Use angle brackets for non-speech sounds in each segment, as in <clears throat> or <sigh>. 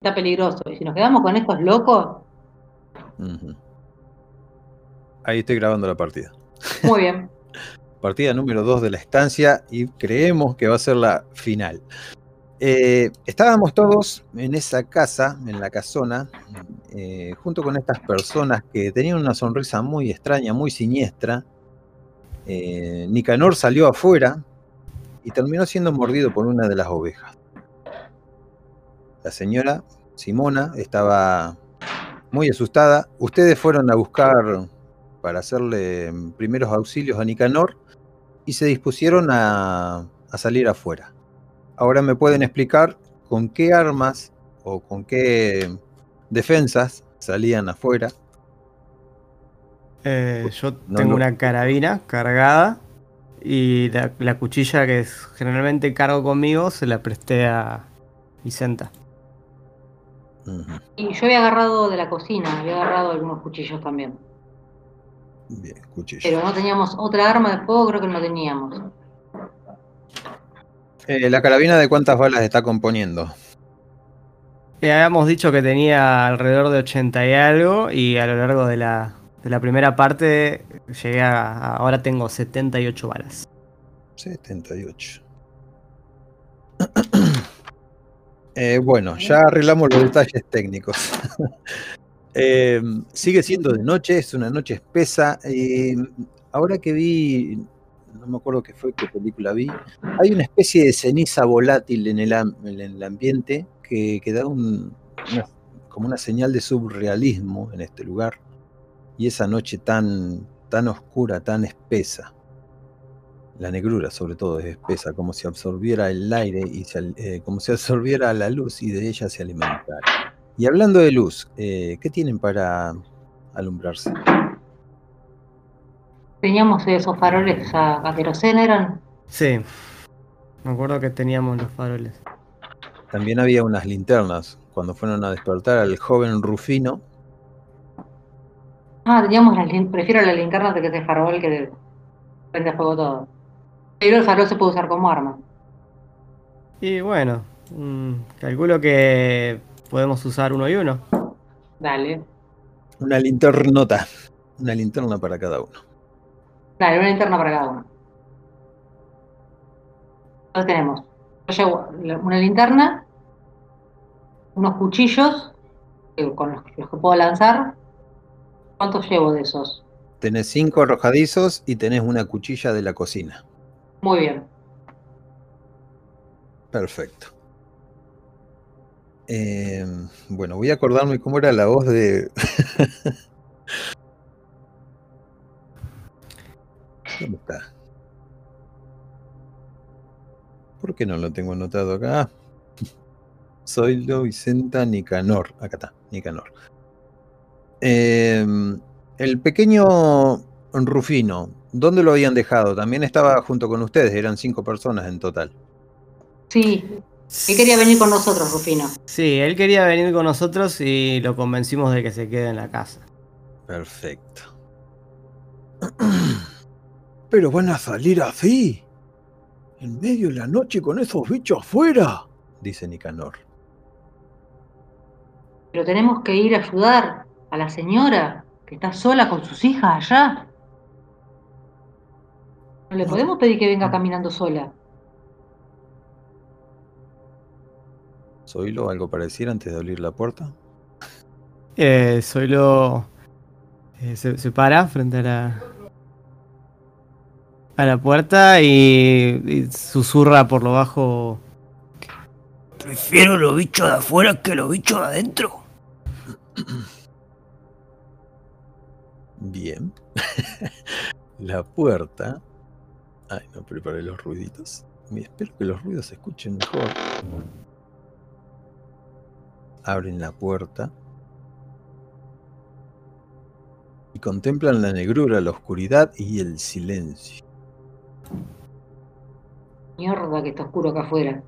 está peligroso. Y si nos quedamos con estos locos, Ujú. Ahí estoy grabando la partida. muy bien. <laughs> Partida número 2 de la estancia y creemos que va a ser la final. Eh, estábamos todos en esa casa, en la casona, eh, junto con estas personas que tenían una sonrisa muy extraña, muy siniestra. Eh, Nicanor salió afuera y terminó siendo mordido por una de las ovejas. La señora Simona estaba muy asustada. Ustedes fueron a buscar para hacerle primeros auxilios a Nicanor y se dispusieron a, a salir afuera. Ahora me pueden explicar con qué armas o con qué defensas salían afuera. Eh, yo No, tengo no. una carabina cargada y la, la cuchilla que es- generalmente cargo conmigo se la presté a Vicenta. Y yo había agarrado de la cocina, había agarrado algunos cuchillos también. Bien, cuchillo. Pero no teníamos otra arma de fuego, creo que no teníamos. Eh, ¿La carabina de cuántas balas está componiendo? Eh, habíamos dicho que tenía alrededor de 80 y algo y a lo largo de la, de la primera parte llegué a... a- Ahora tengo 78 balas. 78. Eh, bueno, ya arreglamos los detalles técnicos. <laughs> Eh, sigue siendo de noche, es una noche espesa. eh, ahora que vi, no me acuerdo qué fue, qué película vi, hay una especie de ceniza volátil en el, en el ambiente que, que da un- una- como una señal de surrealismo en este lugar. Y esa noche tan, tan oscura, tan espesa. La negrura, sobre todo, es espesa, como si absorbiera el aire y se eh, como si <laughs> absorbiera la luz y de ella se alimentara. Y hablando de luz, eh, ¿qué tienen para alumbrarse? Teníamos esos faroles a, a queroseno, eran. Sí. Me acuerdo que teníamos los faroles. También había unas linternas cuando fueron a despertar al joven Rufino. Ah, teníamos las prefiero las linternas de que ese farol que prende fuego todo. Pero el farol se puede usar como arma. Y bueno, mm, calculo que podemos usar uno y uno. Dale. Una linternota. Una linterna para cada uno. Dale, una linterna para cada uno. Entonces tenemos. Yo llevo una linterna, unos cuchillos eh, con los, los que puedo lanzar. ¿Cuántos llevo de esos? Tenés cinco arrojadizos y tenés una cuchilla de la cocina. Muy bien. Perfecto. Eh, bueno, voy a acordarme cómo era la voz de. <laughs> ¿Dónde está? ¿Por qué no lo tengo anotado acá? <laughs> Soy lo Vicenta Nicanor. Acá está, Nicanor. Eh, el pequeño Rufino, ¿dónde lo habían dejado? También estaba junto con ustedes, eran cinco personas en total. Sí, él quería venir con nosotros, Rufino. Sí, él quería venir con nosotros y lo convencimos de que se quede en la casa. Perfecto. <clears throat> Pero van a salir así. En medio de la noche con esos bichos afuera. Dice Nicanor. Pero tenemos que ir a ayudar a la señora que está sola con sus hijas allá. No le podemos pedir que venga caminando sola. ¿Soylo algo para decir antes de abrir la puerta? Eh, Zoilo eh, se, se para frente a la, a la puerta y, y susurra por lo bajo. Prefiero los bichos de afuera que los bichos de adentro. Bien. <laughs> la puerta. Ay, no preparé los ruiditos. Espero que los ruidos se escuchen mejor. Abren la puerta. Y contemplan la negrura, la oscuridad y el silencio. Mierda que está oscuro acá afuera.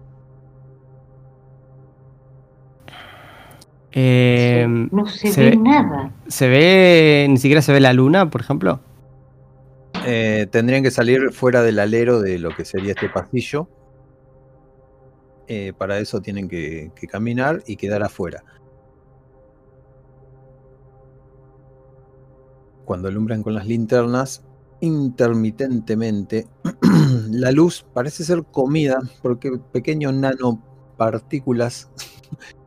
Eh, No se, se ve ve- nada. ¿Se ve, ni siquiera se ve la luna, por ejemplo? Eh, tendrían que salir fuera del alero de lo que sería este pasillo. eh, para eso tienen que, caminar y quedar afuera. Cuando alumbran con las linternas, intermitentemente, <clears throat> la luz parece ser comida porque pequeños nanopartículas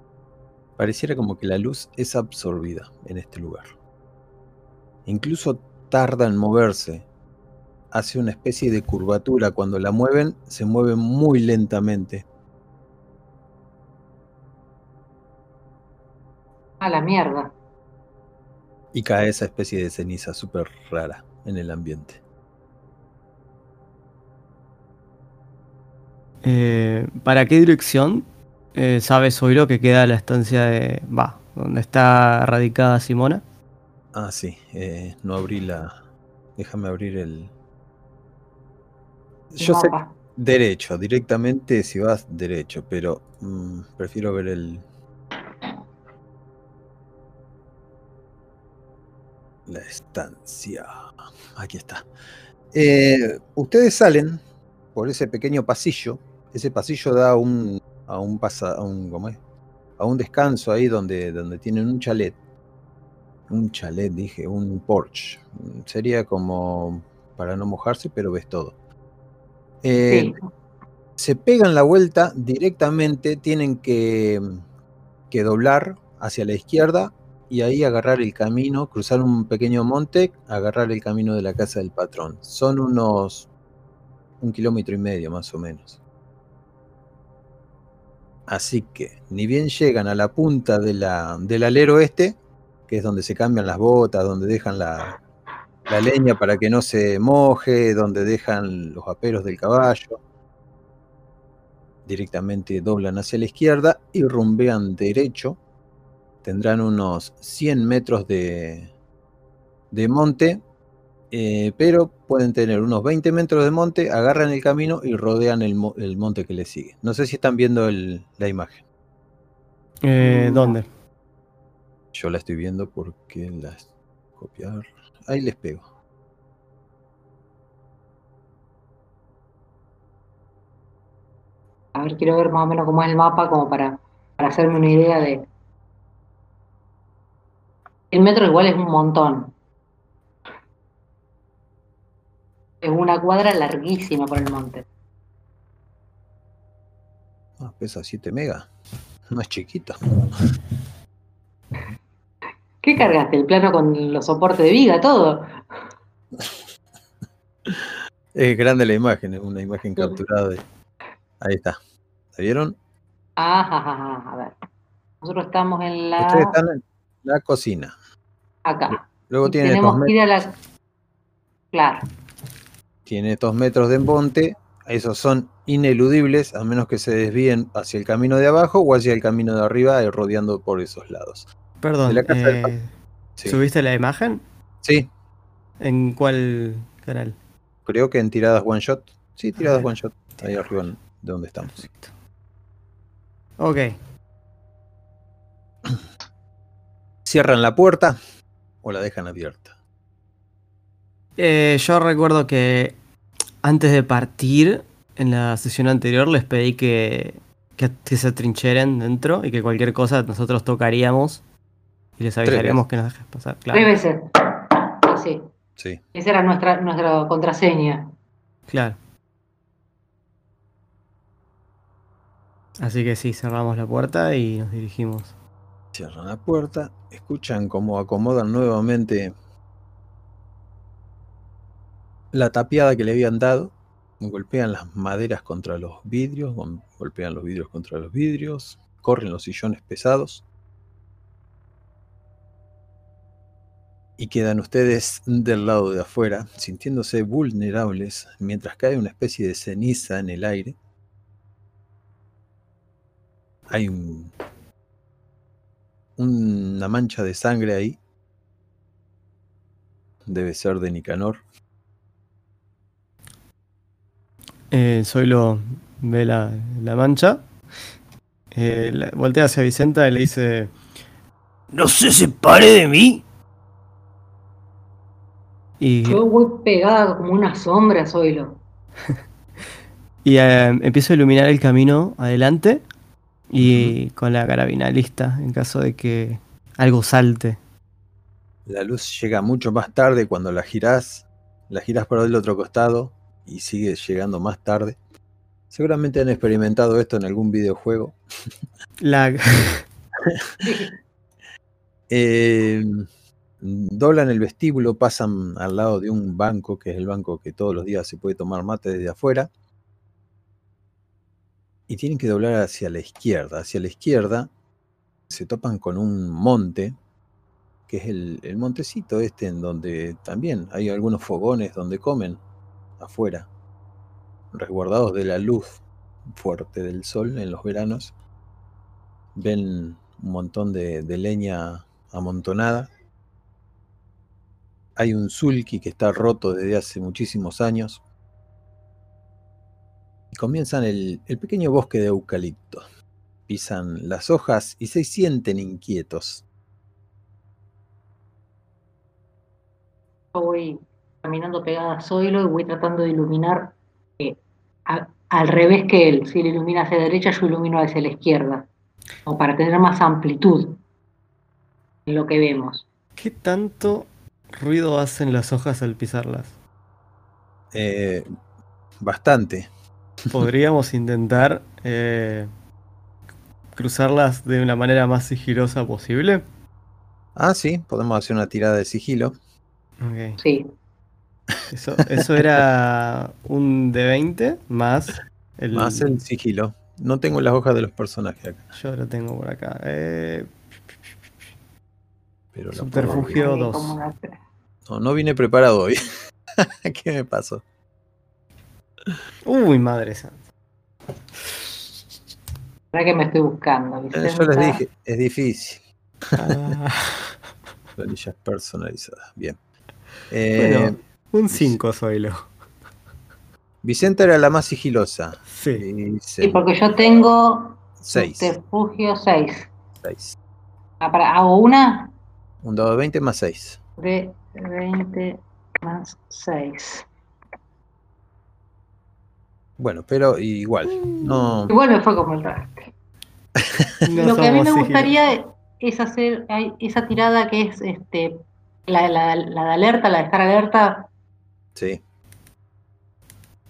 <laughs> pareciera como que la luz es absorbida en este lugar. Incluso tarda en moverse. Hace una especie de curvatura. Cuando la mueven, se mueve muy lentamente. A la mierda. Y cae esa especie de ceniza súper rara en el ambiente. Eh, ¿Para qué dirección eh, sabes hoy lo que queda la estancia de. Va, donde está radicada Simona? Ah, sí. eh, no abrí la. Déjame abrir el. Yo sé derecho, directamente si vas derecho, pero mm, prefiero ver el. La estancia. Aquí está. Eh, ustedes salen por ese pequeño pasillo. Ese pasillo da a un, a un pasa, a un, ¿cómo es? A un descanso ahí donde, donde tienen un chalet. Un chalet, dije, un porch. Sería como para no mojarse, pero ves todo. Eh, Sí. se pegan la vuelta directamente, tienen que, que doblar hacia la izquierda y ahí agarrar el camino, cruzar un pequeño monte, agarrar el camino de la casa del patrón. Son unos un kilómetro y medio más o menos. Así que, ni bien llegan a la punta de la, del alero este, que es donde se cambian las botas, donde dejan la, la leña para que no se moje, donde dejan los aperos del caballo. Directamente doblan hacia la izquierda y rumbean derecho. Tendrán unos 100 metros de, de monte, eh, pero pueden tener unos 20 metros de monte, agarran el camino y rodean el, mo- el monte que les sigue. No sé si están viendo el- la imagen. Eh. ¿Dónde? Yo la estoy viendo porque las copiar. Ahí les pego. A ver, quiero ver más o menos cómo es el mapa, como para, para hacerme una idea de. El metro igual es un montón. Es una cuadra larguísima por el monte. Ah, pesa 7 megas. No es chiquito. <laughs> ¿Qué cargaste? ¿El plano con los soportes de viga, todo? <laughs> Es grande la imagen, es una imagen capturada de. Ahí está. ¿La vieron? Ajá, ajá, a ver. Nosotros estamos en la. Ustedes están en la cocina. Acá. Luego estos, tenemos que ir a la. Claro. tiene estos metros de monte. Esos son ineludibles a menos que se desvíen hacia el camino de abajo o hacia el camino de arriba, eh, rodeando por esos lados. Perdón, De la casa del eh, Sí, ¿subiste la imagen? sí ¿En cuál canal? creo que en tiradas one shot. Sí, tiradas ver. one shot. Ahí arriba de donde estamos. Ok. <clears throat> ¿Cierran la puerta o la dejan abierta? Eh, yo recuerdo que antes de partir, en la sesión anterior, les pedí que, que, que se trincheren dentro y que cualquier cosa nosotros tocaríamos y les avisaríamos que nos dejes pasar. Tres veces. Sí. Sí. Esa era nuestra, nuestra contraseña. claro. Así que sí, cerramos la puerta y nos dirigimos. Cierran la puerta, escuchan cómo acomodan nuevamente la tapiada que le habían dado, golpean las maderas contra los vidrios, gol- golpean los vidrios contra los vidrios, corren los sillones pesados y quedan ustedes del lado de afuera, sintiéndose vulnerables mientras cae una especie de ceniza en el aire. Hay un una mancha de sangre ahí. Debe ser de Nicanor. Eh, Zoilo ve la, la mancha, eh, la- voltea hacia Vicenta y le dice: No se separe de mí. Y, Yo voy pegada como una sombra, Zoilo. <laughs> Y eh, empiezo a iluminar el camino adelante y con la carabina lista en caso de que algo salte. La luz llega mucho más tarde cuando la girás, la girás para el otro costado y sigue llegando más tarde. Seguramente han experimentado esto en algún videojuego. La... <laughs> Eh, doblan el vestíbulo, pasan al lado de un banco, que es el banco que todos los días se puede tomar mate desde afuera. Y tienen que doblar hacia la izquierda. Hacia la izquierda se topan con un monte, que es el, montecito este en donde también hay algunos fogones donde comen afuera, resguardados de la luz fuerte del sol en los veranos. Ven un montón de leña amontonada. Hay un sulky que está roto desde hace muchísimos años. Y comienzan el, el pequeño bosque de eucalipto. Pisan las hojas y se sienten inquietos. Yo voy caminando pegada a Zoilo y voy tratando de iluminar eh, a- al revés que él. Si él ilumina hacia la derecha, yo ilumino hacia la izquierda. Como para tener más amplitud en lo que vemos. ¿Qué tanto ruido hacen las hojas al pisarlas? Eh, bastante. Podríamos <laughs> intentar eh, cruzarlas de la manera más sigilosa posible. Ah, sí, podemos hacer una tirada de sigilo. Ok. Sí. Eso, eso era un de 20 más el. Más el sigilo. No tengo las hojas de los personajes acá. Yo lo tengo por acá. Eh, Pero Subterfugio. puedo- Yo dos. Como una- No, no vine preparado hoy. <laughs> ¿Qué me pasó? Uy, madre santa. ¿Verdad que me estoy buscando? Eh, Yo les dije, es difícil. Ah, <laughs> personalizadas. Bien. Eh, bueno, un 5 soy lo. Vicenta era la más sigilosa. Sí. Y Sí, porque yo tengo 6. subterfugio 6. Ah, para, ¿Hago una? Un dado de 20 más 6. De 20 más 6. Bueno, pero igual. No. Igual me fue como el traste. <laughs> No Lo que a mí me gustaría es hacer hay esa tirada que es este la, la, la de alerta, la de estar alerta, Sí.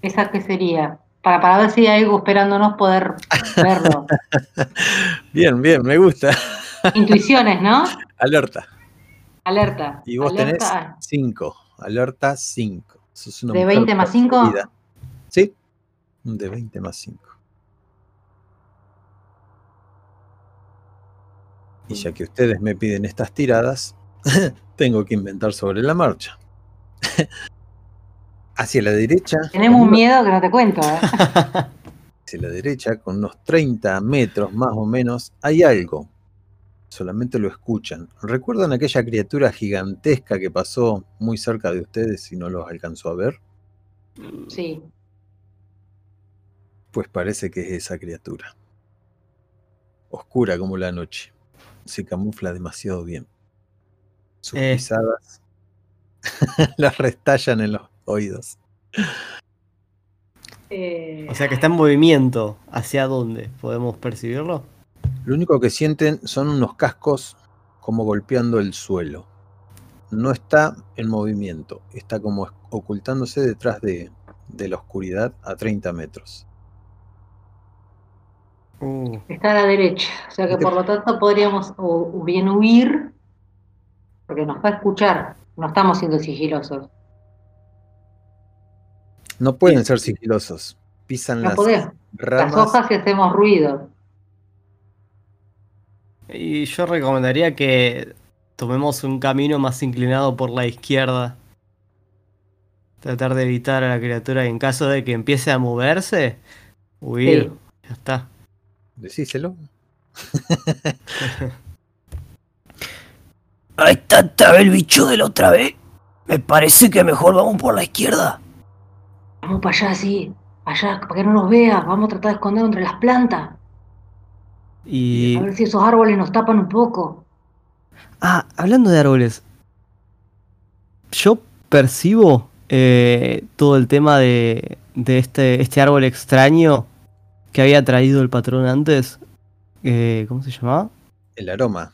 esa que sería, para, para ver si hay algo esperándonos poder verlo. <laughs> Bien, bien, me gusta. Intuiciones, ¿no? <laughs> Alerta. Alerta. Y vos alerta, tenés 5. Alerta 5. Sos una ¿De mujer 20 más cinco? perseguida. Sí. Un de 20 más 5. Y ya que ustedes me piden estas tiradas, <laughs> tengo que inventar sobre la marcha. <laughs> Hacia la derecha. Tenemos un miedo que no te cuento, ¿eh? <laughs> hacia la derecha, con unos 30 metros más o menos, hay algo. Solamente lo escuchan. ¿Recuerdan aquella criatura gigantesca que pasó muy cerca de ustedes y no los alcanzó a ver? Sí. Pues parece que es esa criatura. Oscura como la noche. Se camufla demasiado bien. Sus Eh. pisadas <laughs> las restallan en los oídos. Eh, O sea que está en movimiento. ¿Hacia dónde? ¿Podemos percibirlo? Lo único que sienten son unos cascos como golpeando el suelo. No está en movimiento, está como ocultándose detrás de, de la oscuridad a 30 metros. Uh, está a la derecha, o sea que por lo tanto podríamos o, o bien huir, porque nos va a escuchar, no estamos siendo sigilosos. No pueden ser sigilosos, pisan No las podemos. Las ramas. hojas y hacemos ruido. Y yo recomendaría que tomemos un camino más inclinado por la izquierda. Tratar de evitar a la criatura y en caso de que empiece a moverse, huir. Ya está. Decíselo. <laughs> Ahí está, estaba el bicho de la otra vez. Me parece que mejor vamos por la izquierda. Vamos para allá, sí, allá, para que no nos vea, vamos a tratar de esconder entre las plantas, Y. a ver si esos árboles nos tapan un poco. Ah, hablando de árboles. Yo percibo eh, todo el tema de, de este, este árbol extraño que había traído el patrón antes. Eh, ¿Cómo se llamaba? El aroma,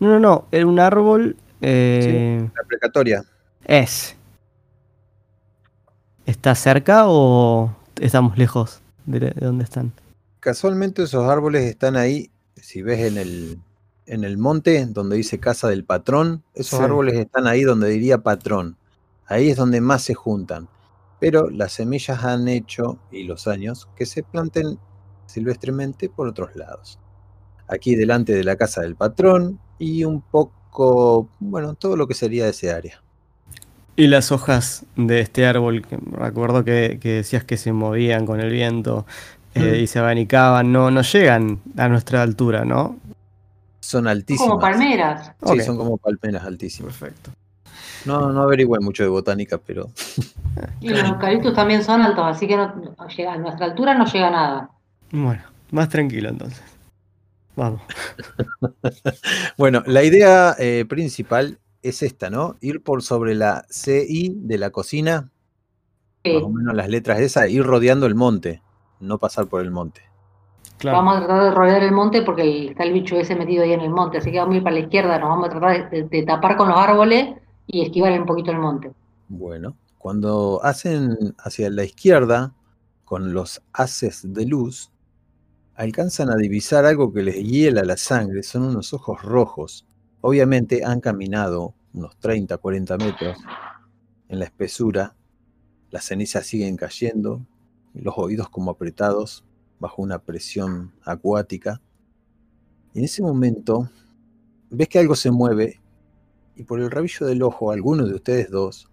No, no, no. Era un árbol. eh, la precatoria. Es. ¿Está cerca o estamos lejos de, de dónde están? Casualmente esos árboles están ahí, si ves en el, en el monte donde dice casa del patrón, esos Sí. árboles están ahí donde diría patrón. Ahí es donde más se juntan. Pero las semillas han hecho, y los años, que se planten silvestremente por otros lados. Aquí delante de la casa del patrón y un poco, bueno, todo lo que sería ese área. Y las hojas de este árbol, que recuerdo que, que decías que se movían con el viento eh, y se abanicaban, no, no llegan a nuestra altura, ¿no? Son Son altísimas. como palmeras. Sí, son como palmeras altísimas. Perfecto. No, no averigüé mucho de botánica, pero <laughs> Y los eucaliptus también son altos, así que no, no llega, a nuestra altura no llega nada. Bueno, más tranquilo entonces. Vamos. <laughs> Bueno, la idea eh, principal es esta, ¿no? Ir por sobre la CI de la cocina, Sí, más o menos las letras esas, ir rodeando el monte, no pasar por el monte. Claro. Vamos a tratar de rodear el monte porque el- está el bicho ese metido ahí en el monte, así que vamos a ir para la izquierda, nos vamos a tratar de, de tapar con los árboles y esquivar un poquito el monte. Bueno, cuando hacen hacia la izquierda, con los haces de luz, alcanzan a divisar algo que les hiela la sangre, son unos ojos rojos. Obviamente han caminado unos 30, 40 metros en la espesura, las cenizas siguen cayendo, los oídos como apretados bajo una presión acuática. Y en ese momento ves que algo se mueve y por el rabillo del ojo alguno de ustedes dos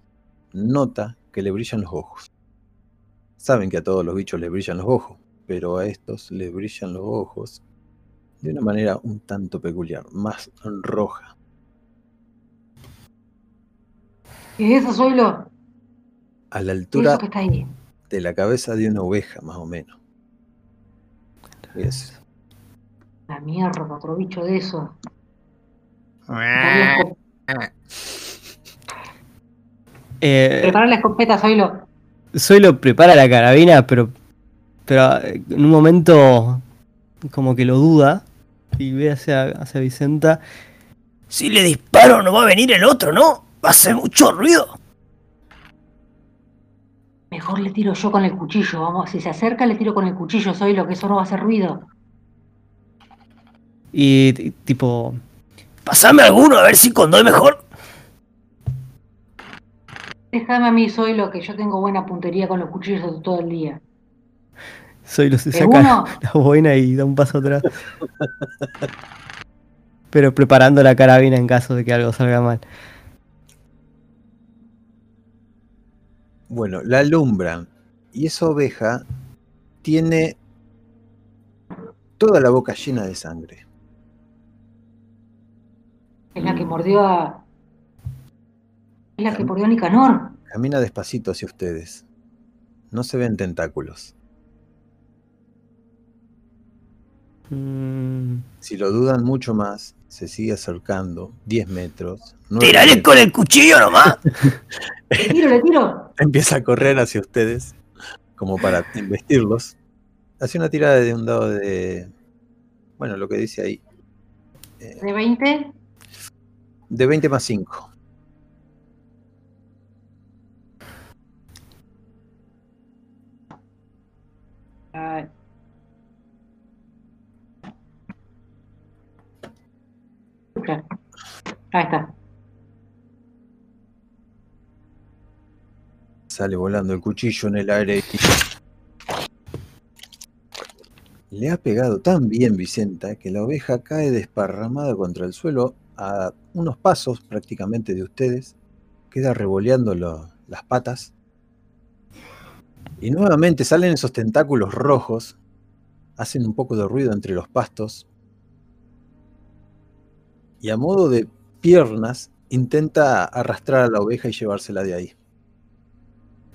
nota que le brillan los ojos. Saben que a todos los bichos les brillan los ojos, pero a estos les brillan los ojos de una manera un tanto peculiar, más roja. ¿Qué es eso, Zoilo? A la ¿Qué es altura eso que está ahí? De la cabeza de una oveja, más o menos. La mierda, otro bicho de eso. Prepara la esco- Eh, Prepara la escopeta, Zoilo. Zoilo prepara la carabina, pero, pero eh, en un momento como que lo duda y ve hacia, hacia Vicenta. Si le disparo no va a venir el otro, ¿no? Va a hacer mucho ruido. Mejor le tiro yo con el cuchillo, vamos. Si se acerca, le tiro con el cuchillo, Zoilo, que eso no va a hacer ruido. Y tipo, Pasame alguno a ver si con dos es mejor. Déjame a mí, Zoilo, que yo tengo buena puntería con los cuchillos todo el día. Zoilo se ¿Es saca uno? <laughs> la boina y da un paso atrás. pero preparando la carabina en caso de que algo salga mal. Bueno, la alumbran y esa oveja tiene toda la boca llena de sangre. Es la que mordió a. Es la que mordió a Nicanor. Camina despacito hacia ustedes. No se ven tentáculos. Mm, Si lo dudan mucho más, se sigue acercando 10 metros. metros, con el cuchillo nomás. <laughs> Le tiro, le tiro. <laughs> Empieza a correr hacia ustedes como para investirlos. Hace una tirada de un dado de... Bueno, lo que dice ahí. eh, De 20. de 20 más 5. Ay. Claro. Ahí está. Sale volando el cuchillo en el aire. y Le ha pegado tan bien Vicenta que la oveja cae desparramada contra el suelo a unos pasos prácticamente de ustedes. Queda revoleando las patas. Y nuevamente salen esos tentáculos rojos. Hacen un poco de ruido entre los pastos. Y a modo de piernas intenta arrastrar a la oveja y llevársela de ahí.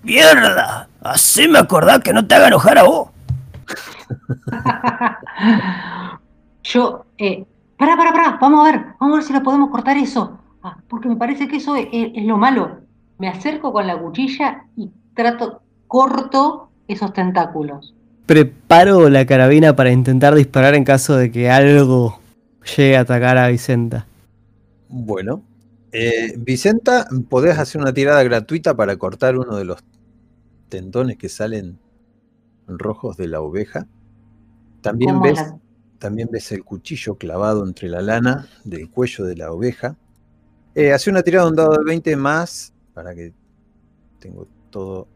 ¡Mierda! Haceme acordar que no te haga enojar a vos. <laughs> Yo, eh, pará, pará, pará, vamos a ver, vamos a ver si lo podemos cortar eso. Ah, porque me parece que eso es, es- es lo malo. me acerco con la cuchilla y trato, corto esos tentáculos. Preparo la carabina para intentar disparar en caso de que algo llegue a atacar a Vicenta. Bueno, eh, Vicenta, podés hacer una tirada gratuita para cortar uno de los tendones que salen rojos de la oveja. También ¿Cómo ves, la- también ves el cuchillo clavado entre la lana del cuello de la oveja. Eh, hace una tirada de un dado de 20 más, para que tengo todo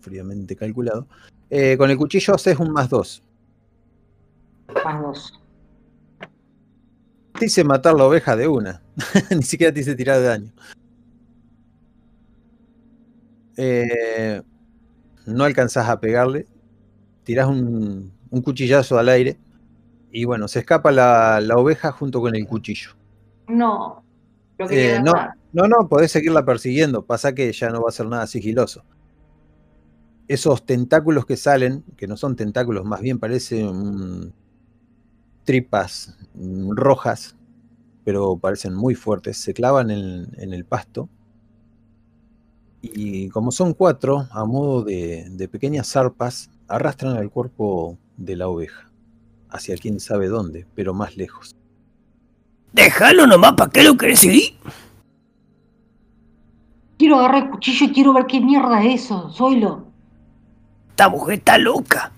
fríamente calculado. Eh, con el cuchillo haces un más 2. Más dos. Te hice matar la oveja de una. <laughs> Ni siquiera te hice tirar de daño. Eh, no alcanzás a pegarle. Tirás un, un cuchillazo al aire. Y bueno, se escapa la, la oveja junto con el cuchillo. No. Lo Eh, no, no, no, podés seguirla persiguiendo. Pasa que ya no va a ser nada sigiloso. Esos tentáculos que salen, que no son tentáculos, más bien parecen tripas mm, rojas, pero parecen muy fuertes, se clavan en, en el pasto. Y como son cuatro, a modo de, de pequeñas zarpas, arrastran al cuerpo de la oveja, hacia quién sabe dónde, pero más lejos. Déjalo nomás, ¿para qué lo querés seguir? Quiero agarrar el cuchillo y quiero ver qué mierda es eso, Zoilo. Esta mujer está loca.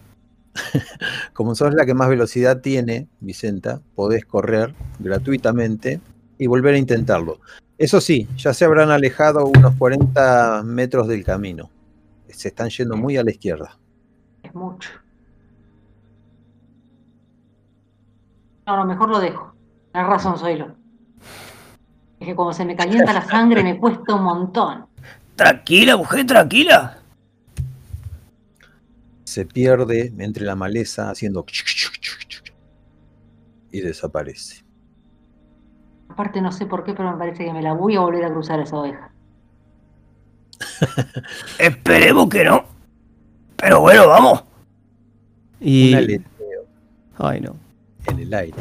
<laughs> Como sos la que más velocidad tiene, Vicenta, podés correr gratuitamente y volver a intentarlo. Eso sí, ya se habrán alejado unos 40 metros del camino. Se están yendo muy a la izquierda. Es mucho. No, no, mejor lo dejo. Tienes razón, Zoilo. Es que cuando se me calienta la sangre me cuesta un montón. Tranquila, mujer, tranquila. Se pierde entre la maleza haciendo y desaparece. Aparte no sé por qué, pero me parece que me la voy a volver a cruzar esa oveja. <laughs> Esperemos que no. Pero bueno, vamos. Y. Un aleteo Ay, no. en el aire.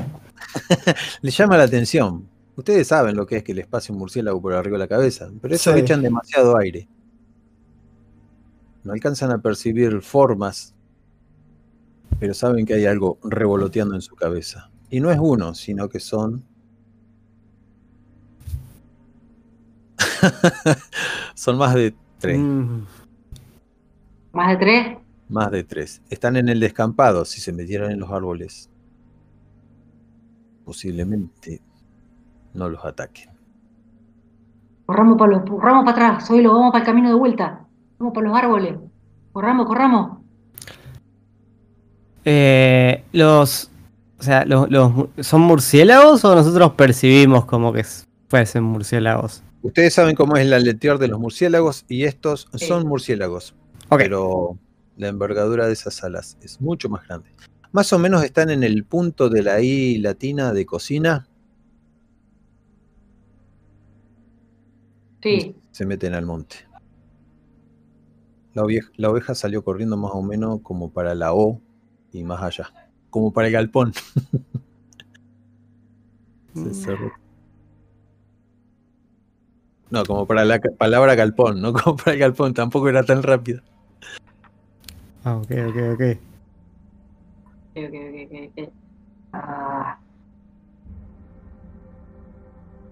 <laughs> Le llama la atención. Ustedes saben lo que es que les pase un murciélago por arriba de la cabeza, pero eso Sí. echan demasiado aire. No alcanzan a percibir formas, pero saben que hay algo revoloteando en su cabeza. Y no es uno, sino que son... <laughs> son más de tres. Mm, ¿Más de tres? Más de tres. Están en el descampado. Si se metieran en los árboles, posiblemente no los ataquen. Corramos para los, corramos para atrás, Zoilo, vamos para el camino de vuelta. Vamos para los árboles. Corramos, corramos. eh, los. O sea, los, los- ¿son murciélagos o nosotros percibimos como que fuesen murciélagos? Ustedes saben cómo es el aletear de los murciélagos y estos son murciélagos, Ok. pero la envergadura de esas alas es mucho más grande. Más o menos están en el punto de la I latina de cocina, Sí, se meten al monte. La, oveja salió corriendo más o menos como para la O y más allá, como para el galpón. <laughs> Se cerró. No, como para la palabra galpón, no <laughs> como para el galpón, tampoco era tan rápido. Ah, ok, ok, ok. ok, ok, ok, ok. Ah,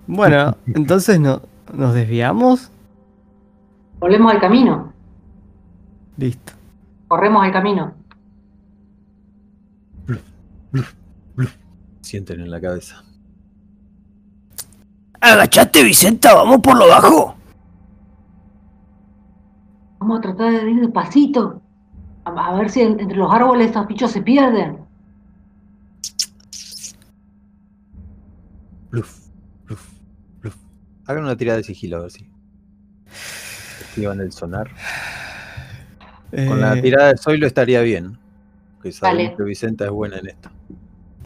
Bueno, <laughs> entonces no, nos desviamos. volvemos al camino. Listo. Corremos al camino. Sienten en la cabeza. Agachate, Vicenta, vamos por lo bajo. Vamos a tratar de ir despacito. A, ver si en- entre los árboles estos bichos se pierden. Bluf, bluf, bluf. Hagan una tirada de sigilo a ver si. Escriban el sonar. Con la Eh, tirada de Zoilo estaría bien. Que Dale. que Vicenta es buena en esto.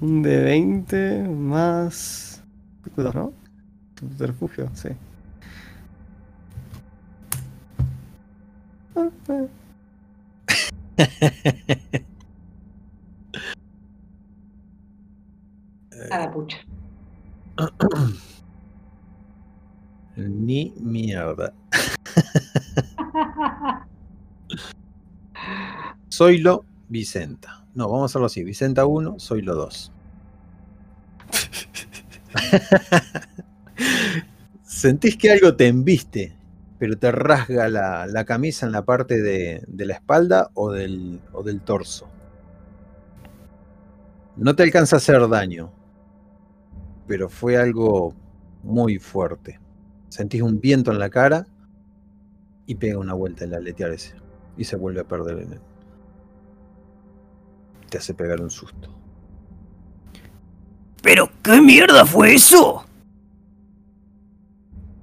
Un de 20 más. ¿no? Subterfugio, sí. <laughs> A la pucha. <clears throat> Ni mierda. <laughs> Zoilo, Vicenta. No, vamos a hacerlo así. Vicenta 1, Zoilo 2. Sentís que algo te embiste, pero te rasga la, la camisa en la parte de, de la espalda o del, o del torso. No te alcanza a hacer daño, pero fue algo muy fuerte. Sentís un viento en la cara y pega una vuelta el aletear ese. Y se vuelve a perder en él. Te hace pegar un susto. ¿Pero qué mierda fue eso?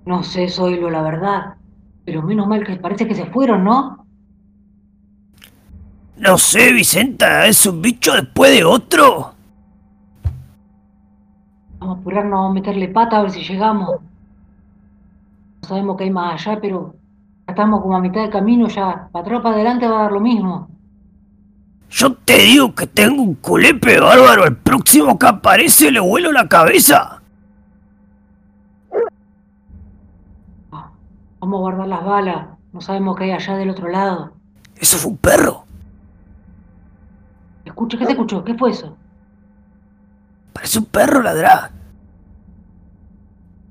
No sé, Zoilo, la verdad. Pero menos mal que parece que se fueron, ¿no? No sé, Vicenta, ¿es un bicho después de otro? Vamos a apurarnos, vamos a meterle pata a ver si llegamos. No sabemos qué hay más allá, pero estamos como a mitad de camino ya. Para atrás, para adelante va a dar lo mismo. Yo te digo que tengo un culepe bárbaro. El próximo que aparece le vuelo la cabeza. Vamos a guardar las balas. No sabemos qué hay allá del otro lado. Eso fue un perro. Escucha, ¿qué se escuchó? ¿Qué fue eso? Parece un perro ladrar.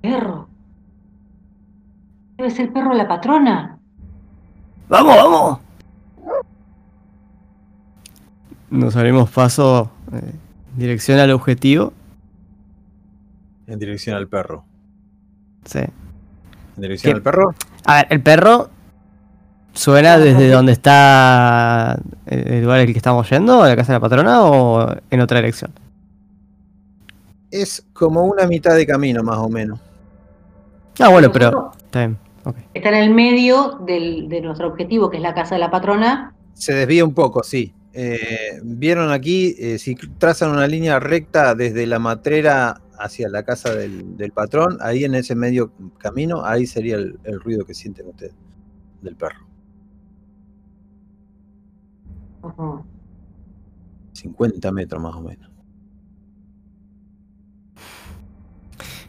Perro. Debe ser el perro de la patrona. Vamos, vamos. Nos abrimos paso eh, dirección al objetivo. En dirección al perro. Sí. En dirección ¿Qué? al perro. A ver, el perro suena desde donde está el lugar al que estamos yendo, a la casa de la patrona, o en otra dirección. Es como una mitad de camino, más o menos. Ah, bueno, pero. Nosotros Está bien. Está en el medio del- de nuestro objetivo, que es la casa de la patrona. Se desvía un poco, sí. Eh, Vieron aquí, eh, si trazan una línea recta desde la matrera hacia la casa del, del patrón, ahí en ese medio camino, ahí sería el, el ruido que sienten ustedes del perro. Ujú. 50 metros más o menos.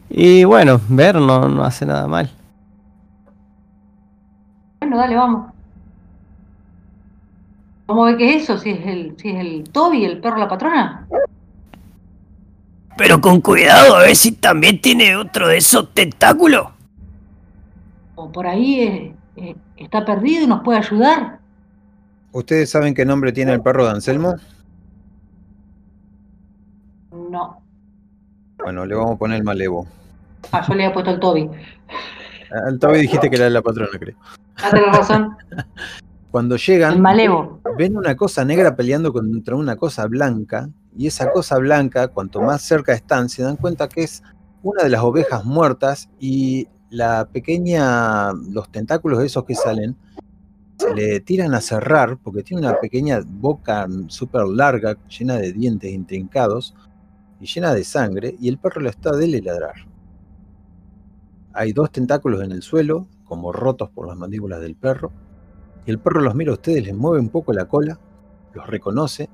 Y bueno, ver no, no hace nada mal. Bueno, dale, vamos. A ver qué es eso, si es el, si es el Toby, el perro la patrona. Pero con cuidado, a ver si también tiene otro de esos tentáculos. O por ahí eh, eh, está perdido y nos puede ayudar. ¿Ustedes saben qué nombre tiene el perro de Anselmo? No. Bueno, le vamos a poner el malevo. Ah, yo le había puesto el Toby. Al Toby dijiste que era la patrona, creo. Ah, tenés razón. <laughs> Cuando llegan, El malevo. ven una cosa negra peleando contra una cosa blanca, y esa cosa blanca, cuanto más cerca están, se dan cuenta que es una de las ovejas muertas y la pequeña, los tentáculos esos que salen, se le tiran a cerrar porque tiene una pequeña boca súper larga, llena de dientes intrincados y llena de sangre, y el perro lo está de ladrar. Hay dos tentáculos en el suelo, como rotos por las mandíbulas del perro, y el perro los mira a ustedes, les mueve un poco la cola, los reconoce.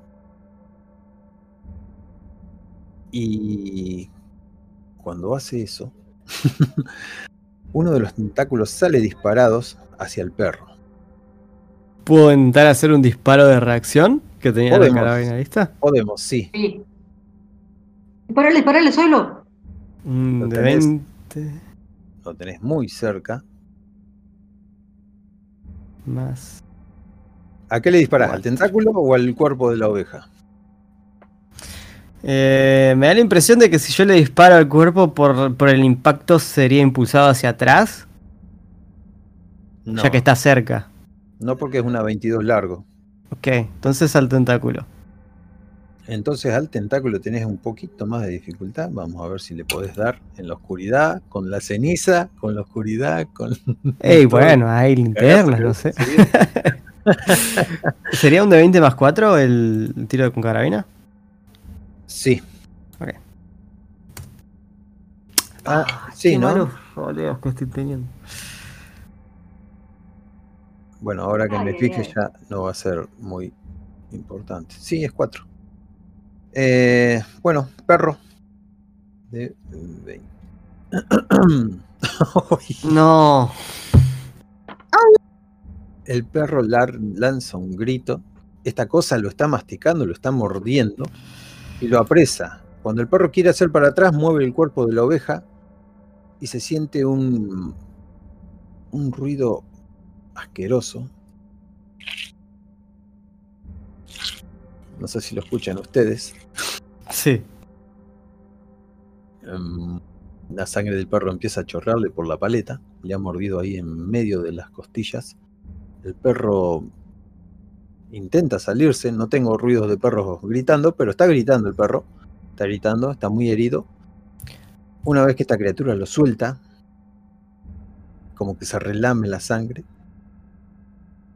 Y cuando hace eso, <laughs> uno de los tentáculos sale disparados hacia el perro. ¿Puedo intentar hacer un disparo de reacción que tenía Podemos. la carabina lista? Podemos, sí. Sí. Disparale, disparale, solo. Un Lo de tenés. 20 Lo tenés muy cerca. Más. ¿A qué le disparás? ¿Al tentáculo o al cuerpo de la oveja? Eh, me da la impresión de que si yo le disparo al cuerpo por, por el impacto sería impulsado hacia atrás, No, ya que está cerca. no porque es una 22 largo. Ok, entonces al tentáculo. Entonces al tentáculo tenés un poquito más de dificultad. Vamos a ver si le podés dar en la oscuridad, con la ceniza, con la oscuridad, con... <laughs> Ey, bueno, hay linternas, no sé. Sí. <laughs> ¿Sería un de 20 más 4 el tiro con carabina? Sí. Ok. Ah, sí, Qué ¿no? malos roleos que estoy teniendo. Bueno, ahora que Ay, me fije ya no va a ser muy importante. Sí, es 4. Eh, bueno, perro. De 20. <coughs> No. El perro lanza un grito. Esta cosa lo está masticando, lo está mordiendo y lo apresa. Cuando el perro quiere hacer para atrás, mueve el cuerpo de la oveja y se siente un, un ruido asqueroso. No sé si lo escuchan ustedes. Sí. Em, La sangre del perro empieza a chorrearle por la paleta. Le ha mordido ahí en medio de las costillas. El perro intenta salirse. No tengo ruidos de perros gritando, pero está gritando el perro. Está gritando, está muy herido. Una vez que esta criatura lo suelta, como que se relame la sangre.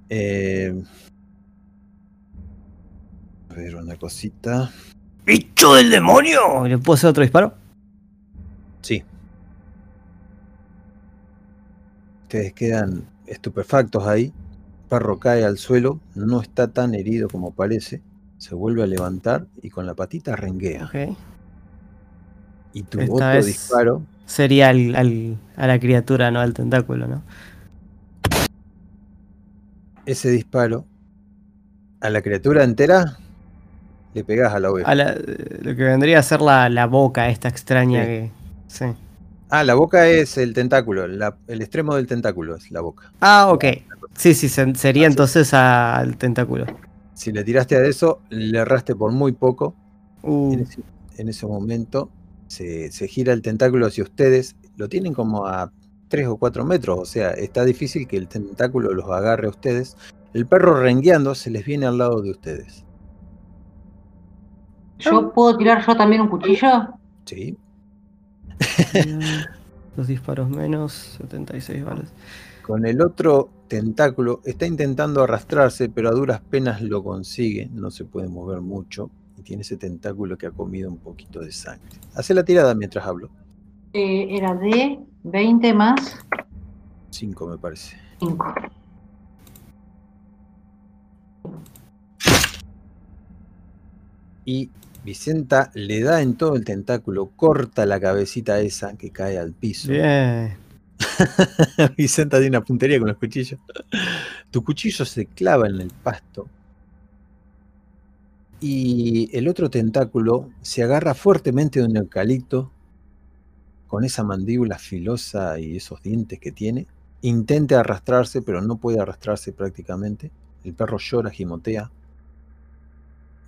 Eh, a ver, una cosita. ¡Bicho del demonio! ¿Le puedo hacer otro disparo? Sí. Ustedes quedan estupefactos ahí. Perro cae al suelo, no está tan herido como parece. Se vuelve a levantar y con la patita renguea. Ok. Y tu Esta otro vez- disparo, Sería al, al- a la criatura, no al tentáculo, ¿no? ese disparo, a la criatura entera, le pegas a la oveja. A la- lo que vendría a ser la, la boca esta extraña Sí. que. Sí. Ah, la boca es el tentáculo, la- el extremo del tentáculo es la boca. Ah, ok. Sí, sí, se- sería Ah, entonces al tentáculo. Si le tiraste a eso, le erraste por muy poco. Uh, En ese, en ese momento se, se gira el tentáculo hacia ustedes. Lo tienen como a 3 o 4 metros. O sea, está difícil que el tentáculo los agarre a ustedes. El perro rengueando se les viene al lado de ustedes. ¿Yo puedo tirar yo también un cuchillo? ¿Sí? Dos disparos menos, 76 balas. Con el otro tentáculo está intentando arrastrarse, pero a duras penas lo consigue. No se puede mover mucho. Y tiene ese tentáculo que ha comido un poquito de sangre. Hace la tirada mientras hablo. Eh, era de 20 más 5 me parece. 5. Y Vicenta le da en todo el tentáculo, corta la cabecita esa que cae al piso. Bien. <laughs> Vicenta tiene una puntería con los cuchillos. Tu cuchillo se clava en el pasto. Y el otro tentáculo se agarra fuertemente de un eucalipto con esa mandíbula filosa y esos dientes que tiene. Intenta arrastrarse, pero no puede arrastrarse prácticamente. El perro llora, gimotea.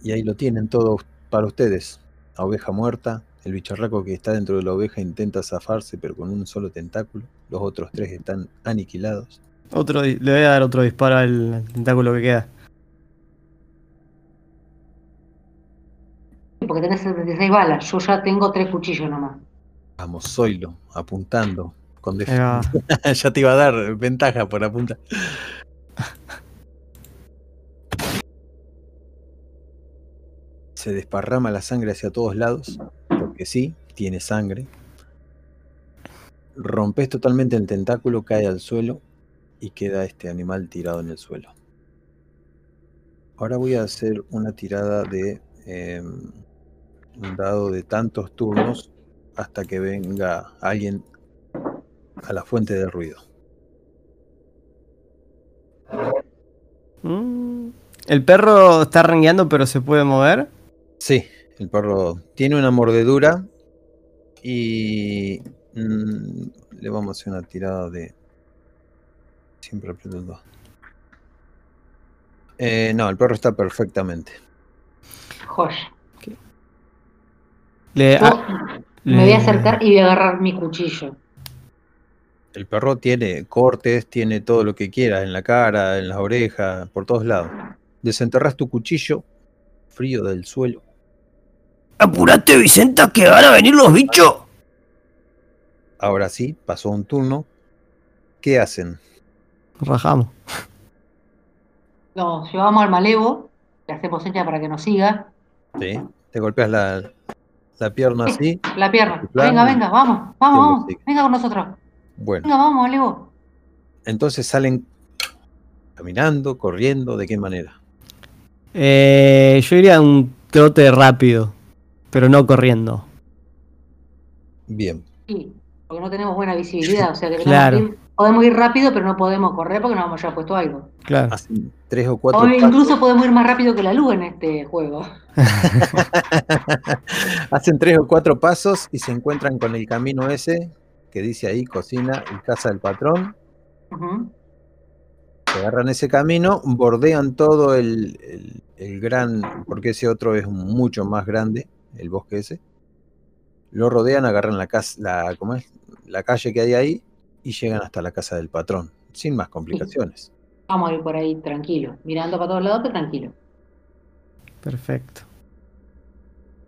Y ahí lo tienen todo para ustedes. La oveja muerta, el bicharraco que está dentro de la oveja intenta zafarse, pero con un solo tentáculo. Los otros tres están aniquilados. Otro, le voy a dar otro disparo al, tentáculo que queda. Porque tenés 76 balas. Yo ya tengo 3 cuchillos nomás. Vamos, Zoilo, apuntando. Con def- <laughs> ya te iba a dar ventaja por apuntar. Se desparrama la sangre hacia todos lados, porque sí, tiene sangre. Rompes totalmente el tentáculo, cae al suelo y queda este animal tirado en el suelo. Ahora voy a hacer una tirada de eh, un dado de tantos turnos hasta que venga alguien a la fuente de ruido. Mm. El perro está rengueando, pero se puede mover. Sí, el perro tiene una mordedura y mm, le vamos a hacer una tirada de... Siempre aprieto el 2. Eh, no, el perro está perfectamente. Joya. Le, Yo ah, me voy a acercar y voy a agarrar mi cuchillo. El perro tiene cortes, tiene todo lo que quiera, en la cara, en las orejas, por todos lados. Desenterras tu cuchillo, frío del suelo. ¡Apurate, Vicenta, que van a venir los bichos! Ahora sí, pasó un turno. ¿Qué hacen? Rajamos. Lo llevamos al malevo, le hacemos seña para que nos siga. ¿Sí? Te golpeas la, la pierna así. La pierna. Venga, venga, vamos, vamos, ¿Quién lo vamos. Venga con nosotros. Bueno. Venga, vamos, malevo. Entonces salen caminando, corriendo, ¿de qué manera? Eh, yo iría a un trote rápido, pero no corriendo. Bien. Sí. Porque no tenemos buena visibilidad, o sea que Claro. ir- podemos ir rápido, pero no podemos correr porque nos hemos ya puesto algo. Claro. Hacen tres o cuatro O pasos. incluso podemos ir más rápido que la luz en este juego. <laughs> Hacen tres o cuatro pasos y se encuentran con el camino ese que dice ahí cocina y casa del patrón. Se agarran ese camino, bordean todo el, el- el gran, porque ese otro es mucho más grande, el bosque ese. Lo rodean, agarran la, casa, la, ¿cómo es? la calle que hay ahí y llegan hasta la casa del patrón, sin más complicaciones. Vamos a ir por ahí tranquilo, mirando para todos lados, pero tranquilo. Perfecto.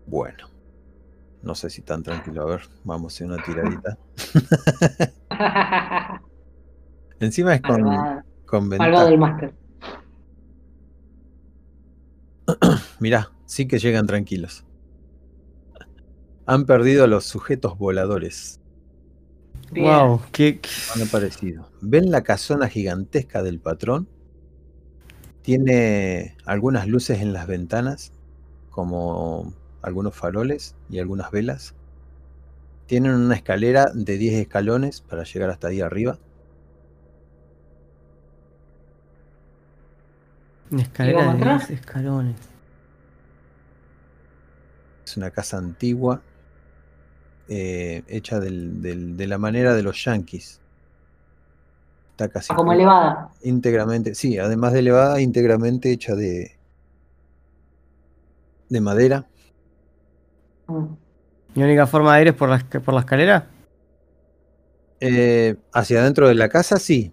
Bueno, no sé si tan tranquilo. A ver, vamos a hacer una tiradita. <laughs> Encima es con, con ventaja. del máster. <clears throat> Mirá, sí que llegan tranquilos. Han perdido los sujetos voladores. Bien. Wow, qué, qué- Han aparecido. ¿Ven la casona gigantesca del patrón? Tiene algunas luces en las ventanas, como algunos faroles y algunas velas. Tienen una escalera de 10 escalones para llegar hasta ahí arriba. una escalera de atrás? 10 escalones. Es una casa antigua, eh, hecha del- del- de la manera de los yanquis. Está casi Como elevada. íntegramente, sí, además de elevada, íntegramente hecha de, de madera. Mm. ¿Mi única forma de ir es por la, por la escalera? Eh, hacia adentro de la casa, sí.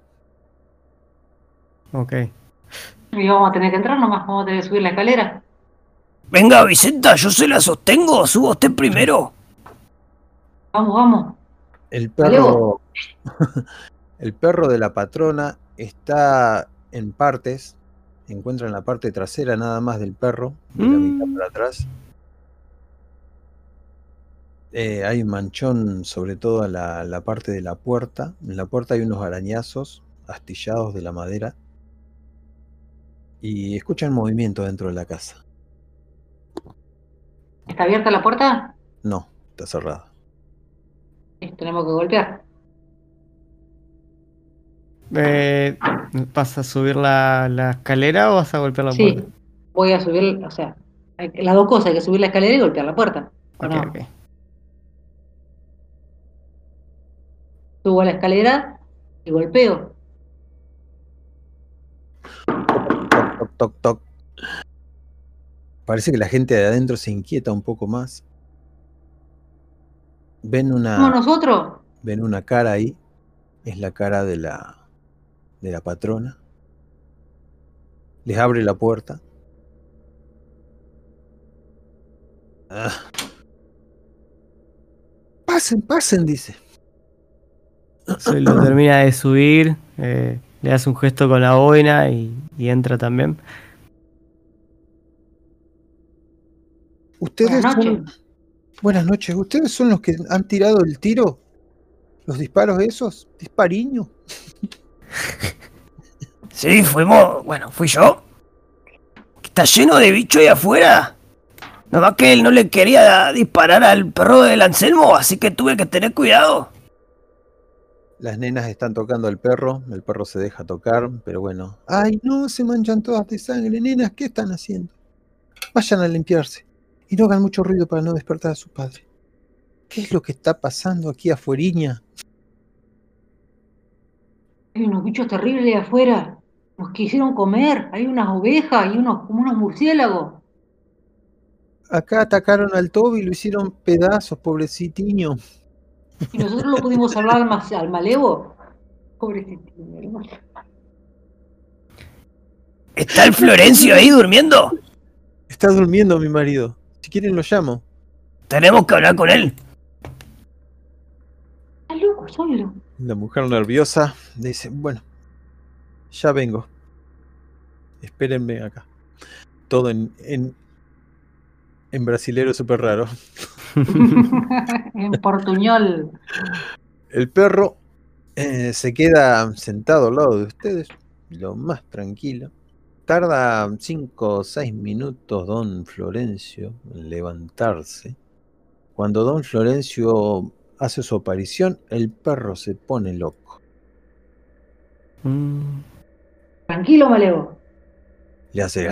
Ok. Y vamos a tener que entrar nomás, vamos a tener que subir la escalera. Venga, Vicenta, yo se la sostengo. Suba usted primero. Vamos, vamos. El perro, <laughs> el perro de la patrona está en partes. Encuentra en la parte trasera nada más del perro, de la mitad Mm. para atrás. Eh, hay un manchón sobre toda la, la parte de la puerta. En la puerta hay unos arañazos astillados de la madera. Y escuchan movimiento dentro de la casa. ¿Está abierta la puerta? No, está cerrada. Tenemos que golpear. Eh, ¿Vas a subir la, la escalera o vas a golpear la Sí, puerta? voy a subir, o sea, las dos cosas, hay que subir la escalera y golpear la puerta. ¿o Ok, no? ok. Subo a la escalera y golpeo. Toc, toc, toc, toc. Parece que la gente de adentro se inquieta un poco más. Ven ¿Somos una, nosotros? ven una cara ahí. Es la cara de la, de la patrona. Les abre la puerta. Ah. Pasen, pasen, dice. Se lo termina de subir, eh, le hace un gesto con la boina y, y entra también. Ustedes son-. Buenas noches. ¿Ustedes son los que han tirado el tiro? ¿Los disparos esos? ¿Dispariño? <laughs> Sí, fuimos. Bueno, fui yo. Está lleno de bicho ahí afuera. Nomás que él no le quería disparar al perro del Anselmo, así que tuve que tener cuidado. Las nenas están tocando al perro, el perro se deja tocar, pero bueno. ¡Ay, no! Se manchan todas de sangre, nenas, ¿qué están haciendo? Vayan a limpiarse y no hagan mucho ruido para no despertar a su padre. ¿Qué es lo que está pasando aquí afueriña? Hay unos bichos terribles de afuera. Nos quisieron comer. Hay unas ovejas y unos, como unos murciélagos. Acá atacaron al Toby y lo hicieron pedazos, pobrecitiño. Y nosotros lo pudimos salvar al, mas- al malevo. Hermano. ¿Está el Florencio ahí durmiendo? Está durmiendo mi marido. Si quieren lo llamo. Tenemos que hablar con él. Está loco, solo. La mujer nerviosa dice, bueno, ya vengo. Espérenme acá. Todo en, en, en brasilero súper raro. <laughs> en portuñol. El perro eh, se queda sentado al lado de ustedes, lo más tranquilo. Tarda 5 o 6 minutos don Florencio en levantarse. Cuando don Florencio hace su aparición, el perro se pone loco. Mm, Tranquilo, Malevo. Le hace...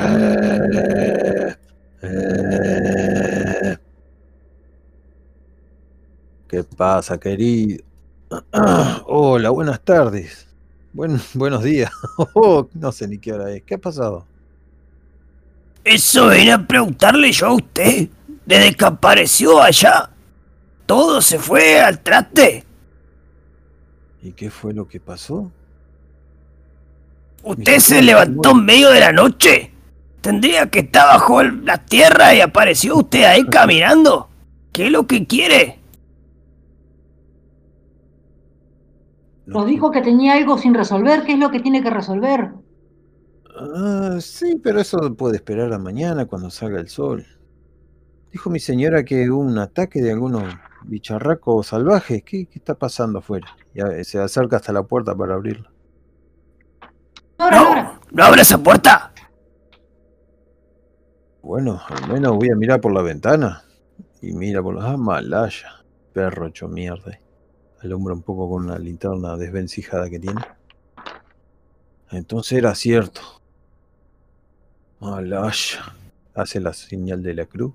¿Qué pasa, querido? <clears throat> Hola, buenas tardes. Buen, <laughs> buenos días. <laughs> Oh, no sé ni qué hora es. ¿Qué ha pasado? Eso vine a preguntarle yo a usted. Desde que apareció allá, todo se fue al traste. ¿Y qué fue lo que pasó? Usted se levantó en medio de la noche. Tendría que estar bajo la tierra y apareció usted ahí caminando. ¿Qué es lo que quiere? No Nos dijo que tenía algo sin resolver. ¿Qué es lo que tiene que resolver? Ah, sí, pero eso puede esperar a mañana cuando salga el sol. Dijo mi señora que hubo un ataque de algunos bicharracos salvajes. ¿Qué, qué está pasando afuera? Ya se acerca hasta la puerta para abrirla. Ahora, ahora. No, no abra esa puerta. Bueno, al menos voy a mirar por la ventana. Y mira por las ah, malaya. Perro hecho mierda. Alumbra un poco con una linterna desvencijada que tiene. Entonces era cierto. Malaya. Hace la señal de la cruz.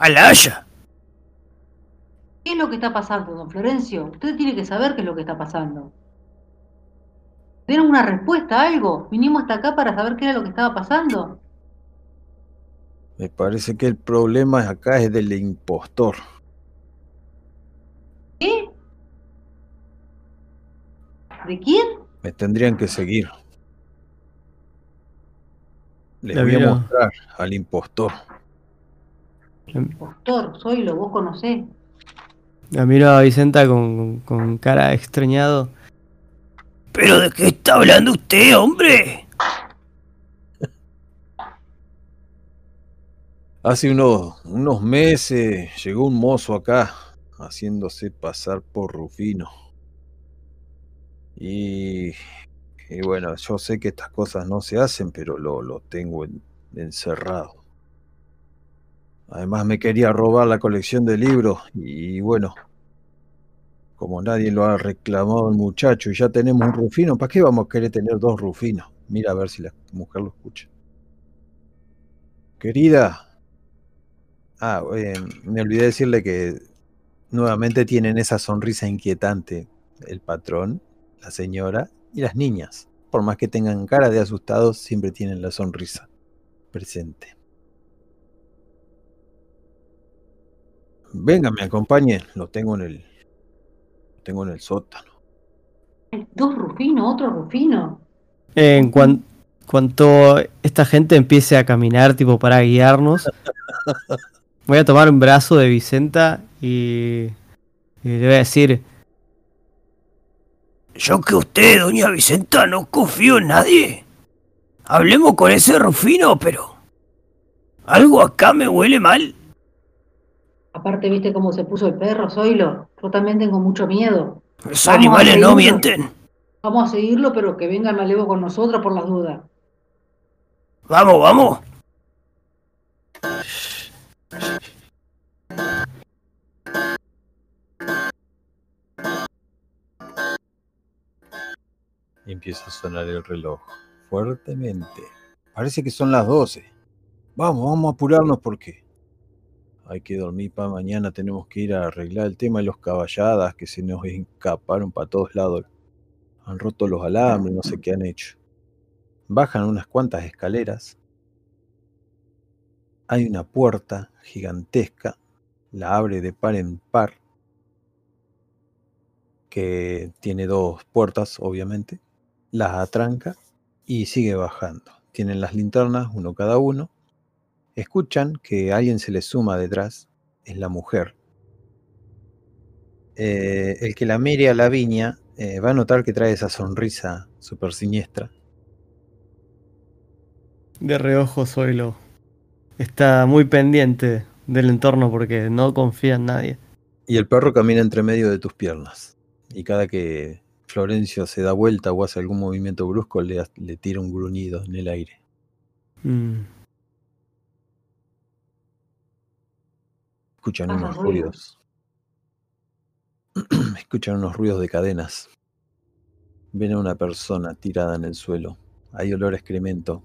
Malaya. ¿Qué es lo que está pasando, don Florencio? Usted tiene que saber qué es lo que está pasando. ¿Tienen una respuesta a algo? Vinimos hasta acá para saber qué era lo que estaba pasando. Me parece que el problema acá es del impostor. ¿Qué? ¿De quién? Me tendrían que seguir. Les La voy a mostrar al impostor. Impostor, Zoilo, vos conocés. La miro a Vicenta con, con cara extrañado. ¿Pero de qué está hablando usted, hombre? Hace unos, unos meses llegó un mozo acá haciéndose pasar por Rufino. Y, bueno, yo sé que estas cosas no se hacen, pero lo, lo tengo en- encerrado. Además me quería robar la colección de libros y bueno, como nadie lo ha reclamado el muchacho y ya tenemos un Rufino, ¿para qué vamos a querer tener dos Rufinos? Mira a ver si la mujer lo escucha. Querida, Ah, eh, me olvidé decirle que nuevamente tienen esa sonrisa inquietante el patrón, la señora y las niñas. Por más que tengan cara de asustados, siempre tienen la sonrisa presente. Venga, me acompañe, lo tengo en el lo tengo en el sótano. Dos Rufino, otro Rufino. En cuan- cuanto esta gente empiece a caminar, tipo para guiarnos, <laughs> voy a tomar un brazo de Vicenta y, y le voy a decir: Yo que usted, doña Vicenta, no confío en nadie. Hablemos con ese Rufino, pero... Algo acá me huele mal. Aparte, ¿viste cómo se puso el perro, Zoilo? Yo también tengo mucho miedo. Los animales no mienten. Vamos a seguirlo, pero que venga el malevo con nosotros por las dudas. Vamos, vamos. Empieza a sonar el reloj fuertemente. Parece que son las 12. Vamos, vamos a apurarnos porque hay que dormir para mañana. Tenemos que ir a arreglar el tema de los caballadas que se nos escaparon para todos lados. Han roto los alambres, no sé qué han hecho. Bajan unas cuantas escaleras. Hay una puerta gigantesca. La abre de par en par. Que tiene dos puertas, obviamente las atranca y sigue bajando. Tienen las linternas, uno cada uno. Escuchan que alguien se les suma detrás, es la mujer. Eh, el que la mire a la viña eh, va a notar que trae esa sonrisa súper siniestra. De reojo Zoilo. Está muy pendiente del entorno porque no confía en nadie. Y el perro camina entre medio de tus piernas. Y cada que Florencio se da vuelta o hace algún movimiento brusco, le, le tira un gruñido en el aire. Mm. Escuchan Pasa unos ruido. ruidos. <clears throat> Escuchan unos ruidos de cadenas. Ven a una persona tirada en el suelo. Hay olor a excremento.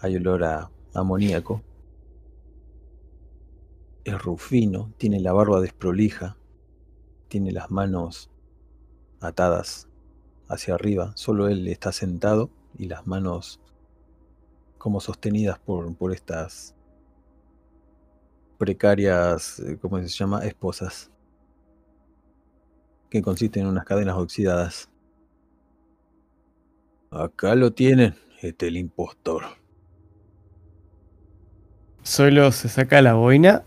Hay olor a amoníaco. Es Rufino, tiene la barba desprolija, tiene las manos atadas hacia arriba. Solo él está sentado y las manos como sostenidas por, por estas precarias, eh, ¿cómo se llama? Esposas. Que consisten en unas cadenas oxidadas. Acá lo tienen, este el impostor. Solo se saca la boina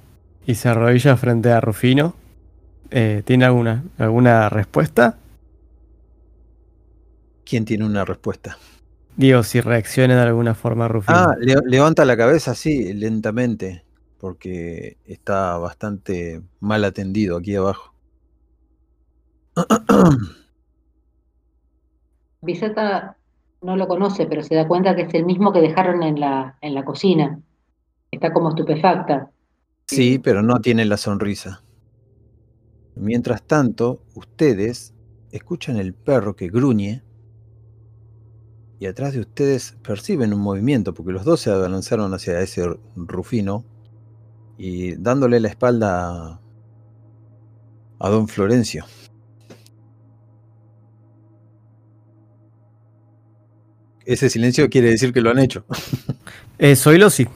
y se arrodilla frente a Rufino. Eh, ¿Tiene alguna, alguna respuesta? ¿Quién tiene una respuesta? Digo, si reacciona de alguna forma Rufino. Ah, le- levanta la cabeza así, lentamente, porque está bastante mal atendido aquí abajo. <clears throat> Vicenta no lo conoce, pero se da cuenta que es el mismo que dejaron en la, en la cocina. Está como estupefacta. Sí, pero no tiene la sonrisa. Mientras tanto, ustedes escuchan el perro que gruñe y atrás de ustedes perciben un movimiento porque los dos se abalanzaron hacia ese Rufino y dándole la espalda a, a don Florencio. Ese silencio quiere decir que lo han hecho. Eh, Zoilo sí.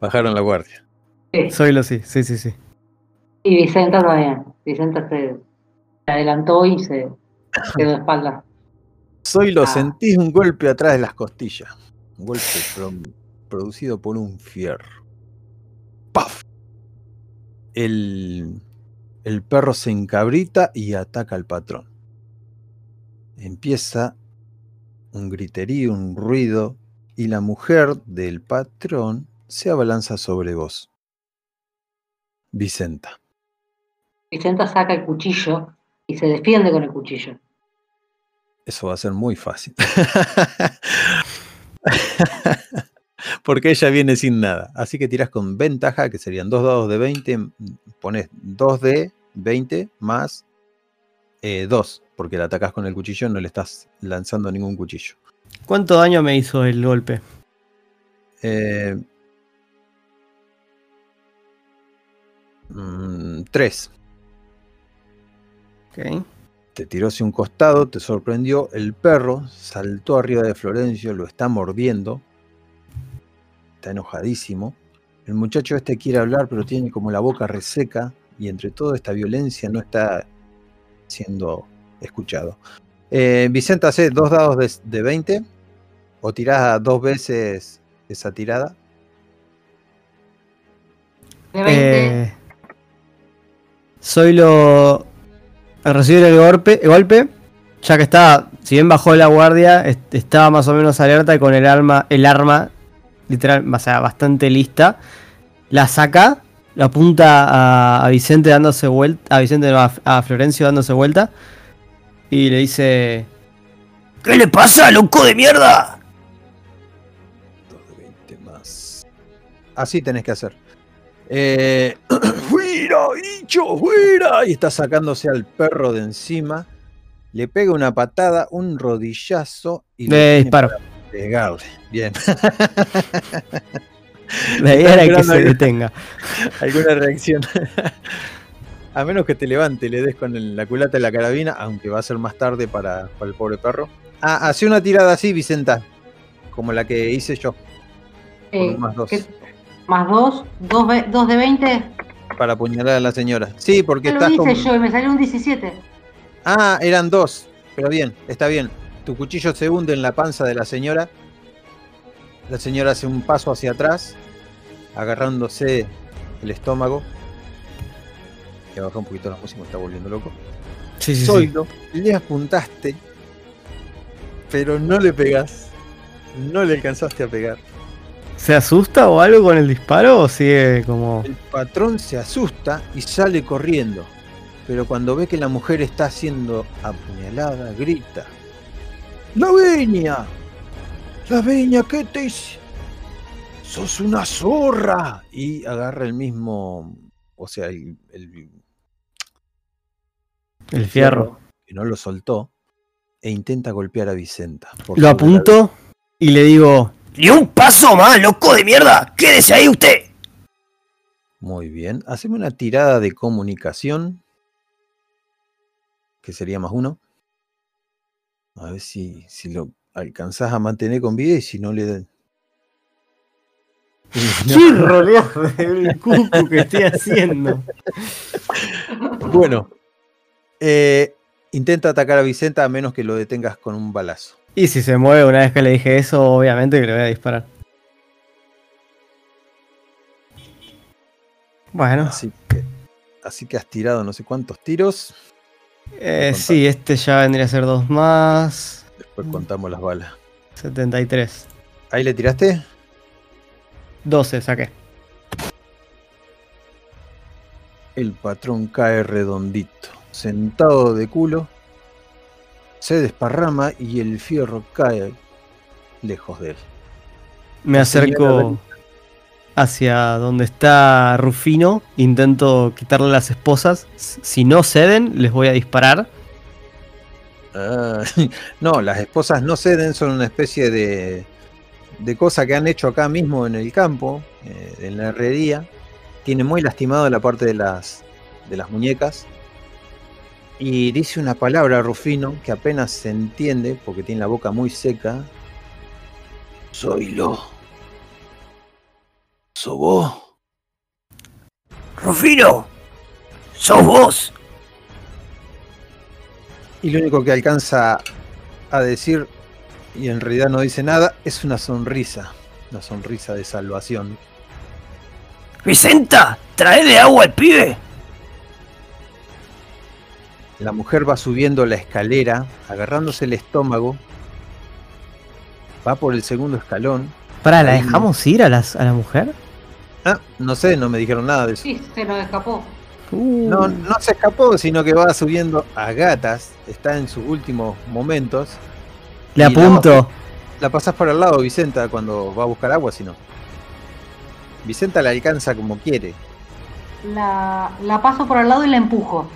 Bajaron la guardia. Sí. Zoilo sí, sí, sí, sí. Y Vicenta también. Vicenta se, se adelantó y se quedó de espalda. Soy lo Ah. sentís un golpe atrás de las costillas. Un golpe pro- producido por un fierro. ¡Paf! El, el perro se encabrita y ataca al patrón. Empieza un griterío, un ruido, y la mujer del patrón se abalanza sobre vos. Vicenta. Vicenta saca el cuchillo y se defiende con el cuchillo. Eso va a ser muy fácil. <laughs> Porque ella viene sin nada. Así que tirás con ventaja, que serían dos dados de 20. mm, Pones 2 de 20 más 2. porque la atacás con el cuchillo, no le estás lanzando ningún cuchillo. ¿Cuánto daño me hizo el golpe? Eh, 3. Ok. Te tiró hacia un costado, te sorprendió. El perro saltó arriba de Florencio, lo está mordiendo. Está enojadísimo. El muchacho este quiere hablar, pero tiene como la boca reseca. Y entre toda esta violencia no está siendo escuchado. Eh, Vicente, hace dos dados de, de 20. O tirás dos veces esa tirada. De 20, Eh, Zoilo al recibir el golpe, el golpe, ya que estaba, si bien bajó la guardia, est- estaba más o menos alerta y con el arma, el arma, literal, o sea, bastante lista, la saca, la apunta a, Vicente dándose vuelta, a Vicente, a, a Florencio dándose vuelta, y le dice, ¿Qué le pasa, loco de mierda? Dos de 20 más. Así tenés que hacer. Eh, ¡Fuera, bicho! ¡Fuera! Y está sacándose al perro de encima. Le pega una patada, un rodillazo y le tiene disparo. Bien. <laughs> La idea era que se que- detenga. <laughs> ¿Alguna reacción? a menos que te levante y le des con el- la culata de la carabina, aunque va a ser más tarde para, para el pobre perro. Ah, hace una tirada así, Vicenta. Como la que hice yo. Eh, más dos. ¿qué- más 2, 2 de 20. Para apuñalar a la señora. Sí, porque ¿Qué lo estás hice con... yo y me salió un 17. Ah, eran dos. Pero bien, está bien. Tu cuchillo se hunde en la panza de la señora. La señora hace un paso hacia atrás, agarrándose el estómago. Que baja un poquito la música, me está volviendo loco. Sí, sí, sí. Zoilo, le apuntaste, pero no le pegás. No le alcanzaste a pegar. ¿Se asusta o algo con el disparo o sigue como... El patrón se asusta y sale corriendo. Pero cuando ve que la mujer está siendo apuñalada, grita. ¡La veña! ¡La veña! ¿Qué te hice? ¡Sos una zorra! Y agarra el mismo. O sea, el, el- El fierro. que no lo soltó, e intenta golpear a Vicenta. Lo apunto y le digo, ¡Ni un paso más, loco de mierda! ¡Quédese ahí usted! Muy bien. Haceme una tirada de comunicación. Que sería más uno. A ver si, si lo alcanzás a mantener con vida y si no le dan. ¡qué <laughs> roleo del cucu que estoy haciendo! Bueno. eh, intenta atacar a Vicenta a menos que lo detengas con un balazo. Y si se mueve una vez que le dije eso, obviamente que le voy a disparar. Bueno, Así que, así que has tirado no sé cuántos tiros. eh, sí, este ya vendría a ser dos más. Después contamos las balas. 73. ¿Ahí le tiraste? 12 saqué. El patrón cae redondito, sentado de culo, se desparrama y el fierro cae lejos de él. Me acerco hacia donde está Rufino. Intento quitarle las esposas. Si no ceden, les voy a disparar. Ah, <laughs> no, las esposas no ceden, son una especie de, de cosa que han hecho acá mismo en el campo, eh, en la herrería. Tiene muy lastimado la parte de las, de las muñecas. Y dice una palabra Rufino que apenas se entiende porque tiene la boca muy seca. Soy lo. ¿So vos? ¡Rufino! ¡Sos vos! Y lo único que alcanza a decir, y en realidad no dice nada, es una sonrisa. Una sonrisa de salvación. ¡Vicenta! ¡Traele agua al pibe! La mujer va subiendo la escalera, agarrándose el estómago. Va por el segundo escalón. Para, ¿la dejamos ir a, las, a la mujer? Ah, no sé, no me dijeron nada de eso. Sí, se nos escapó. Uh, No, no se escapó, sino que va subiendo a gatas. Está en sus últimos momentos. le la apunto. La pasás por al lado, Vicenta, cuando va a buscar agua, si no. Vicenta la alcanza como quiere. La, la paso por al lado y la empujo.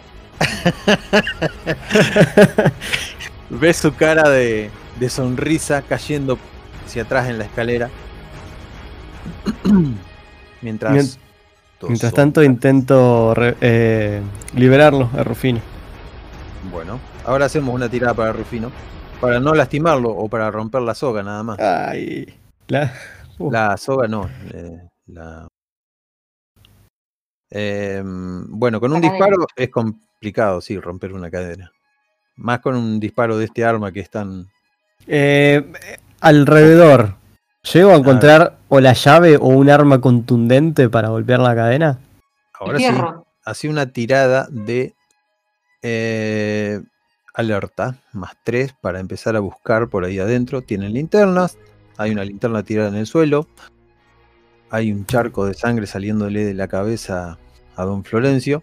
<laughs> Ves su cara de, de sonrisa cayendo hacia atrás en la escalera. <clears throat> Mientras. Mientras tanto intento re- eh, liberarlo a Rufino. Bueno, ahora hacemos una tirada para Rufino. Para no lastimarlo o para romper la soga, nada más. Ay. La... uh, La soga no. eh, la... Em, bueno, con un cadena. disparo es complicado, sí, romper una cadena. Más con un disparo de este arma que es tan. Eh, alrededor. ¿Llego a encontrar o la llave o un arma contundente para golpear la cadena? Ahora sí, hacía una tirada de eh, alerta, más 3 para empezar a buscar por ahí adentro. Tienen linternas, hay una linterna tirada en el suelo, hay un charco de sangre saliéndole de la cabeza a don Florencio.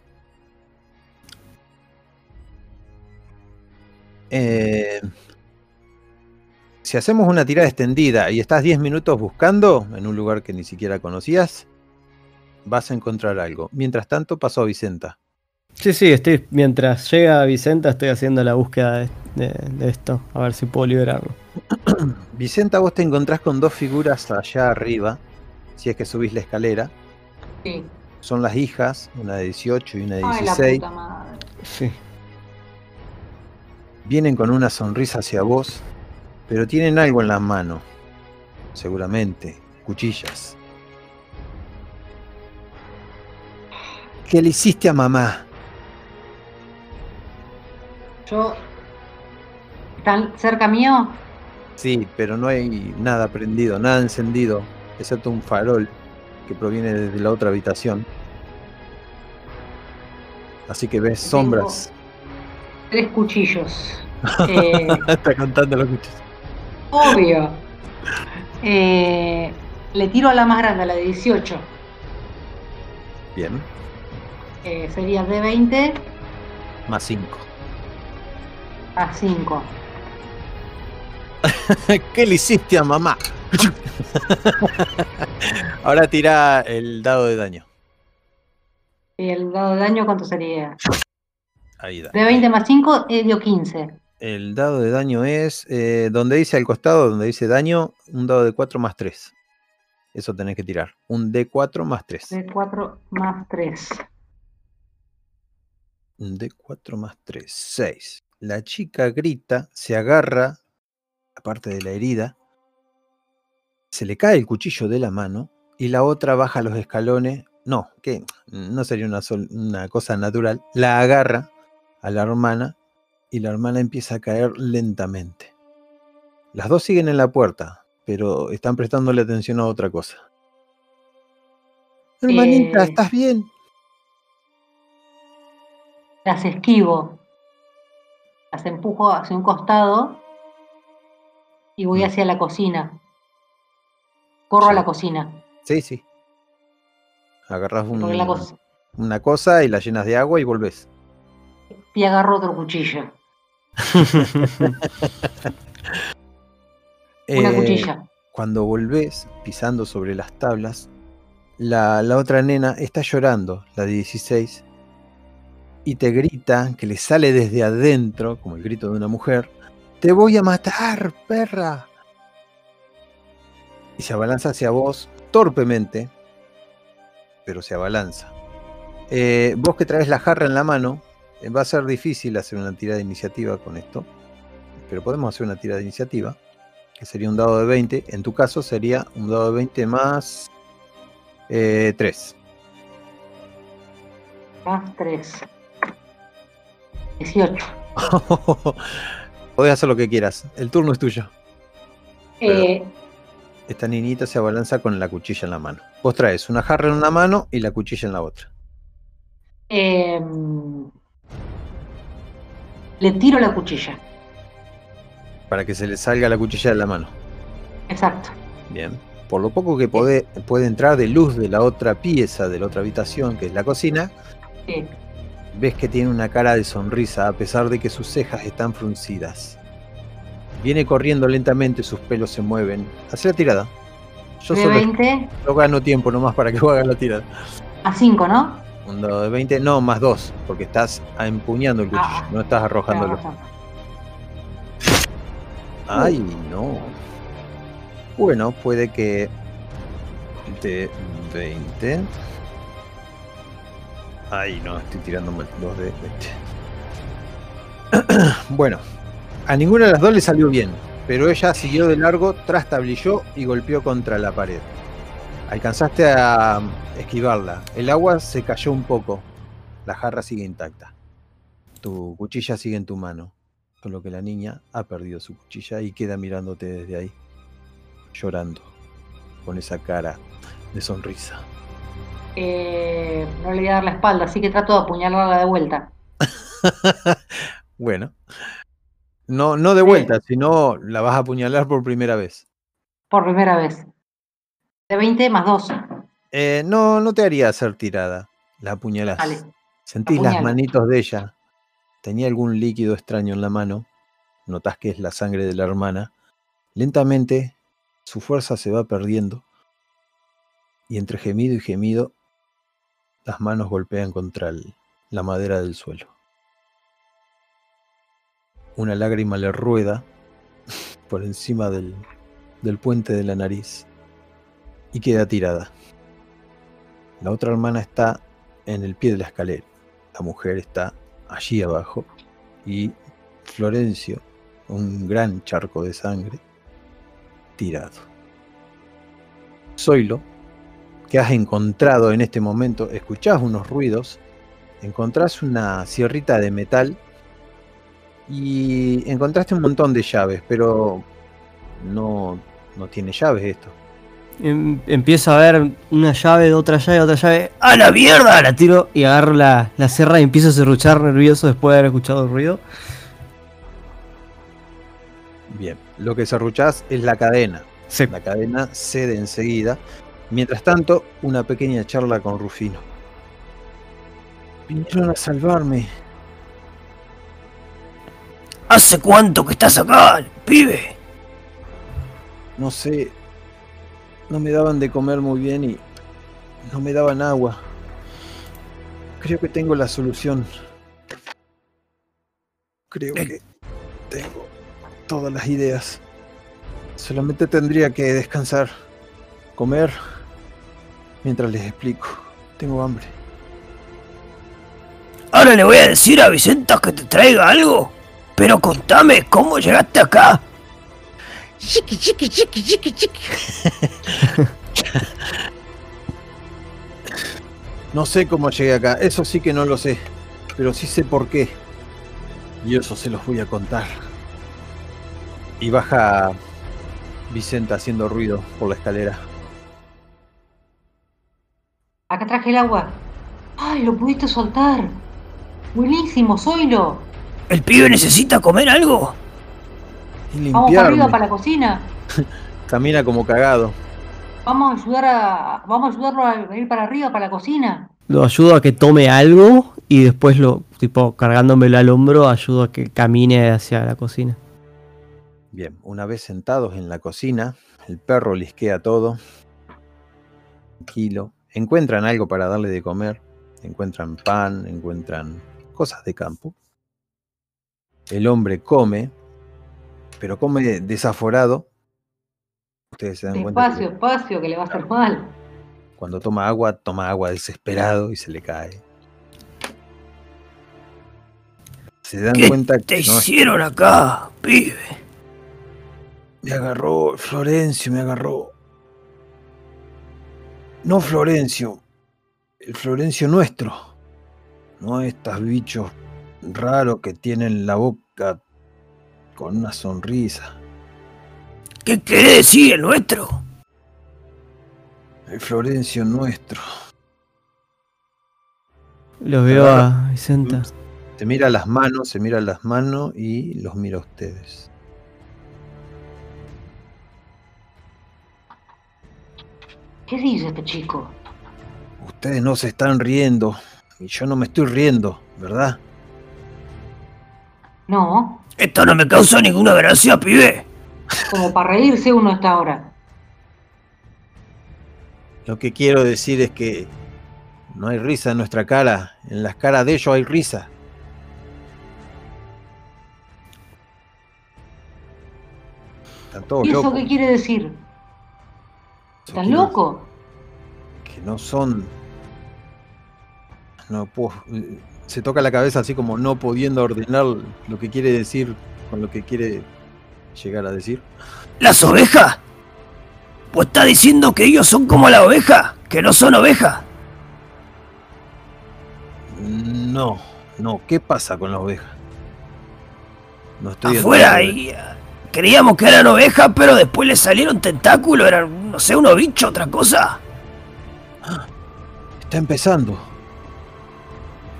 Eh, si hacemos una tirada extendida y estás 10 minutos buscando en un lugar que ni siquiera conocías, vas a encontrar algo. Mientras tanto, pasó a Vicenta. Sí, sí, estoy, mientras llega Vicenta estoy haciendo la búsqueda de, de- de esto, a ver si puedo liberarlo. <clears throat> Vicenta, vos te encontrás con dos figuras allá arriba, si es que subís la escalera. Sí. Son las hijas, una de 18 y una de Ay, la 16. puta madre. Sí. Vienen con una sonrisa hacia vos, pero tienen algo en la mano. Seguramente, cuchillas. ¿Qué le hiciste a mamá? Yo. ¿Están cerca mío? Sí, pero no hay nada prendido, nada encendido, excepto un farol que proviene desde la otra habitación. Así que ves Tengo- sombras. Tres cuchillos. <laughs> Eh, Está contando los cuchillos. obvio. Eh, le tiro a la más grande, a la de 18. Bien, Eh, sería de 20 más 5. a 5. <laughs> ¿Qué le hiciste a mamá? <laughs> Ahora tira el dado de daño. ¿Y el dado de daño cuánto sería? Ahí da. De 20 más 5 eh, dio 15. El dado de daño es, eh, donde dice al costado, donde dice daño, un dado de 4 más 3. Eso tenés que tirar. Un D4 más 3. De 4 más 3. Un D4 más 3. 6. La chica grita, se agarra, aparte de la herida, se le cae el cuchillo de la mano y la otra baja los escalones. No, que no sería una, sol- una cosa natural. La agarra a la hermana y la hermana empieza a caer lentamente. Las dos siguen en la puerta, pero están prestándole atención a otra cosa. Hermanita, Eh. ¿estás bien? Las esquivo. Las empujo hacia un costado y voy Mm. hacia la cocina. Corro a la cocina. Sí, sí. Agarras un- co- una cosa y la llenas de agua y volvés. y agarro otro cuchillo. <laughs> Una Eh, cuchilla. Cuando volvés pisando sobre las tablas, la, la otra nena está llorando, la de 16, y te grita, que le sale desde adentro, como el grito de una mujer, te voy a matar, perra. Y se abalanza hacia vos torpemente, pero se abalanza. Eh, vos que traes la jarra en la mano, eh, va a ser difícil hacer una tirada de iniciativa con esto, pero podemos hacer una tirada de iniciativa que sería un dado de 20. En tu caso sería un dado de 20 más 3. Más 3. 18. <laughs> Podés hacer lo que quieras. El turno es tuyo. Eh, Esta niñita se abalanza con la cuchilla en la mano. Vos traes una jarra en una mano y la cuchilla en la otra. em, le tiro la cuchilla. Para que se le salga la cuchilla de la mano. Exacto. Bien. Por lo poco que puede, puede entrar de luz de la otra pieza, de la otra habitación, que es la cocina, Sí. Ves que tiene una cara de sonrisa a pesar de que sus cejas están fruncidas. Viene corriendo lentamente, sus pelos se mueven. Hace la tirada. Yo de solo 20 yo gano tiempo nomás para que vos hagas la tirada. a 5, ¿no? Un dado de 20, no, más 2, porque estás empuñando el cuchillo, Ah. no estás arrojándolo. Ay, no. Bueno, puede que de 20. Ay, no, estoy tirando dos de 20. <clears throat> bueno, a ninguna de las dos le salió bien, pero ella siguió de largo, trastablilló y golpeó contra la pared. Alcanzaste a esquivarla. El agua se cayó un poco. La jarra sigue intacta. Tu cuchilla sigue en tu mano. Solo que la niña ha perdido su cuchilla y queda mirándote desde ahí, llorando, con esa cara de sonrisa. Eh, no le voy a dar la espalda, así que trato de apuñalarla de vuelta. <laughs> bueno, no, no de Sí. vuelta, sino la vas a apuñalar por primera vez. Por primera vez. De 20 más 2. Eh, no, no te haría hacer tirada. La apuñalás. Vale. Sentís las manitos de ella. Tenía algún líquido extraño en la mano. Notás que es la sangre de la hermana. Lentamente su fuerza se va perdiendo. Y entre gemido y gemido, las manos golpean contra la madera del suelo. Una lágrima le rueda <laughs> por encima del, del puente de la nariz y queda tirada. La otra hermana está en el pie de la escalera. La mujer está allí abajo y Florencio, un gran charco de sangre, tirado. Zoilo, que has encontrado en este momento, escuchás unos ruidos, encontrás una sierrita de metal y encontraste un montón de llaves, pero no, no tiene llaves esto. Em- empiezo a ver una llave, otra llave, otra llave. ¡A la mierda! La tiro y agarro la, la serra y empiezo a serruchar nervioso después de haber escuchado el ruido. Bien, lo que serruchás es la cadena. Sí. La cadena cede enseguida. Mientras tanto, una pequeña charla con Rufino. Vinieron a salvarme. ¿Hace cuánto que estás acá, pibe? No sé. No me daban de comer muy bien y no me daban agua. Creo que tengo la solución. Creo que tengo todas las ideas. Solamente tendría que descansar, comer, mientras les explico. Tengo hambre. Ahora le voy a decir a Vicenta que te traiga algo. Pero contame, ¿cómo llegaste acá? Chiqui, chiqui, chiqui, chiqui, chiqui. <laughs> No sé cómo llegué acá, eso sí que no lo sé, pero sí sé por qué. Y eso se los voy a contar. Y baja Vicenta haciendo ruido por la escalera. Acá traje el agua. ¡Ay, lo pudiste soltar! Buenísimo, Zoilo. ¿El pibe necesita comer algo? Y Vamos para arriba, para la cocina. <laughs> Camina como cagado. Vamos a ayudar a. Vamos a ayudarlo a venir para arriba, para la cocina. Lo ayudo a que tome algo y después lo, tipo, cargándomelo al hombro, ayudo a que camine hacia la cocina. Bien, una vez sentados en la cocina, el perro lisquea todo. Tranquilo. Encuentran algo para darle de comer. Encuentran pan, encuentran cosas de campo. El hombre come, pero come desaforado. Ustedes se dan cuenta Despacio, que despacio, que le va a hacer mal. cuando toma agua, toma agua desesperado y se le cae. Se dan ¿Qué cuenta te que no, hicieron acá, pibe? Me agarró Florencio, me agarró. No Florencio, el Florencio nuestro. No estos bichos raros que tienen la boca con una sonrisa. ¿Qué quiere decir el nuestro? El Florencio nuestro. Lo veo a Vicenta. Se mira las manos, se mira las manos y los mira a ustedes. ¿Qué dice este chico? Ustedes no se están riendo y yo no me estoy riendo, ¿verdad? No, Esto no me causa ninguna gracia, pibe. como para reírse uno está ahora. Lo que quiero decir es que no hay risa en nuestra cara, en las caras de ellos hay risa. Están todos ¿Y eso locos. qué quiere decir? ¿Estás loco? Que no son. No puedo. Se toca la cabeza así como no pudiendo ordenar lo que quiere decir con lo que quiere llegar a decir. ¿Las ovejas? Pues está diciendo que ellos son como la oveja, que no son ovejas. No, no. ¿Qué pasa con la oveja? No estoy Afuera y creíamos que eran ovejas, pero después le salieron tentáculos, eran, no sé, unos bichos, otra cosa. Está empezando.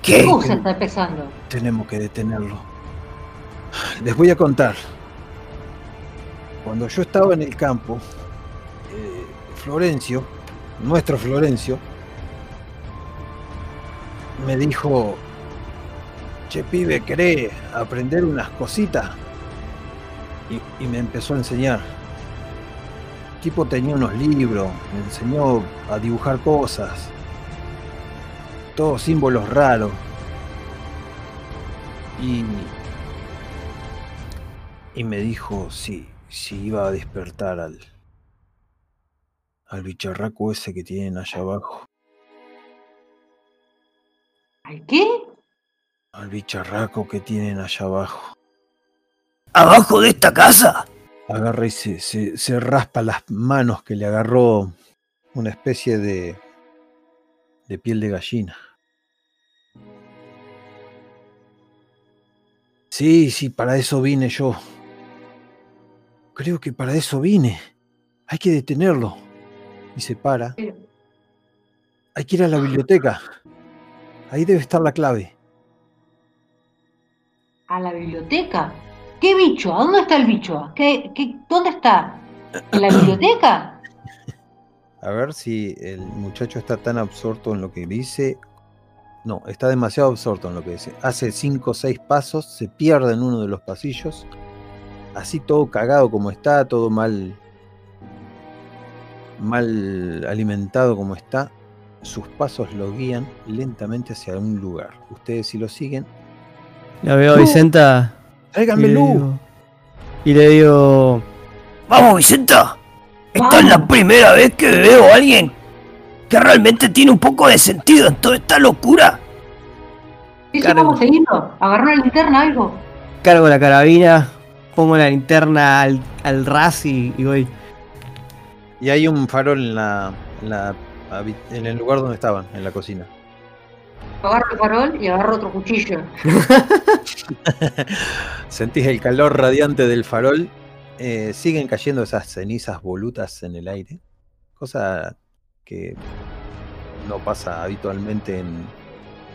¿Qué ¿Qué? cosa está empezando? Tenemos que detenerlo. Les voy a contar. Cuando yo estaba en el campo, eh, Florencio, nuestro Florencio, me dijo, che pibe, ¿querés aprender unas cositas? Y, y me empezó a enseñar. El tipo tenía unos libros, me enseñó a dibujar cosas, todos símbolos raros. Y, y me dijo si, si iba a despertar al, al bicharraco ese que tienen allá abajo. ¿Al qué? Al bicharraco que tienen allá abajo. ¿Abajo de esta casa? Agarra y se, se, se raspa las manos que le agarró una especie de, de piel de gallina. Sí, sí, para eso vine yo. Creo que para eso vine. Hay que detenerlo. Y se para. Hay que ir a la biblioteca. Ahí debe estar la clave. ¿A la biblioteca? ¿Qué bicho? ¿A dónde está el bicho? ¿Qué, qué, ¿Dónde está? ¿En la <clears throat> biblioteca? A ver si el muchacho está tan absorto en lo que dice. No, está demasiado absorto en lo que dice. Hace cinco o seis pasos, se pierde en uno de los pasillos. Así todo cagado como está, todo mal. mal alimentado como está. Sus pasos lo guían lentamente hacia un lugar. Ustedes si lo siguen, La veo a. Vicenta Tráiganme luz. digo- Y le digo, Vamos, Vicenta. Esta es la primera vez que veo a alguien que realmente tiene un poco de sentido en toda esta locura. ¿Y Cargo. vamos a seguirlo? ¿Agarró la linterna algo? cargo la carabina, pongo la linterna al, al ras y, y voy. Y hay un farol en la, en la en el lugar donde estaban, en la cocina. Agarro el farol y agarro otro cuchillo. <laughs> Sentís el calor radiante del farol. eh, siguen cayendo esas cenizas volutas en el aire. Cosa que no pasa habitualmente en,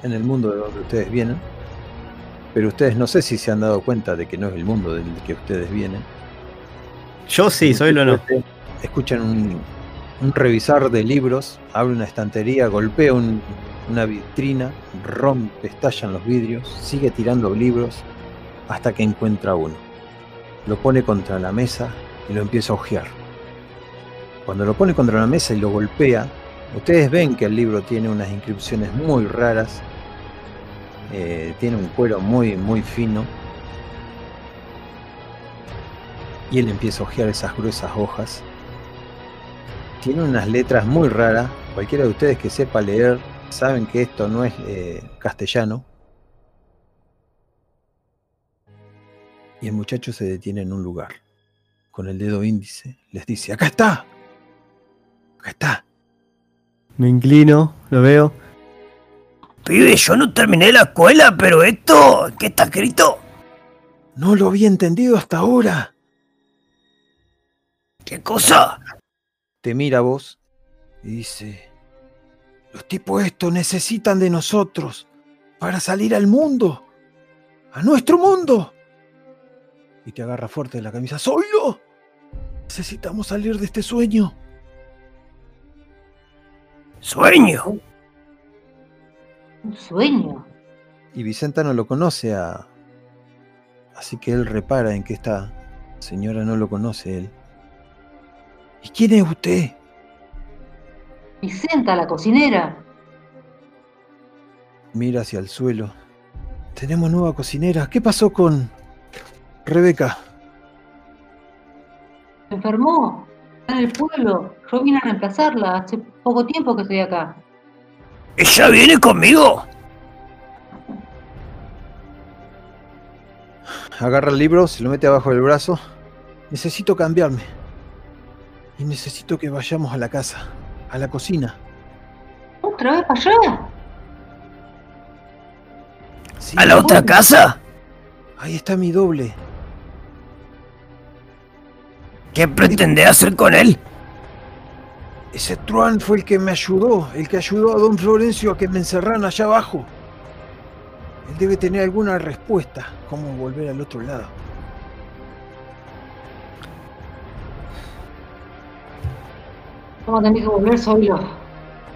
en el mundo de donde ustedes vienen. Pero ustedes no sé si se han dado cuenta de que no es el mundo del que ustedes vienen. Yo sí, soy lo no. Escuchan un, un revisar de libros, abre una estantería, golpea un- una vitrina, rompe, estallan los vidrios, sigue tirando libros hasta que encuentra uno. Lo pone contra la mesa y lo empieza a hojear. Cuando lo pone contra la mesa y lo golpea, ustedes ven que el libro tiene unas inscripciones muy raras, eh, tiene un cuero muy, muy fino. Y él empieza a hojear esas gruesas hojas. Tiene unas letras muy raras. Cualquiera de ustedes que sepa leer saben que esto no es eh, castellano. Y el muchacho se detiene en un lugar. Con el dedo índice les dice, acá está. Acá está. Me inclino, lo veo. Pibe, yo no terminé la escuela, pero esto, ¿qué está escrito? No lo había entendido hasta ahora. ¿Qué cosa? Te mira a vos y dice, los tipos estos necesitan de nosotros para salir al mundo. A nuestro mundo. Y te agarra fuerte de la camisa. ¡Solo! Necesitamos salir de este sueño. Sueño. Un sueño. Y Vicenta no lo conoce a... Así que él repara en que esta señora no lo conoce él. ¿Y quién es usted? Vicenta, la cocinera. Mira hacia el suelo. Tenemos nueva cocinera. ¿Qué pasó con Rebeca? Se enfermó. Está en el pueblo. Yo vine a reemplazarla. Hace poco tiempo que estoy acá. ¿Ella viene conmigo? Agarra el libro, se lo mete abajo del brazo. Necesito cambiarme. Y necesito que vayamos a la casa, a la cocina. ¿Otra vez para allá? Sí, ¿A la otra casa? Ahí está mi doble. ¿Qué pretende hacer con él? Ese Truan fue el que me ayudó, el que ayudó a don Florencio a que me encerraran allá abajo. Él debe tener alguna respuesta, cómo volver al otro lado. Vamos a tener que volver solos.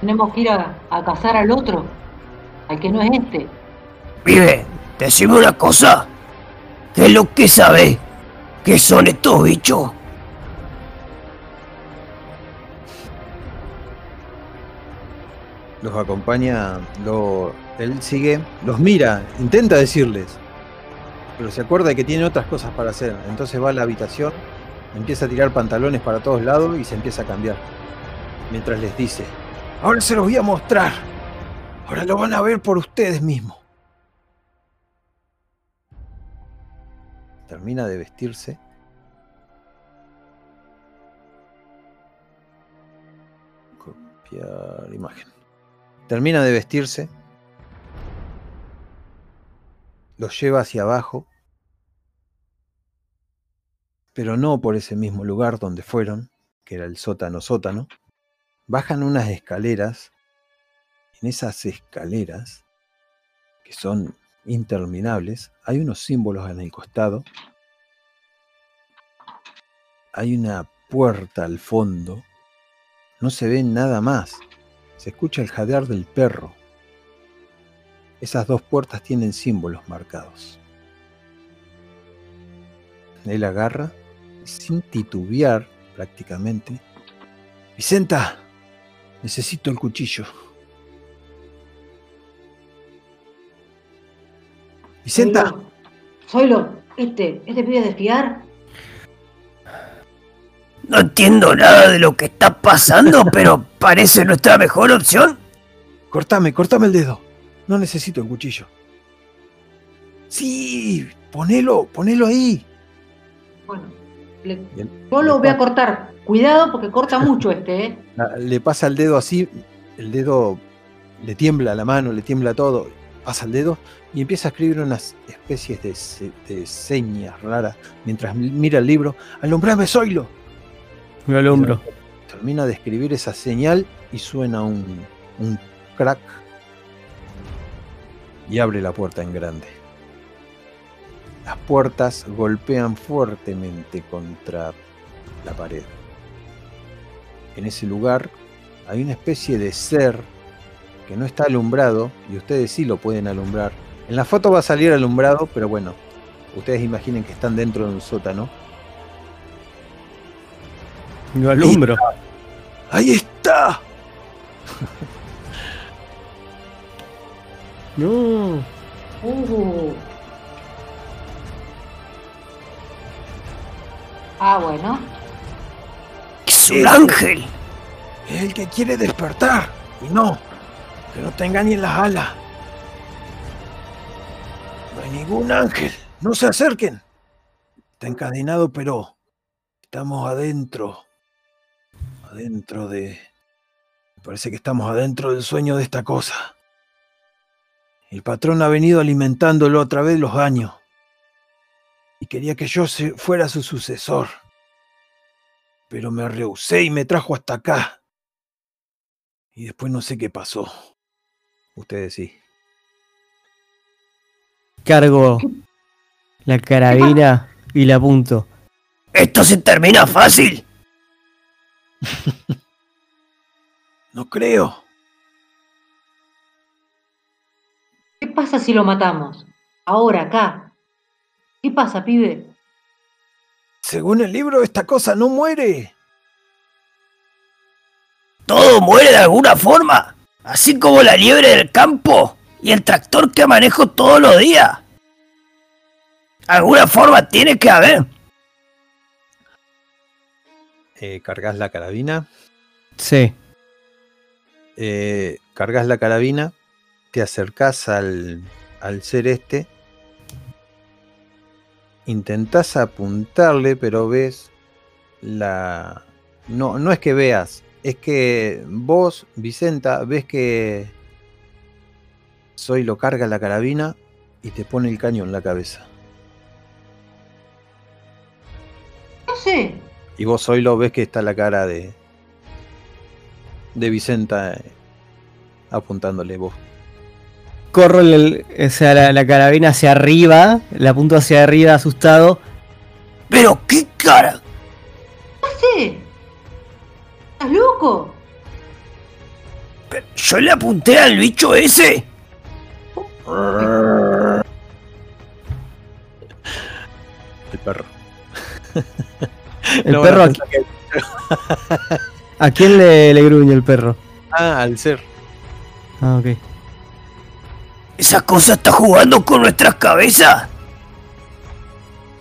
Tenemos que ir a, a cazar al otro. Al que no es este. Pibe, decime una cosa. ¿Qué es lo que sabe? ¿Qué son estos bichos? Los acompaña, lo, él sigue, los mira, intenta decirles, pero se acuerda de que tiene otras cosas para hacer. Entonces va a la habitación, empieza a tirar pantalones para todos lados y se empieza a cambiar. Mientras les dice, ahora se los voy a mostrar. Ahora lo van a ver por ustedes mismos. Termina de vestirse. Copiar imagen. Termina de vestirse. Los lleva hacia abajo. Pero no por ese mismo lugar donde fueron, que era el sótano sótano. Bajan unas escaleras. En esas escaleras, que son interminables, hay unos símbolos en el costado. Hay una puerta al fondo. No se ve nada más. Se escucha el jadear del perro. Esas dos puertas tienen símbolos marcados. Él agarra, sin titubear prácticamente. Vicenta, necesito el cuchillo. Vicenta, Zoilo, Zoilo, Este, este pibe de. No entiendo nada de lo que está pasando, <laughs> pero parece nuestra mejor opción. Cortame, cortame el dedo. No necesito el cuchillo. Sí, ponelo, ponelo ahí. Bueno, le- yo lo voy a cortar. Cuidado porque corta mucho este, ¿eh? <laughs> Ah, Le pasa el dedo así, el dedo le tiembla la mano, le tiembla todo, pasa el dedo y empieza a escribir unas especies de, se- de señas raras mientras mi- mira el libro. ¡Alumbrame, Zoilo! Termina de escribir esa señal y suena un, un crack y abre la puerta en grande. Las puertas golpean fuertemente contra la pared. En ese lugar hay una especie de ser que no está alumbrado y ustedes sí lo pueden alumbrar. En la foto va a salir alumbrado, pero bueno, ustedes imaginen que están dentro de un sótano. Me alumbro. ¡Ahí está! <laughs> No. Uh. Ah, bueno. Es un ángel. Es el que quiere despertar. Y no, que no te engañen las alas. No hay ningún ángel. No se acerquen. Está encadenado, pero estamos adentro. Adentro de... Parece que estamos adentro del sueño de esta cosa. El patrón ha venido alimentándolo a través de los años. Y quería que yo fuera su sucesor. Pero me rehusé y me trajo hasta acá. Y después no sé qué pasó. Ustedes sí. Cargo la carabina y la apunto. Esto se termina fácil. <laughs> No creo. ¿Qué pasa si lo matamos? Ahora, acá. ¿Qué pasa, pibe? Según el libro, esta cosa no muere. Todo muere de alguna forma. Así como la liebre del campo y el tractor que manejo todos los días. Alguna forma tiene que haber. Eh, cargas la carabina. Sí. eh, cargas la carabina. Te acercás al, al ser este. Intentás apuntarle, pero ves la. No, no es que veas. Es que vos, Vicenta, ves que Soy lo carga la carabina y te pone el caño en la cabeza. No sé. Y vos hoy lo ves que está la cara de. de Vicenta eh, apuntándole vos. Corro el- o sea, la, la carabina hacia arriba, la apunto hacia arriba asustado. Pero qué cara. No sé. ¿Estás loco? Pero Yo le apunté al bicho ese. El perro. <laughs> <laughs> El No, perro, a, pensar que- <laughs> ¿a quién le, le gruñe el perro? Ah, al ser. Ah, ok. Esa cosa está jugando con nuestras cabezas.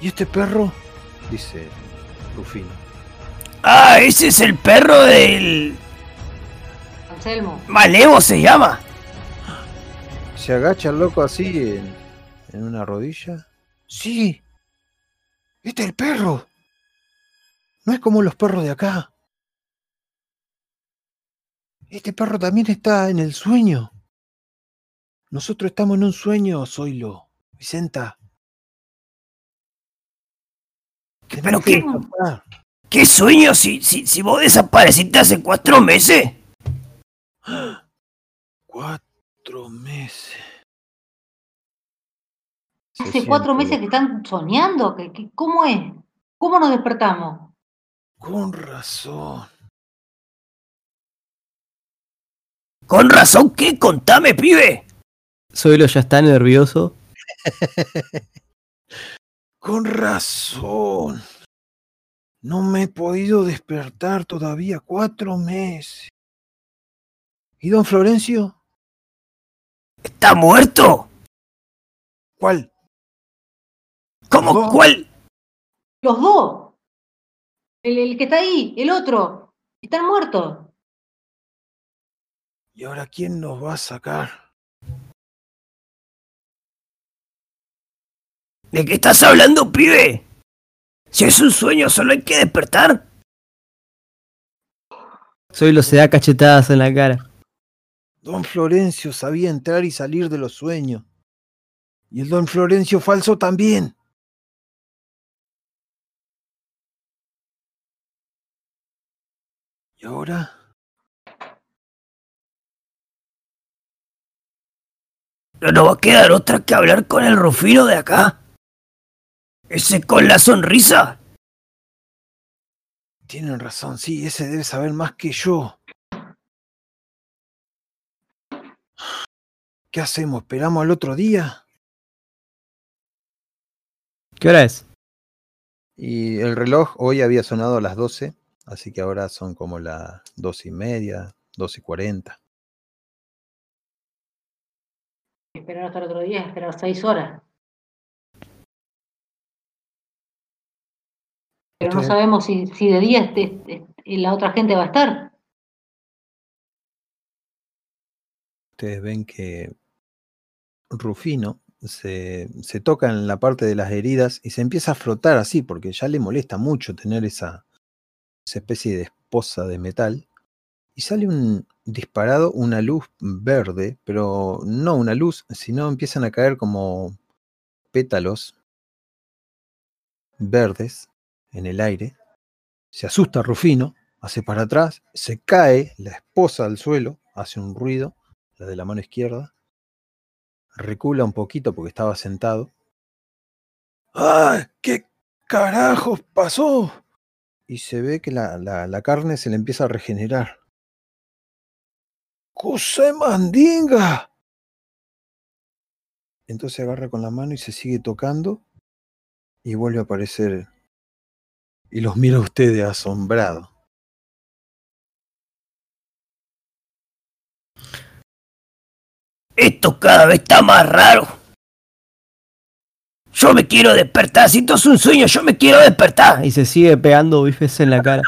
¿Y este perro? Dice Rufino. Ah, ese es el perro del... Anselmo. Malevo se llama. Se agacha el loco así en, en una rodilla. Sí. Este es el perro. No es como los perros de acá. Este perro también está en el sueño. Nosotros estamos en un sueño, Zoilo. Vicenta. ¿Pero qué? ¿Qué sueño si, si, si vos desapareciste hace cuatro meses? Cuatro meses. Se Hace cuatro meses que están soñando. ¿Qué- qué- ¿Cómo es? ¿Cómo nos despertamos? Con razón. Con razón, ¿qué? Contame, pibe. Zoilo ya está nervioso. <laughs> Con razón. No me he podido despertar todavía cuatro meses. ¿Y don Florencio? ¿Está muerto? ¿Cuál? ¿Cómo? ¿Cuál? Los dos. El, el que está ahí, el otro. Están muertos. ¿Y ahora quién nos va a sacar? ¿De qué estás hablando, pibe? Si es un sueño, solo hay que despertar. Zoilo se da cachetadas en la cara. Don Florencio sabía entrar y salir de los sueños. Y el don Florencio falso también. ¿Y ahora? No nos va a quedar otra que hablar con el Rufino de acá. Ese con la sonrisa. Tienen razón, sí, ese debe saber más que yo. ¿Qué hacemos? ¿Esperamos al otro día? ¿Qué hora es? Y el reloj hoy había sonado a las 12, así que ahora son como las dos y media, dos y cuarenta. Esperar hasta el otro día, esperar seis horas. Pero no sabemos si, si de día este, este- la otra gente va a estar. Ustedes ven que Rufino se, se toca en la parte de las heridas y se empieza a frotar así, porque ya le molesta mucho tener esa, esa especie de esposa de metal. Y sale un disparado, una luz verde, pero no una luz, sino empiezan a caer como pétalos verdes en el aire. Se asusta Rufino, hace para atrás, se cae la esposa al suelo, hace un ruido, la de la mano izquierda, recula un poquito porque estaba sentado. ¡Ay! ¿Qué carajos pasó? Y se ve que la, la, la carne se le empieza a regenerar. ¡Cosa mandinga! Entonces agarra con la mano y se sigue tocando y vuelve a aparecer. Y los mira a ustedes asombrado. Esto cada vez está más raro. Yo me quiero despertar. Si esto es un sueño, yo me quiero despertar. Y se sigue pegando bifes en la cara.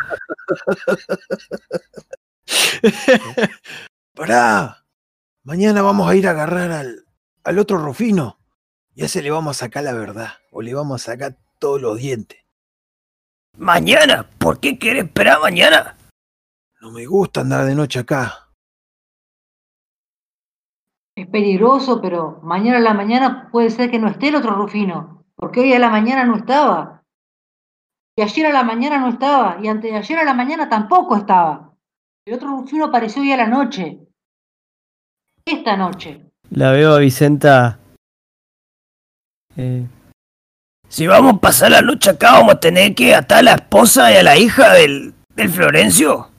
<laughs> Pará. Mañana vamos a ir a agarrar al, al otro Rufino. Y a ese le vamos a sacar la verdad. O le vamos a sacar todos los dientes. Mañana. ¿Por qué querés esperar mañana? No me gusta andar de noche acá. Es peligroso, pero mañana a la mañana puede ser que no esté el otro Rufino, porque hoy a la mañana no estaba. Y ayer a la mañana no estaba, y antes de ayer a la mañana tampoco estaba. El otro Rufino apareció hoy a la noche. Esta noche. La veo a Vicenta. eh, Si vamos a pasar la noche acá, vamos a tener que atar a la esposa y a la hija del, del Florencio.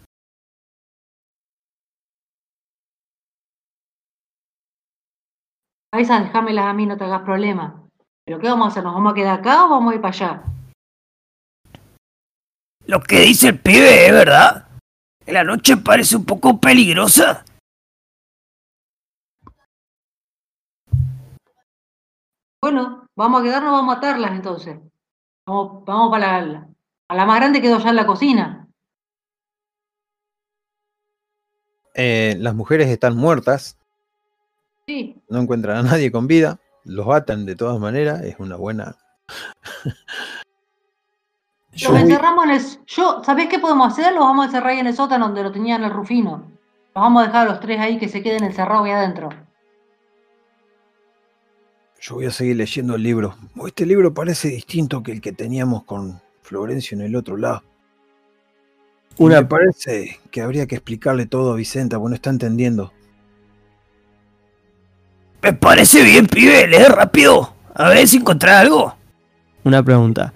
A esas déjamelas a mí, no te hagas problema. ¿Pero qué vamos a hacer? ¿Nos vamos a quedar acá o vamos a ir para allá? Lo que dice el pibe es verdad. La noche parece un poco peligrosa. Bueno, vamos a quedarnos, vamos a atarlas entonces. Vamos, vamos para la, a la más grande quedó ya en la cocina. Eh, las mujeres están muertas. Sí, No encuentran a nadie con vida. Los atan de todas maneras. Es una buena. Yo Los voy- encerramos en el. Yo, ¿sabés qué podemos hacer? Los vamos a encerrar ahí en el sótano donde lo tenían el Rufino. Los vamos a dejar a los tres ahí que se queden encerrados ahí adentro. Yo voy a seguir leyendo el libro. Este libro parece distinto que el que teníamos con Florencio en el otro lado. Y Una- Me parece que habría que explicarle todo a Vicenta, porque no está entendiendo. Me parece bien, pibe. Lee rápido. A ver si encontrás algo. una pregunta.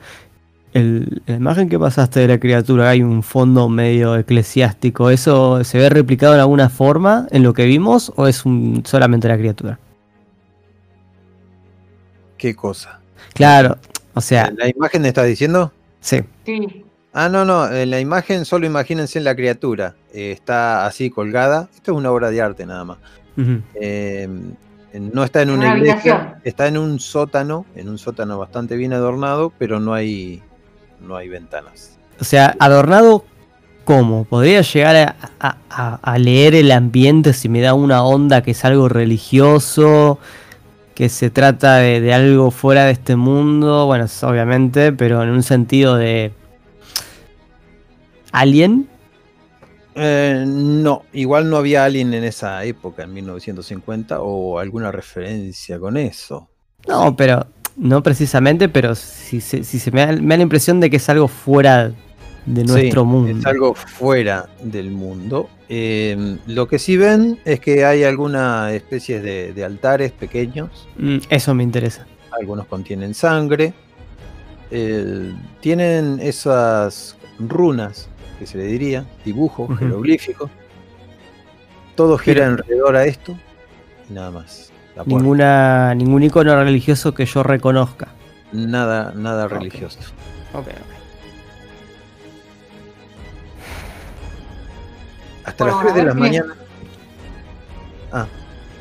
El, la imagen que pasaste de la criatura, hay un fondo medio eclesiástico. ¿Eso se ve replicado en alguna forma en lo que vimos o es un- solamente la criatura? ¿Qué cosa? Claro, o sea, ¿La imagen me está diciendo? sí. Sí, Ah, no, no. En la imagen solo imagínense la criatura. Eh, está así colgada. Esto es una obra de arte nada más. Eh, No está en una una iglesia, habitación. está en un sótano, en un sótano bastante bien adornado, pero no hay, no hay ventanas. O sea, adornado, ¿cómo? ¿Podría llegar a, a- a- a leer el ambiente si me da una onda que es algo religioso? Que se trata de, de algo fuera de este mundo. Bueno, obviamente, pero en un sentido de. ¿Alien? Eh, no, igual no había alguien en esa época, en 1950, o alguna referencia con eso. No, pero. No precisamente, pero si, se- si se me da, me da la impresión de que es algo fuera de nuestro Sí, mundo. Es algo fuera del mundo. Eh, lo que sí ven es que hay alguna especie de, de altares pequeños, Mm, eso me interesa. algunos contienen sangre, eh, tienen esas runas, que se le diría, dibujos Ujú. jeroglíficos. Todo gira Pero- alrededor a esto y nada más. Ninguna, ningún icono religioso que yo reconozca. Nada, nada Ok. religioso. Ok, Hasta Bueno, las 3 de la mañana. Ah,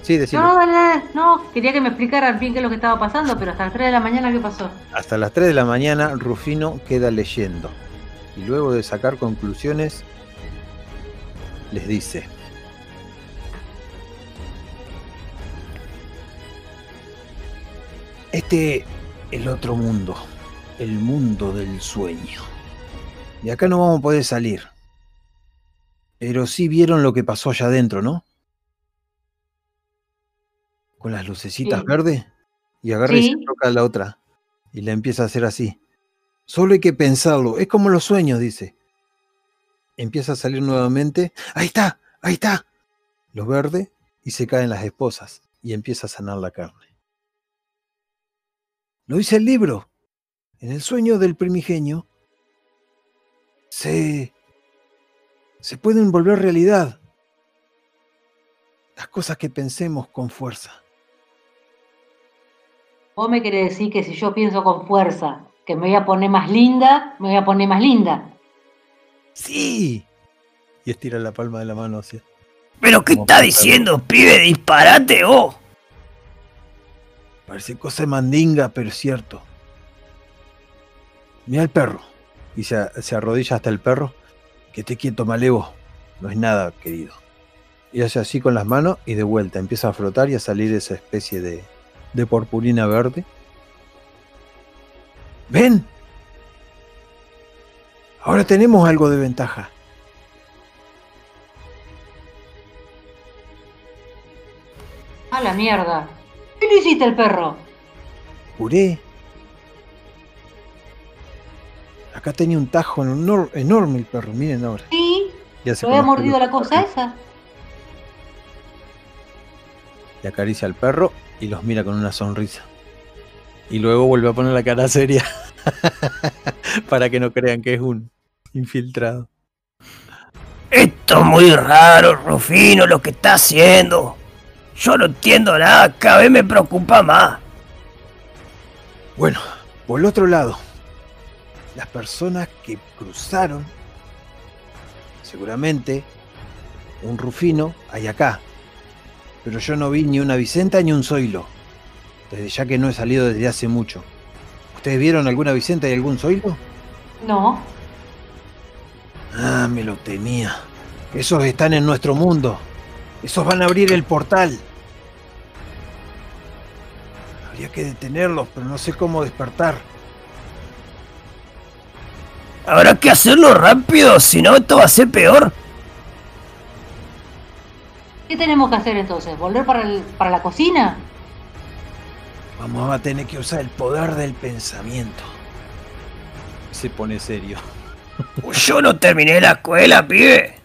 sí, decilo. No, dale, dale. no, quería que me explicaran bien qué es lo que estaba pasando, pero hasta las 3 de la mañana, ¿qué pasó? Hasta las 3 de la mañana Rufino queda leyendo y luego de sacar conclusiones les dice, este el otro mundo, el mundo del sueño. De acá no vamos a poder salir. Pero sí vieron lo que pasó allá adentro, ¿no? Con las lucecitas Sí. verdes. Y agarra y se toca la otra. Y la empieza a hacer así. Solo hay que pensarlo. Es como los sueños, dice. Empieza a salir nuevamente. Ahí está, ahí está. Lo verde y se caen las esposas. Y empieza a sanar la carne. Lo dice el libro. En el sueño del primigenio se, se pueden volver realidad las cosas que pensemos con fuerza. Vos me querés decir que si yo pienso con fuerza que me voy a poner más linda, me voy a poner más linda. ¡Sí! Y estira la palma de la mano hacia. ¿Pero qué está diciendo, pibe? Disparate, vos. Parece cosa de mandinga, pero es cierto. Mira el perro. Y se, se arrodilla hasta el perro. Que te quieto, malevo. No es nada, querido. Y hace así con las manos y de vuelta empieza a flotar y a salir esa especie de, de purpurina verde. ¡Ven! Ahora tenemos algo de ventaja. A la mierda. ¿Qué le hiciste al perro? Juré. Acá tenía un tajo enor- enorme el perro, miren ahora. Sí, Y hace lo había mordido la cosa esa. Y acaricia al perro y los mira con una sonrisa. Y luego vuelve a poner la cara seria. <laughs> Para que no crean que es un infiltrado. Esto es muy raro, Rufino, lo que está haciendo. Yo no entiendo nada, cada vez me preocupa más. Bueno, por el otro lado, las personas que cruzaron, seguramente un rufino hay acá. Pero yo no vi ni una Vicenta ni un Zoilo. Desde ya que no he salido desde hace mucho. ¿Ustedes vieron alguna Vicenta y algún Zoilo? No, Ah, me lo temía. Esos están en nuestro mundo. Esos van a abrir el portal. Habría que detenerlos, pero no sé cómo despertar. Habrá que hacerlo rápido, si no esto va a ser peor. ¿qué tenemos que hacer entonces? ¿Volver para, el- para la cocina? Vamos a tener que usar el poder del pensamiento. Se pone serio. Yo no terminé la escuela, pibe.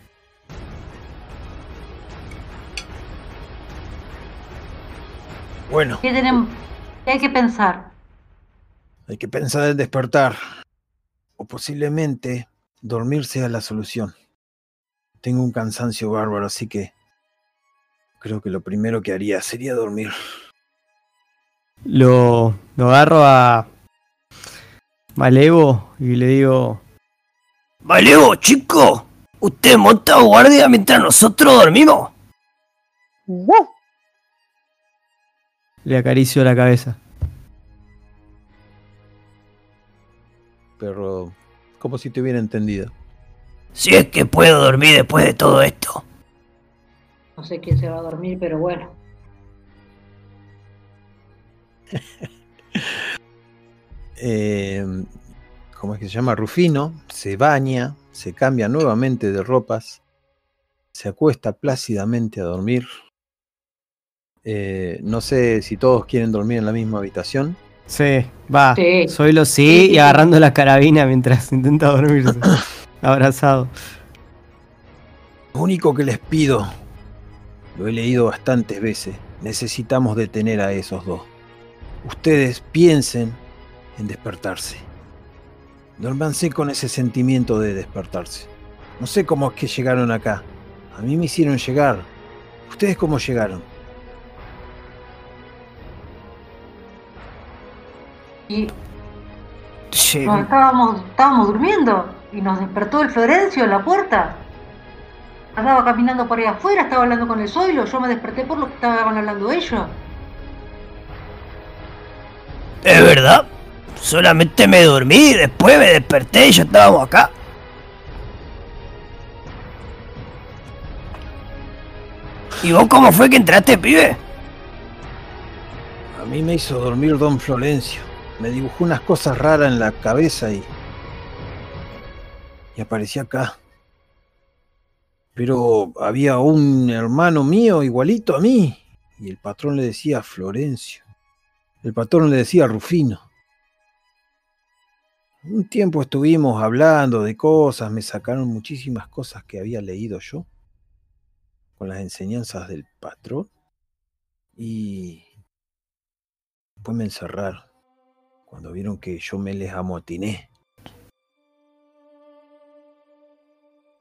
Bueno, ¿Qué tenemos? ¿Qué hay que pensar? hay que pensar en despertar. O posiblemente dormir sea la solución. Tengo un cansancio bárbaro, así que creo que lo primero que haría sería dormir. Lo, lo agarro a Malevo y le digo, Malevo, chico. Usted monta guardia mientras nosotros dormimos. Le acaricio la cabeza. Pero como si te hubiera entendido. Si es que puedo dormir después de todo esto. No sé quién se va a dormir, pero bueno. <laughs> Eh, ¿Cómo es que se llama? Rufino se baña, se cambia nuevamente de ropas, se acuesta plácidamente a dormir. Eh, no sé si todos quieren dormir en la misma habitación. Sí, va. Sí. Soy lo sí, y agarrando la carabina mientras intenta dormirse. <coughs> Abrazado. Lo único que les pido, lo he leído bastantes veces, necesitamos detener a esos dos. Ustedes piensen en despertarse. Duérmanse con ese sentimiento de despertarse. No sé cómo es que llegaron acá. A mí me hicieron llegar. ¿Ustedes cómo llegaron? Y Sí, nos estábamos, estábamos durmiendo y nos despertó el Florencio en la puerta. Andaba caminando por ahí afuera, estaba hablando con el Zoilo, yo me desperté por lo que estaban hablando ellos. ¿Es verdad? Solamente me dormí, después me desperté y ya estábamos acá. ¿Y vos cómo fue que entraste, pibe? A mí me hizo dormir don Florencio. Me dibujó unas cosas raras en la cabeza y. y aparecí acá. Pero había un hermano mío igualito a mí. Y el patrón le decía Florencio. El patrón le decía Rufino. Un tiempo estuvimos hablando de cosas, me sacaron muchísimas cosas que había leído yo con las enseñanzas del patrón. Y Después me encerraron. Cuando vieron que yo me les amotiné.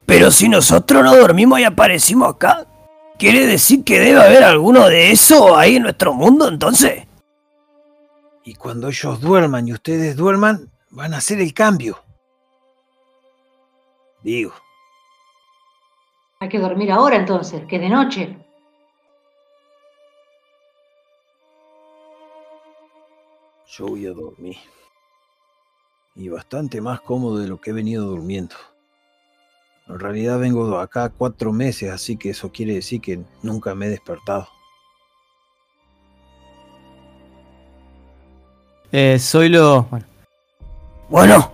Pero si nosotros no dormimos y aparecimos acá, ¿quiere decir que debe haber alguno de eso ahí en nuestro mundo entonces? Y cuando ellos duerman y ustedes duerman, van a hacer el cambio. Digo, Hay que dormir ahora entonces, que de noche. yo voy a dormir. Y bastante más cómodo de lo que he venido durmiendo. En realidad vengo acá cuatro meses, así que eso quiere decir que nunca me he despertado. Eh, soy lo. Bueno, Bueno,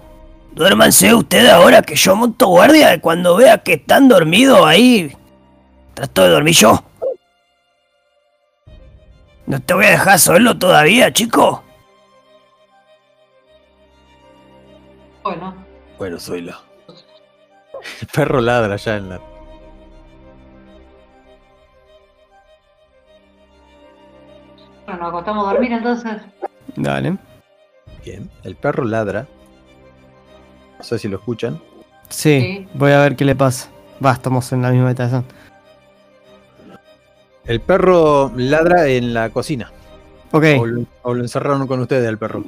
duérmanse ustedes ahora que yo monto guardia y cuando vea que están dormidos ahí, trato de dormir yo. No te voy a dejar solo todavía, chico. Bueno, Bueno, soy la. El perro ladra ya en la. bueno, nos acostamos a dormir entonces. Dale. Bien, el perro ladra. No sé si lo escuchan. Sí, Sí. voy a ver qué le pasa. Va, estamos en la misma habitación. El perro ladra en la cocina. Ok. O lo, o lo encerraron con ustedes el perro.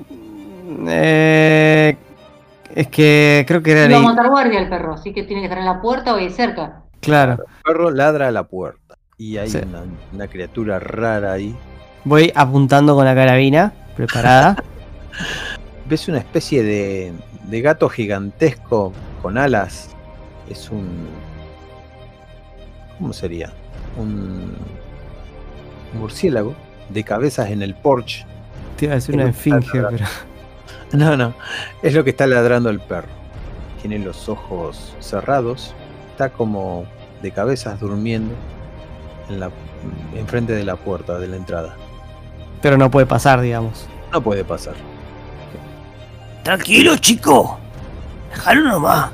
Eh, es que creo que era No va a ahí. montar guardia el perro, así que tiene que estar en la puerta o ahí cerca. Claro. El perro ladra a la puerta. Y hay Sí. una, una criatura rara ahí. Voy apuntando con la carabina, preparada. <laughs> Ves una especie de, de gato gigantesco con alas. Es un. ¿Cómo sería? Un murciélago de cabezas en el porche. Te iba a decir una esfinge, pero. <laughs> No, no. Es lo que está ladrando el perro. Tiene los ojos cerrados. Está como de cabezas durmiendo en la, enfrente de la puerta de la entrada. Pero no puede pasar, digamos. No puede pasar. Tranquilo, chico. Déjalo nomás.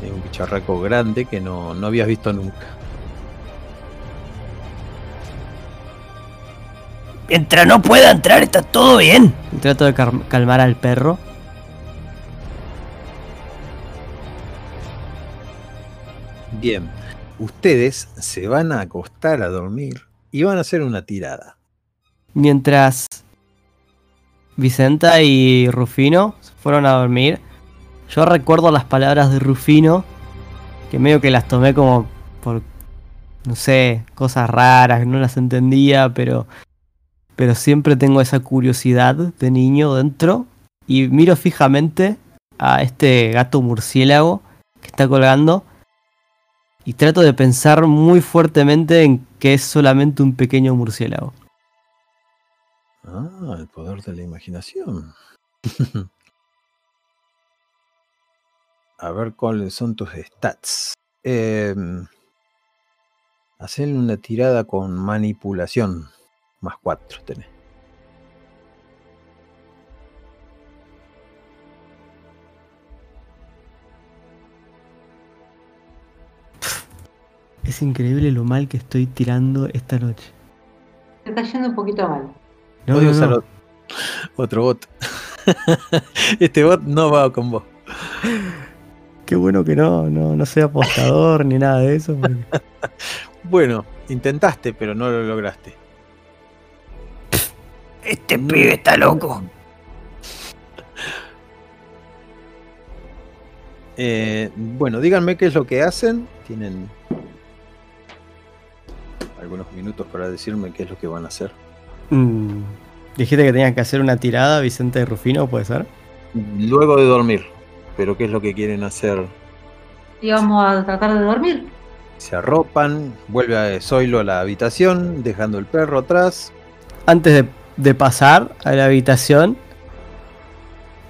Es un bicharraco grande que no, no habías visto nunca. Mientras no pueda entrar, está todo bien. Trato de calmar al perro. Bien, ustedes se van a acostar a dormir y van a hacer una tirada. Mientras Vicenta y Rufino se fueron a dormir, yo recuerdo las palabras de Rufino, que medio que las tomé como por, no sé, cosas raras, que no las entendía, pero pero siempre tengo esa curiosidad de niño dentro y miro fijamente a este gato murciélago que está colgando y trato de pensar muy fuertemente en que es solamente un pequeño murciélago. Ah, el poder de la imaginación. <laughs> A ver cuáles son tus stats. Eh, hacerle una tirada con manipulación. Más 4 tenés. Es increíble lo mal que estoy tirando esta noche. Te está yendo un poquito mal. No, Podés no, usar no. otro bot. <laughs> este bot no va con vos. Qué bueno que no, no, no sea apostador ni nada de eso. porque- <laughs> Bueno, intentaste, pero no lo lograste. Este pibe está loco. <laughs> Eh, bueno, díganme qué es lo que hacen. Tienen algunos minutos para decirme qué es lo que van a hacer. Mm, Dijiste que tenías que hacer una tirada, Vicente de Rufino, ¿puede ser? Luego de dormir. Pero qué es lo que quieren hacer. Y vamos a tratar de dormir. Se arropan, vuelve a Zoilo a la habitación, dejando el perro atrás. Antes de, de pasar a la habitación,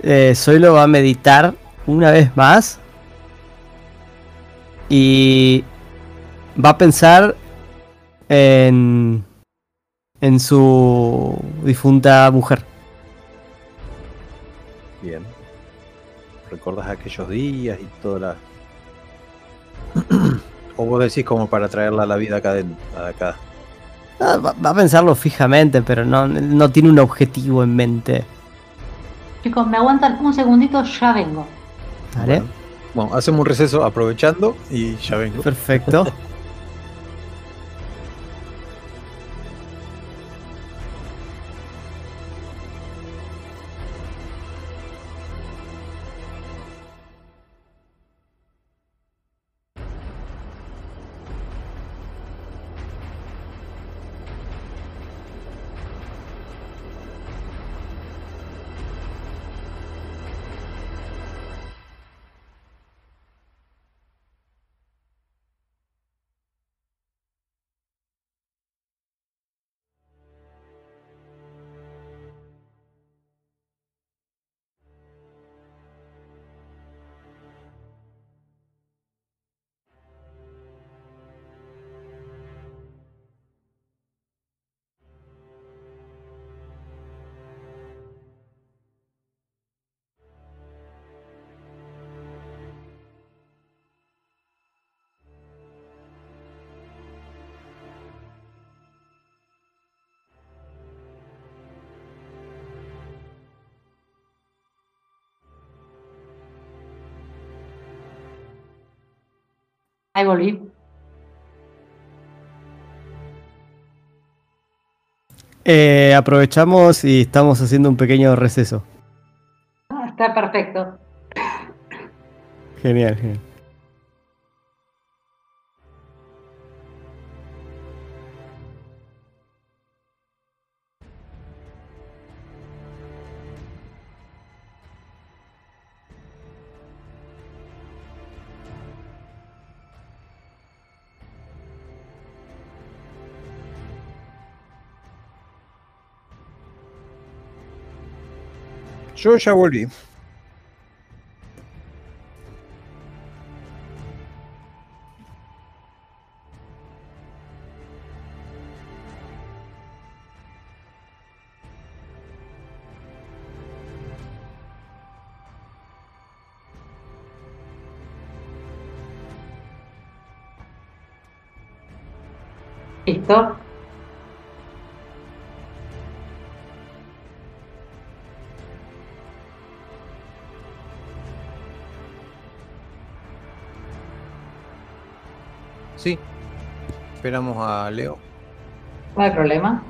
eh, Zoilo va a meditar una vez más y va a pensar en, en su difunta mujer. Bien. ¿Recordás aquellos días y toda la. <clears throat> o vos decís como para traerla a la vida acá dentro. Acá. Va, va a pensarlo fijamente, pero no, no tiene un objetivo en mente. Chicos, me aguantan un segundito, ya vengo. ¿Vale? Bueno. Bueno, hacemos un receso aprovechando y ya vengo. Perfecto. <laughs> Ahí volví. Eh, aprovechamos y estamos haciendo un pequeño receso. Ah, Está perfecto. Genial, genial. Yo ya volví. ¿Listo? Sí. Esperamos a Leo. No hay problema.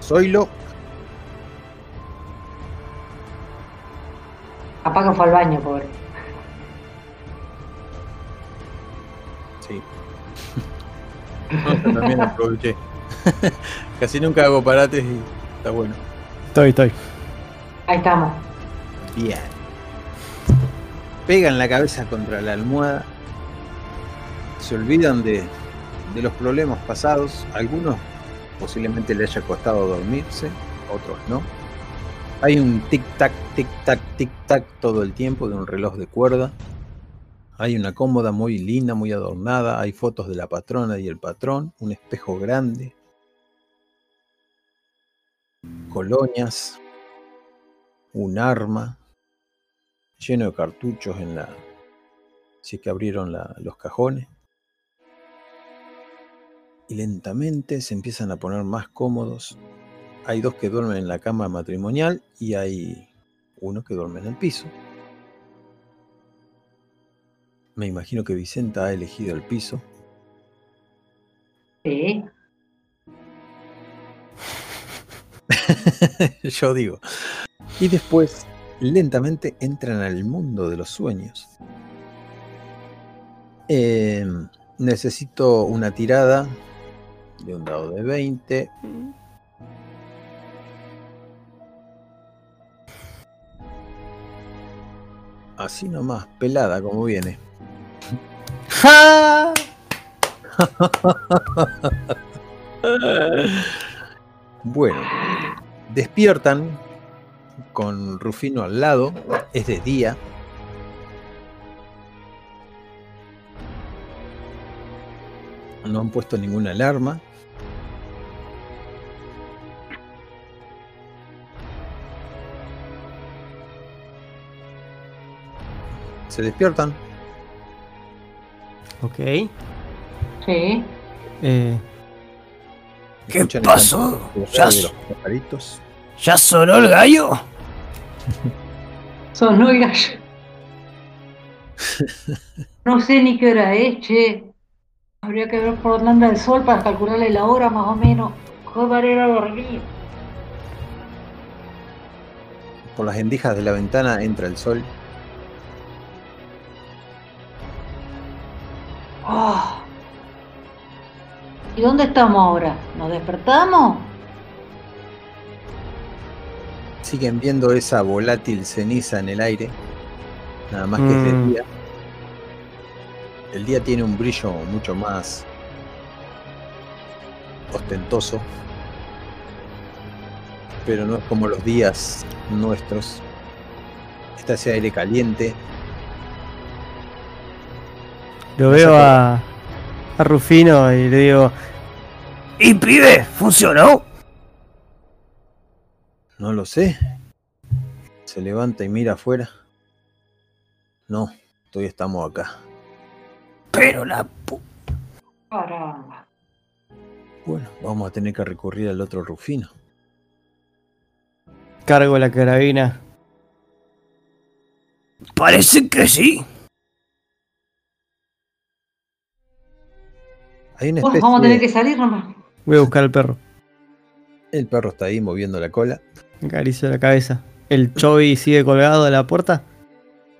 Zoilo. Que fue al baño, pobre. Sí. <laughs> No, también aproveché. <laughs> Casi nunca hago parates y está bueno. Estoy, estoy. Ahí estamos. Bien. Pegan la cabeza contra la almohada. Se olvidan de, de los problemas pasados. Algunos posiblemente le haya costado dormirse, otros no. Hay un tic-tac, tic-tac, tic-tac todo el tiempo de un reloj de cuerda. Hay una cómoda muy linda, muy adornada. Hay fotos de la patrona y el patrón. Un espejo grande. Colonias. Un arma. Lleno de cartuchos en la... Si que abrieron la- los cajones. Y lentamente se empiezan a poner más cómodos. Hay dos que duermen en la cama matrimonial y hay uno que duerme en el piso. Me imagino que Vicenta ha elegido el piso. Sí. <laughs> Yo digo. Y después, lentamente entran al mundo de los sueños. Eh, necesito una tirada de un dado de 20. Así nomás, pelada como viene. ¡Ja! <laughs> Bueno, despiertan con Rufino al lado, es de día. No han puesto ninguna alarma. Se despiertan. Ok. Sí. Eh, ¿Qué pasó? ¿Ya, los pajaritos. ¿Ya sonó el gallo? <laughs> Sonó el gallo. No sé ni qué hora es, che. Habría que ver por dónde anda el sol para calcularle la hora más o menos. Joder, era dormir. Por las endijas de la ventana entra el sol. Ah. ¿Y dónde estamos ahora? ¿Nos despertamos? Siguen viendo esa volátil ceniza en el aire. Nada más que es de Mm. día. El día tiene un brillo mucho más ostentoso. Pero no es como los días nuestros. Está ese aire caliente. lo veo a, a Rufino y le digo, ¿Y pibe? ¿Funcionó? No lo sé. Se levanta y mira afuera. No, todavía estamos acá. Pero la pu... Caramba. Bueno, vamos a tener que recurrir al otro Rufino. cargo la carabina. Parece que sí. Hay una Bueno, especie vamos a tener que salir nomás. Voy a buscar al perro. El perro está ahí moviendo la cola. Acaricio la cabeza. ¿El Chovy sigue colgado de la puerta?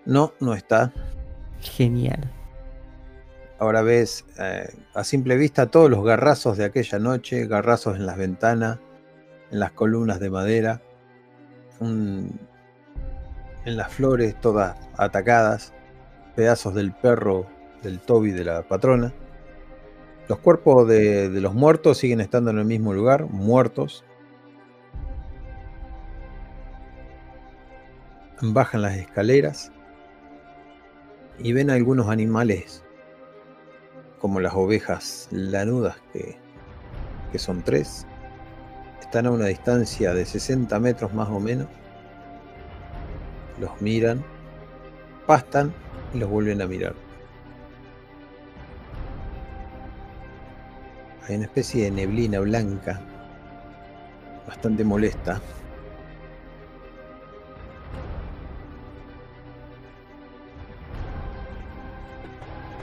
No, no está. Genial. Ahora ves eh, a simple vista todos los garrazos de aquella noche, garrazos en las ventanas, en las columnas de madera, un- en las flores todas atacadas, pedazos del perro, del Toby de la patrona. Los cuerpos de, los muertos siguen estando en el mismo lugar, muertos. Bajan las escaleras y ven algunos animales como las ovejas lanudas, que, que son tres. Están a una distancia de 60 metros más o menos. Los miran, pastan y los vuelven a mirar. Hay una especie de neblina blanca, bastante molesta.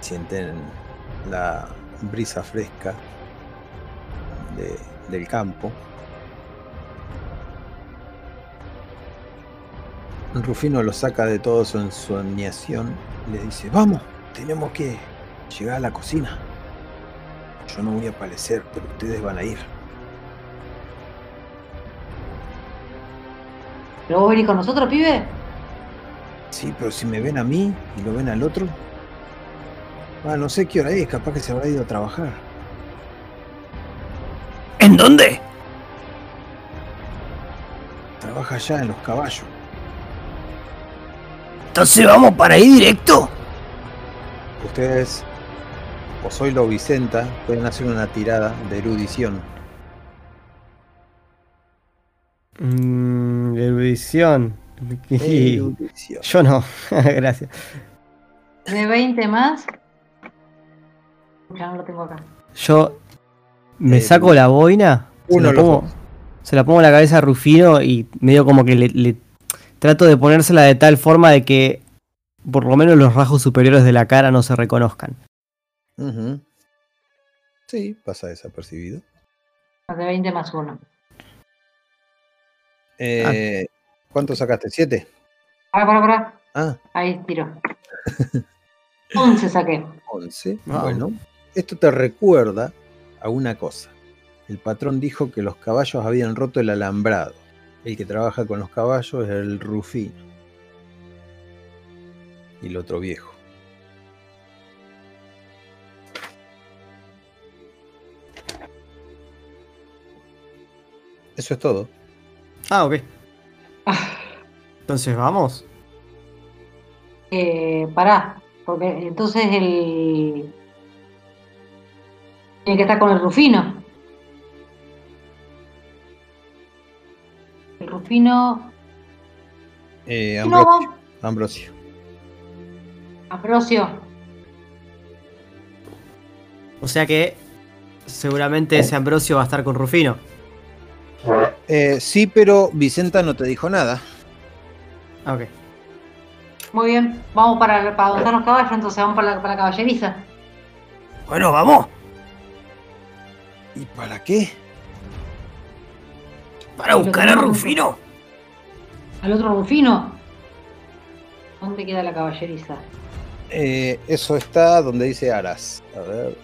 Sienten la brisa fresca de- del campo. Rufino lo saca de todo su ensoñación y le dice, vamos, tenemos que llegar a la cocina. Yo no voy a aparecer, pero ustedes van a ir. ¿Pero vos venís con nosotros, pibe? Sí, pero si me ven a mí y lo ven al otro. Ah, no sé qué hora es, capaz que se habrá ido a trabajar. ¿En dónde? Trabaja allá en los caballos. Entonces vamos para ahí directo. Ustedes, o soy lo Vicenta, pueden hacer una tirada de erudición. Mm, erudición. <laughs> Erudición. Yo no, <laughs> gracias. ¿De 20 más? Ya no lo tengo acá. Yo me Eh, saco la boina, se la, pongo, se la pongo en la cabeza a Rufino y medio como que le, le trato de ponérsela de tal forma de que por lo menos los rasgos superiores de la cara no se reconozcan. Sí, pasa desapercibido. De 20 más 1. Eh, ¿Cuánto sacaste? ¿Siete? Pará, pará, pará. Ah, Ahí tiro. <laughs> 11 saqué. 11. Wow. Bueno, esto te recuerda a una cosa. El patrón dijo que los caballos habían roto el alambrado. El que trabaja con los caballos es el Rufino. Y el otro viejo. Eso es todo. Ah, ok. Ah, Entonces vamos. eh, pará. Porque entonces el. Tiene que estar con el Rufino. El Rufino. Eh, Ambrosio. Ambrosio. Ambrosio. O sea que seguramente ese Ambrosio va a estar con Rufino. Eh, sí, pero Vicenta no te dijo nada. Ah, ok. Muy bien. Vamos para, para donde están los caballos, entonces vamos para la, para la caballeriza. Bueno, vamos. ¿Y para qué? Para buscar a Rufino. Al otro Rufino. ¿Dónde queda la caballeriza? Eh, eso está donde dice Aras. A ver.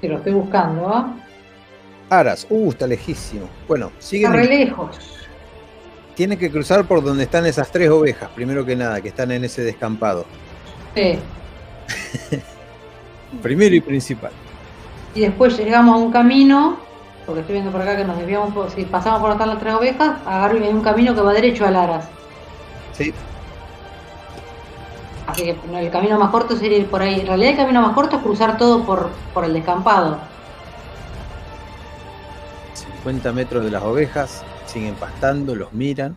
Que lo estoy buscando, ¿ah? Aras. Uh, está lejísimo. Bueno, Está siguen. re lejos. Tiene que cruzar por donde están esas tres ovejas, primero que nada, que están en ese descampado. Sí. <laughs> Primero y principal. Y después llegamos a un camino, porque estoy viendo por acá que nos desviamos, por, si pasamos por acá las tres ovejas, agarro y hay un camino que va derecho a Laras. Sí. Así que el camino más corto sería ir por ahí. En realidad el camino más corto es cruzar todo por, por el descampado. 50 metros de las ovejas, siguen pastando, los miran.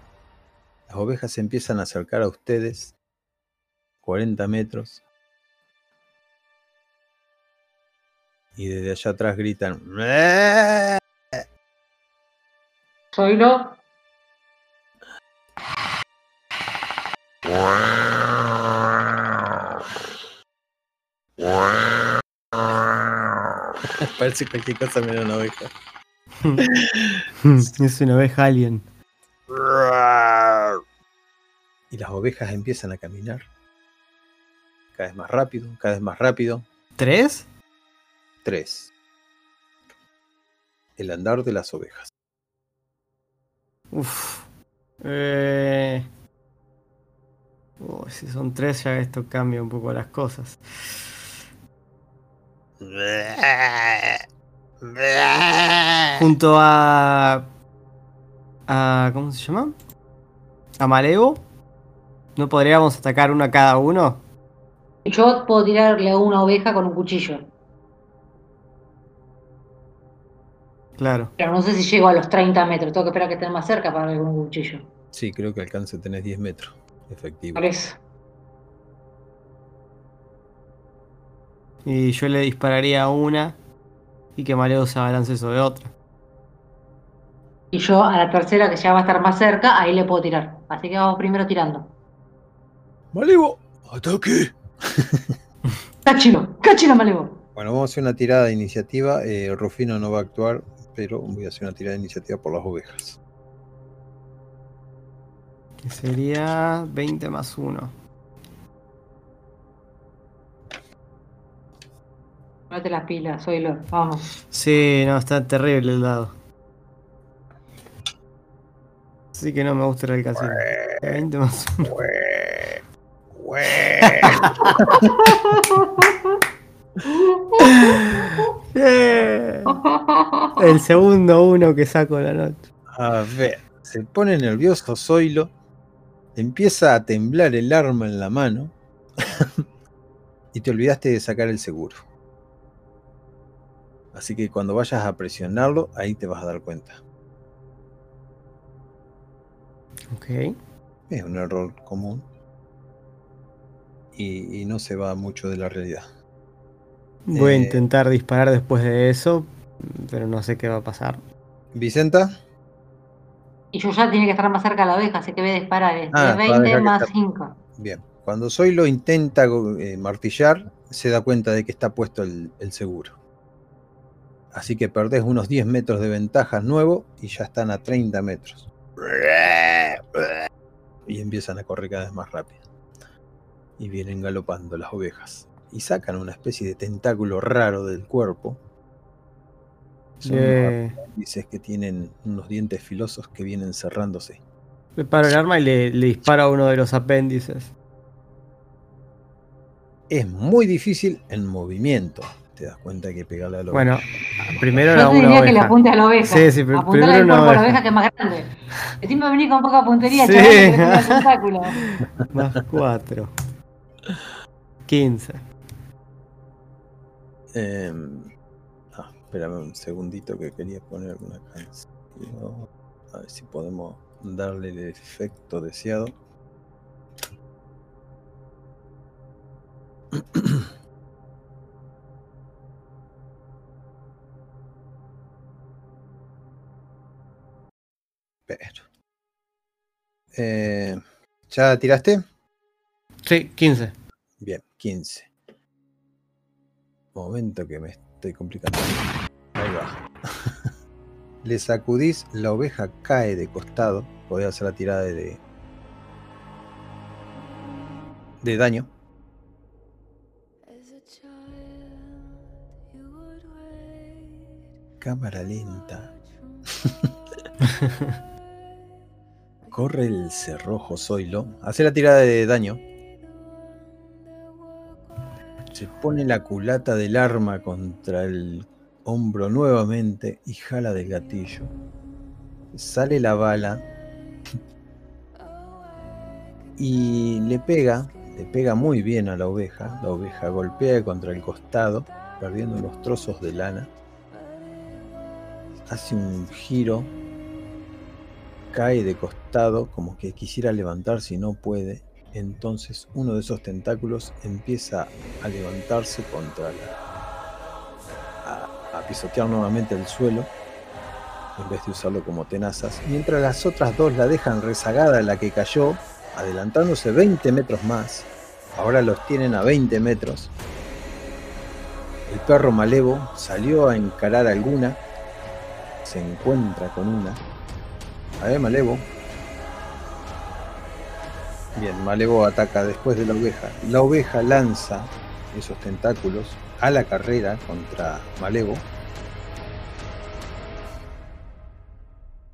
Las ovejas se empiezan a acercar a ustedes. 40 metros. Y desde allá atrás gritan. Soy lo. <laughs> Parece cualquier cosa menos una oveja. <laughs> es una oveja alien. Y las ovejas empiezan a caminar. Cada vez más rápido, cada vez más rápido. ¿Tres? Tres. El andar de las ovejas. Uf. Eh... Uy, si son tres ya esto cambia un poco las cosas. <laughs> Junto a... a ¿Cómo se llama? A Malevo. ¿No podríamos atacar uno a cada uno? Yo puedo tirarle a una oveja con un cuchillo. Claro. Pero no sé si llego a los 30 metros. Tengo que esperar a que estén más cerca para darle con un cuchillo. Sí, creo que alcance tenés 10 metros. Efectivo. Por eso. Y yo le dispararía a una y que Malevo se balance sobre otra. Y yo a la tercera, que ya va a estar más cerca, ahí le puedo tirar. Así que vamos primero tirando. ¡Malevo! ¡Ataque! <laughs> ¡Cáchilo! ¡Cáchilo, Malevo! Bueno, vamos a hacer una tirada de iniciativa. Eh, Rufino no va a actuar, pero voy a hacer una tirada de iniciativa por las ovejas. Que sería 20 más 1. Ponete las pilas, soy lo. Vamos. Sí, no, está terrible el dado. Así que no me gusta el casino. 20 más 1. <laughs> El segundo uno que saco la noche. A ver, se pone nervioso Zoilo, empieza a temblar el arma en la mano <laughs> y te olvidaste de sacar el seguro. Así que cuando vayas a presionarlo, ahí te vas a dar cuenta. Ok. Es un error común y, y no se va mucho de la realidad. Voy a Eh. intentar disparar después de eso, pero no sé qué va a pasar. Vicenta, Y yo ya tiene que estar más cerca de la oveja, así que voy a disparar. Es Ah, de va a 20 dejar que más estar- 5. bien. Cuando Zoilo intenta eh, martillar, se da cuenta de que está puesto el, el seguro. Así que perdés unos 10 metros de ventaja nuevo y ya están a 30 metros. Y empiezan a correr cada vez más rápido. Y vienen galopando las ovejas. Y sacan una especie de tentáculo raro del cuerpo. Son Le, apéndices que tienen unos dientes filosos que vienen cerrándose. le paro el arma y le, le disparo a uno de los apéndices. Es muy difícil en movimiento. Te das cuenta que pegarle a la Bueno, oveja. primero Yo era te una diría que le oveja. apunte a la oveja. Sí, sí, pr- Apuntale primero al una cuerpo a la oveja. oveja que es más grande. Encima venir con poca puntería, Sí. chaval, le. <laughs> Más 4. 15. Em, ah, espérame un segundito que quería poner una canción. A ver si podemos darle el efecto deseado. <clears throat> Pero. Eh, ¿Ya tiraste? Sí, 15. Bien, 15. Momento que me estoy complicando. Ahí va. <laughs> Le sacudís, la oveja cae de costado. Podés hacer la tirada de. de daño. Cámara lenta. <laughs> Corre el cerrojo Zoilo. Hace la tirada de daño. Se pone la culata del arma contra el hombro nuevamente y jala del gatillo. Sale la bala <laughs> y le pega, le pega muy bien a la oveja. La oveja golpea contra el costado, perdiendo los trozos de lana. Hace un giro, cae de costado como que quisiera levantarse y no puede. Entonces uno de esos tentáculos empieza a levantarse contra la... a, pisotear nuevamente el suelo en vez de usarlo como tenazas, mientras las otras dos la dejan rezagada la que cayó, adelantándose 20 metros más. Ahora los tienen a 20 metros. El perro malevo salió a encarar alguna, se encuentra con una. A ver, malevo. Bien, Malevo ataca después de la oveja. La oveja lanza esos tentáculos a la carrera contra Malevo.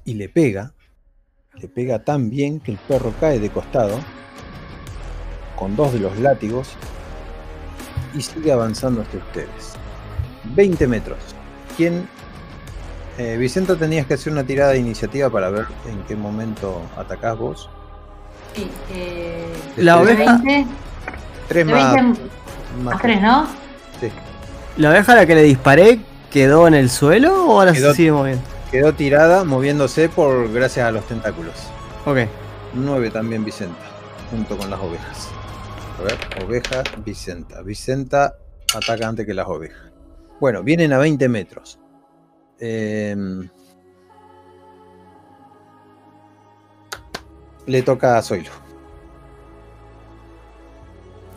Y le pega. Le pega tan bien que el perro cae de costado. Con dos de los látigos. Y sigue avanzando hasta ustedes. 20 metros. ¿Quién? Eh, Vicenta tenías que hacer una tirada de iniciativa para ver en qué momento atacás vos. Sí, eh, La oveja- 20, Tres de más, 20 más más 3, ¿no? Sí. ¿La oveja a la que le disparé quedó en el suelo o ahora Quedó- se sigue moviendo? Quedó tirada moviéndose por gracias a los tentáculos. Ok. 9 también Vicenta, junto con las ovejas. A ver, oveja, Vicenta. Vicenta ataca antes que las ovejas. Bueno, vienen a 20 metros. Em, le toca a Zoilo.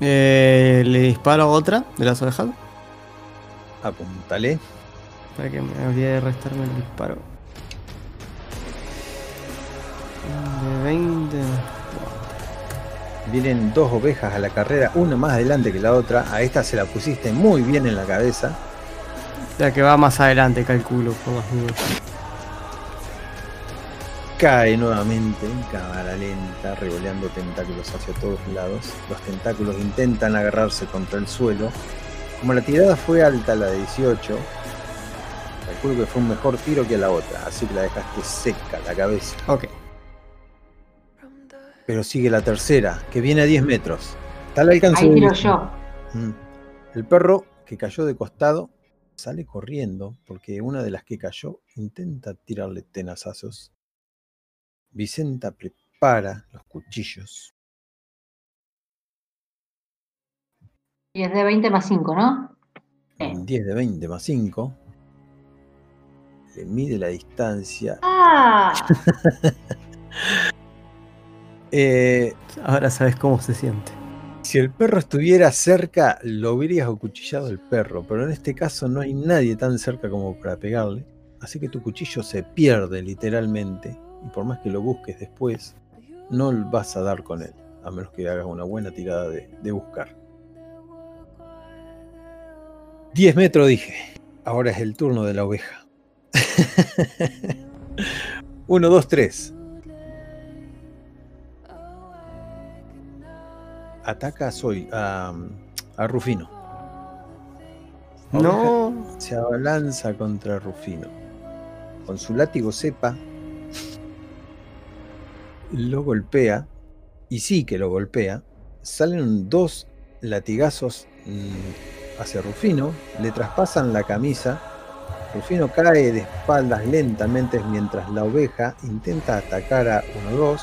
Eh, le disparo otra de las ovejas. Apúntale. Para que me olvide de restarme el disparo. De 20. Vienen dos ovejas a la carrera, una más adelante que la otra. A esta se la pusiste muy bien en la cabeza. La que va más adelante, calculo, por más dudas. Cae nuevamente en cámara lenta, revoleando tentáculos hacia todos lados. Los tentáculos intentan agarrarse contra el suelo. Como la tirada fue alta, la de 18, calculo que fue un mejor tiro que la otra, así que la dejaste seca la cabeza. Ok. Pero sigue la tercera, que viene a 10 metros. Tal alcance. Ahí tiro yo. Mm. El perro que cayó de costado sale corriendo porque una de las que cayó intenta tirarle tenazazos. Vicenta prepara los cuchillos. Y es de 20 más 5, ¿no? Sí. 10 de 20 más 5. Le mide la distancia. ¡Ah! <laughs> Eh, Ahora sabes cómo se siente. Si el perro estuviera cerca, lo hubieras acuchillado el perro, pero en este caso no hay nadie tan cerca como para pegarle. Así que tu cuchillo se pierde literalmente. Y por más que lo busques después, no vas a dar con él. A menos que hagas una buena tirada de, buscar. 10 metros dije. Ahora es el turno de la oveja. 1, 2, 3. Ataca a Soy, a, a Rufino. Oveja No. se abalanza contra Rufino. Con su látigo cepa, lo golpea, y sí que lo golpea. Salen dos latigazos mm, hacia Rufino, le traspasan la camisa. Rufino cae de espaldas lentamente mientras la oveja intenta atacar a 1-2,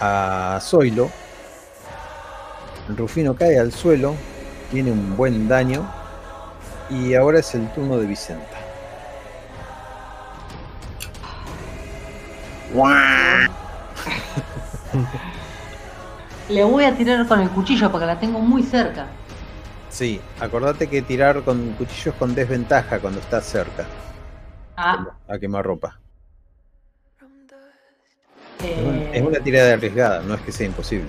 a Zoilo. Rufino cae al suelo, tiene un buen daño. Y ahora es el turno de Vicenta. <laughs> Le voy a tirar con el cuchillo porque la tengo muy cerca. Sí, acordate que tirar con cuchillos con desventaja cuando estás cerca Ah, a quemarropa. Es, un- eh, es una tirada arriesgada, no es que sea imposible.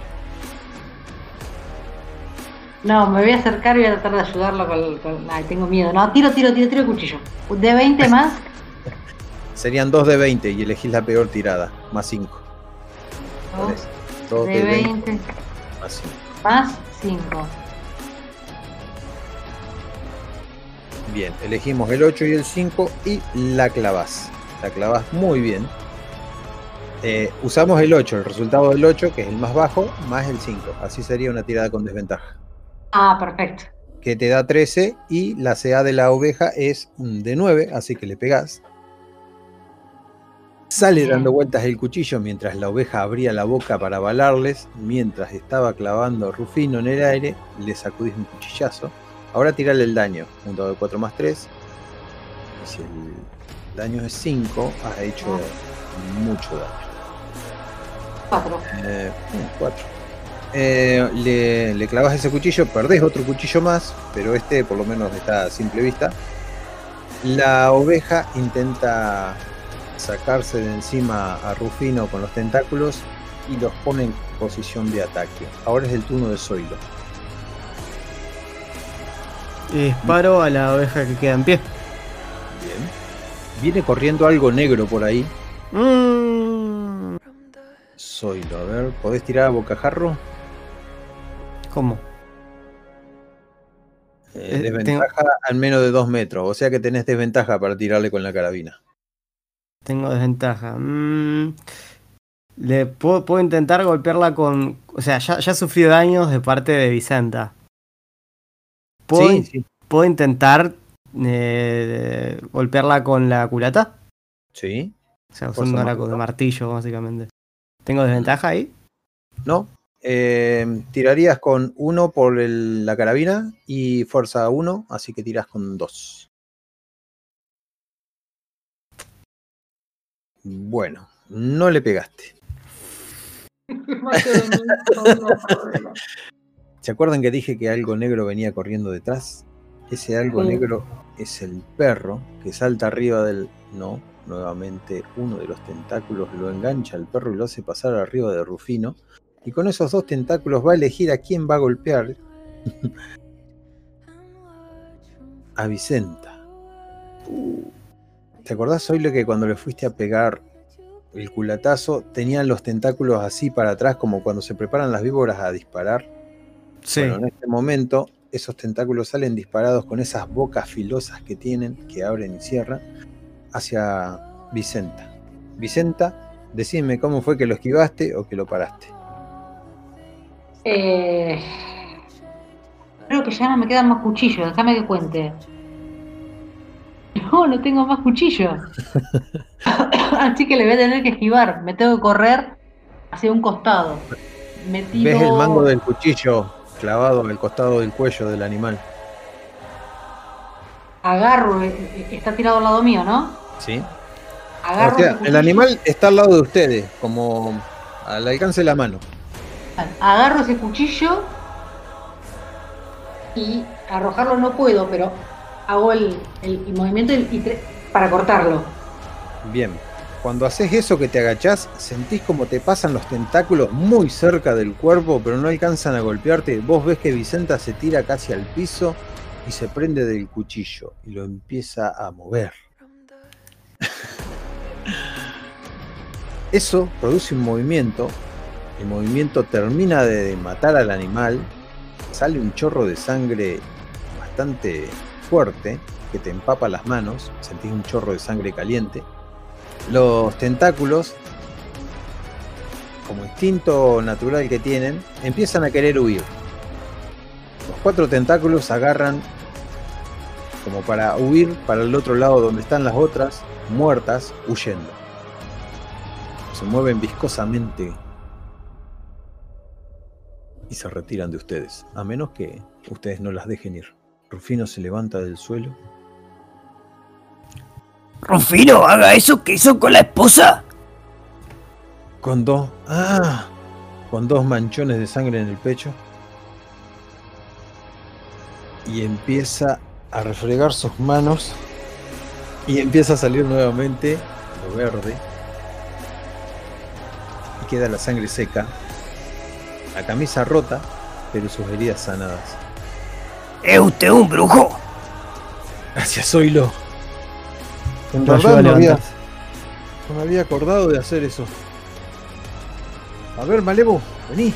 No, me voy a acercar y voy a tratar de ayudarlo con, con- Ay, tengo miedo. No, tiro, tiro, tiro, tiro el cuchillo. De 20 <laughs> más. Serían 2 de 20 y elegís la peor tirada, más 5. dos 2 de de 20 20 más 5. más 5. Bien, elegimos el 8 y el 5 y la clavás. La clavás muy bien. Eh, usamos el 8, el resultado del 8, que es el más bajo, más el 5. Así sería una tirada con desventaja. Ah, perfecto. Que te da 13 y la CA de la oveja es de 9, así que le pegás. Sale Bien. dando vueltas el cuchillo mientras la oveja abría la boca para balarles. Mientras estaba clavando Rufino en el aire, le sacudís un cuchillazo. Ahora tirale el daño. Un dado de 4 más 3. Y si el daño es 5, has hecho mucho daño. 4. 4. le, le clavas ese cuchillo, perdés otro cuchillo más, pero este por lo menos está a simple vista. La oveja intenta sacarse de encima a Rufino con los tentáculos y los pone en posición de ataque. Ahora es el turno de Zoilo. Disparo a la oveja que queda en pie. Bien. Viene corriendo algo negro por ahí. Mm, Zoilo, a ver, ¿podés tirar a bocajarro? ¿Cómo? Eh, Eh, desventaja al menos de 2 metros, o sea que tenés desventaja para tirarle con la carabina. Tengo desventaja. Mm, le puedo, puedo intentar golpearla con. O sea, ya, ya sufrí daños de parte de Vicenta. ¿Puedo, Sí, puedo intentar eh, golpearla con la culata? Sí. O sea, usándola mágica. con martillo, básicamente. ¿Tengo desventaja ahí? ¿No? Eh, tirarías con uno por el- la carabina y fuerza 1, así que tiras con 2. Bueno, no le pegaste. <laughs> ¿Se acuerdan que dije que algo negro venía corriendo detrás? Ese algo Sí. negro es el perro que salta arriba del... No, nuevamente uno de los tentáculos lo engancha al perro y lo hace pasar arriba de Rufino. Y con esos dos tentáculos va a elegir a quién va a golpear. <laughs> a Vicenta. ¿Te acordás, lo que cuando le fuiste a pegar el culatazo, tenían los tentáculos así para atrás, como cuando se preparan las víboras a disparar? Sí. Bueno, en este momento, esos tentáculos salen disparados con esas bocas filosas que tienen, que abren y cierran, hacia Vicenta. Vicenta, decime cómo fue que lo esquivaste o que lo paraste. Eh, creo que ya no me quedan más cuchillos, déjame que cuente. No, no tengo más cuchillos. <laughs> Así que le voy a tener que esquivar. Me tengo que correr hacia un costado. Me tiro- ¿Ves el mango del cuchillo clavado en el costado del cuello del animal? Agarro, eh, está tirado al lado mío, ¿no? Sí. Agarro O sea, ese el animal está al lado de ustedes, como al alcance de la mano. Agarro ese cuchillo y arrojarlo no puedo, pero hago el, el- el movimiento y, y tre- para cortarlo. Bien. Cuando haces eso que te agachás, sentís como te pasan los tentáculos muy cerca del cuerpo, pero no alcanzan a golpearte. Vos ves que Vicenta se tira casi al piso y se prende del cuchillo y lo empieza a mover. Eso produce un movimiento. El movimiento termina de matar al animal. Sale un chorro de sangre bastante fuerte que te empapa las manos. Sentís un chorro de sangre caliente. Los tentáculos, como instinto natural que tienen, empiezan a querer huir. Los cuatro tentáculos agarran como para huir para el otro lado donde están las otras, muertas, huyendo. Se mueven viscosamente y se retiran de ustedes, a menos que ustedes no las dejen ir. Rufino se levanta del suelo Rufino, haga eso que hizo con la esposa. con dos, ah, con dos manchones de sangre en el pecho y empieza a refregar sus manos y empieza a salir nuevamente lo verde y queda la sangre seca, la camisa rota, pero sus heridas sanadas. ¿Es usted un brujo? Gracias, Zoilo. En verdad no había, no me había acordado de hacer eso. A ver, Malevo, vení.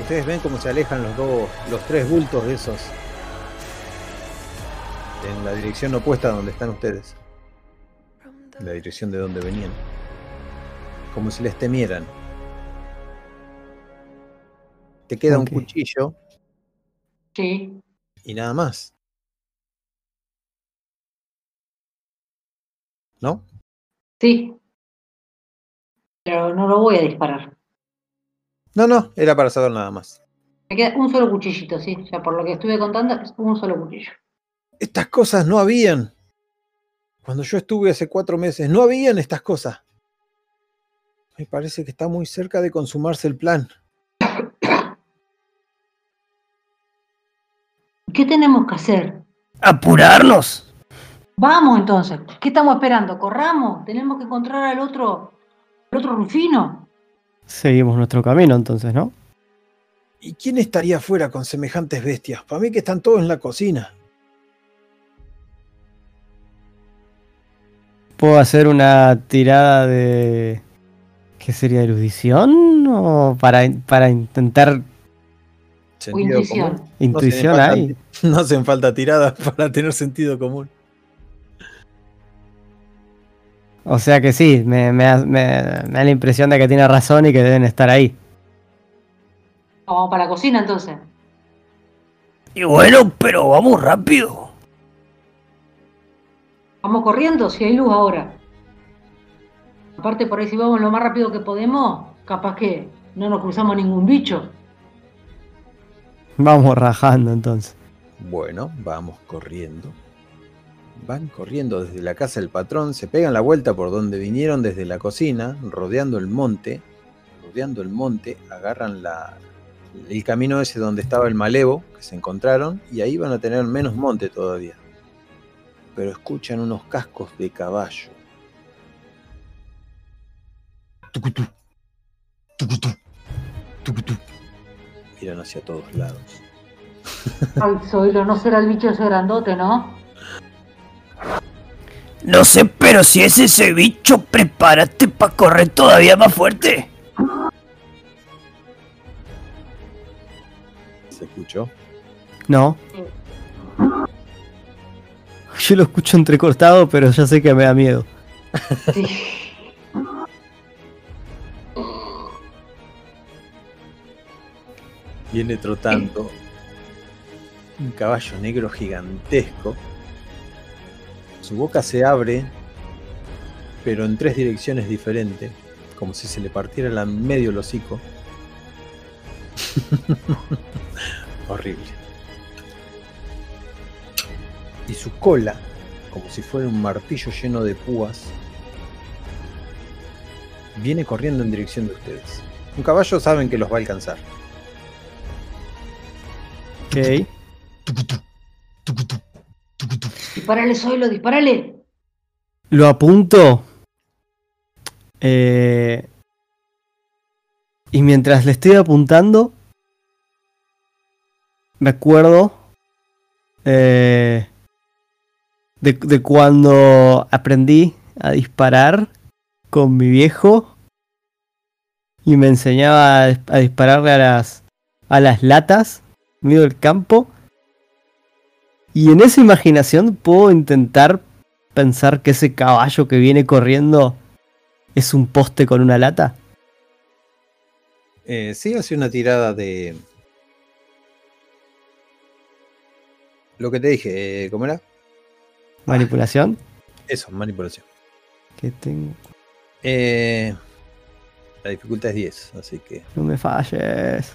Ustedes ven cómo se alejan los dos, los tres bultos de esos. En la dirección opuesta a donde están ustedes. En la dirección de donde venían. Como si les temieran. Te queda un cuchillo Sí. y nada más. ¿No? Sí. Pero no lo voy a disparar. No, no, era para saber nada más. Me queda un solo cuchillito, sí. Ya por lo que estuve contando, es un solo cuchillo. Estas cosas no habían. Cuando yo estuve hace cuatro meses, no habían estas cosas. Me parece que está muy cerca de consumarse el plan. ¿Qué tenemos que hacer? Apurarnos. Vamos entonces. ¿Qué estamos esperando? ¿Corramos? ¿Tenemos que encontrar al otro, al otro Rufino? Seguimos nuestro camino entonces, ¿no? ¿Y quién estaría afuera con semejantes bestias? Para mí que están todos en la cocina. ¿Puedo hacer una tirada de... ¿Qué sería? ¿Erudición? ¿O para, para intentar O intuición. común. intuición no falta- <laughs> No hacen falta tiradas <laughs> para tener sentido común. O sea que sí, me, me da- me- me da la impresión de que tiene razón y que deben estar ahí. Vamos para la cocina entonces. Y bueno, pero vamos rápido. Vamos corriendo si hay luz ahora. Aparte por ahí si vamos lo más rápido que podemos, capaz que no nos cruzamos ningún bicho. Vamos rajando entonces. Bueno, vamos corriendo. Van corriendo desde la casa del patrón, se pegan la vuelta por donde vinieron desde la cocina, rodeando el monte, rodeando el monte, agarran la, el camino ese donde estaba el malevo, que se encontraron, y ahí van a tener menos monte todavía. Pero escuchan unos cascos de caballo tucutú, tucutú, tucutú. Miran hacia todos lados. Ay, Zoilo, no será el bicho ese grandote, ¿no? No sé, pero si es ese bicho, prepárate para correr todavía más fuerte. ¿Se escuchó? No. Yo lo escucho entrecortado, pero ya sé que me da miedo. Sí. Viene trotando un caballo negro gigantesco. Su boca se abre, pero en tres direcciones diferentes, como si se le partiera la medio el hocico. <laughs> Horrible. Y su cola, como si fuera un martillo lleno de púas, viene corriendo en dirección de ustedes. Un caballo saben que los va a alcanzar. Ok. Disparale, Zoilo, disparale. Lo apunto. Eh, y mientras le estoy apuntando, me acuerdo eh, de, cuando aprendí a disparar con mi viejo y me enseñaba a, a dispararle a las, a las latas medio del campo. Y en esa imaginación puedo intentar pensar que ese caballo que viene corriendo es un poste con una lata. Eh, sí, hace una tirada de. Lo que te dije, eh, ¿cómo era? Manipulación. Eso, manipulación. Que tengo. Eh, la dificultad es 10, así que. No me falles.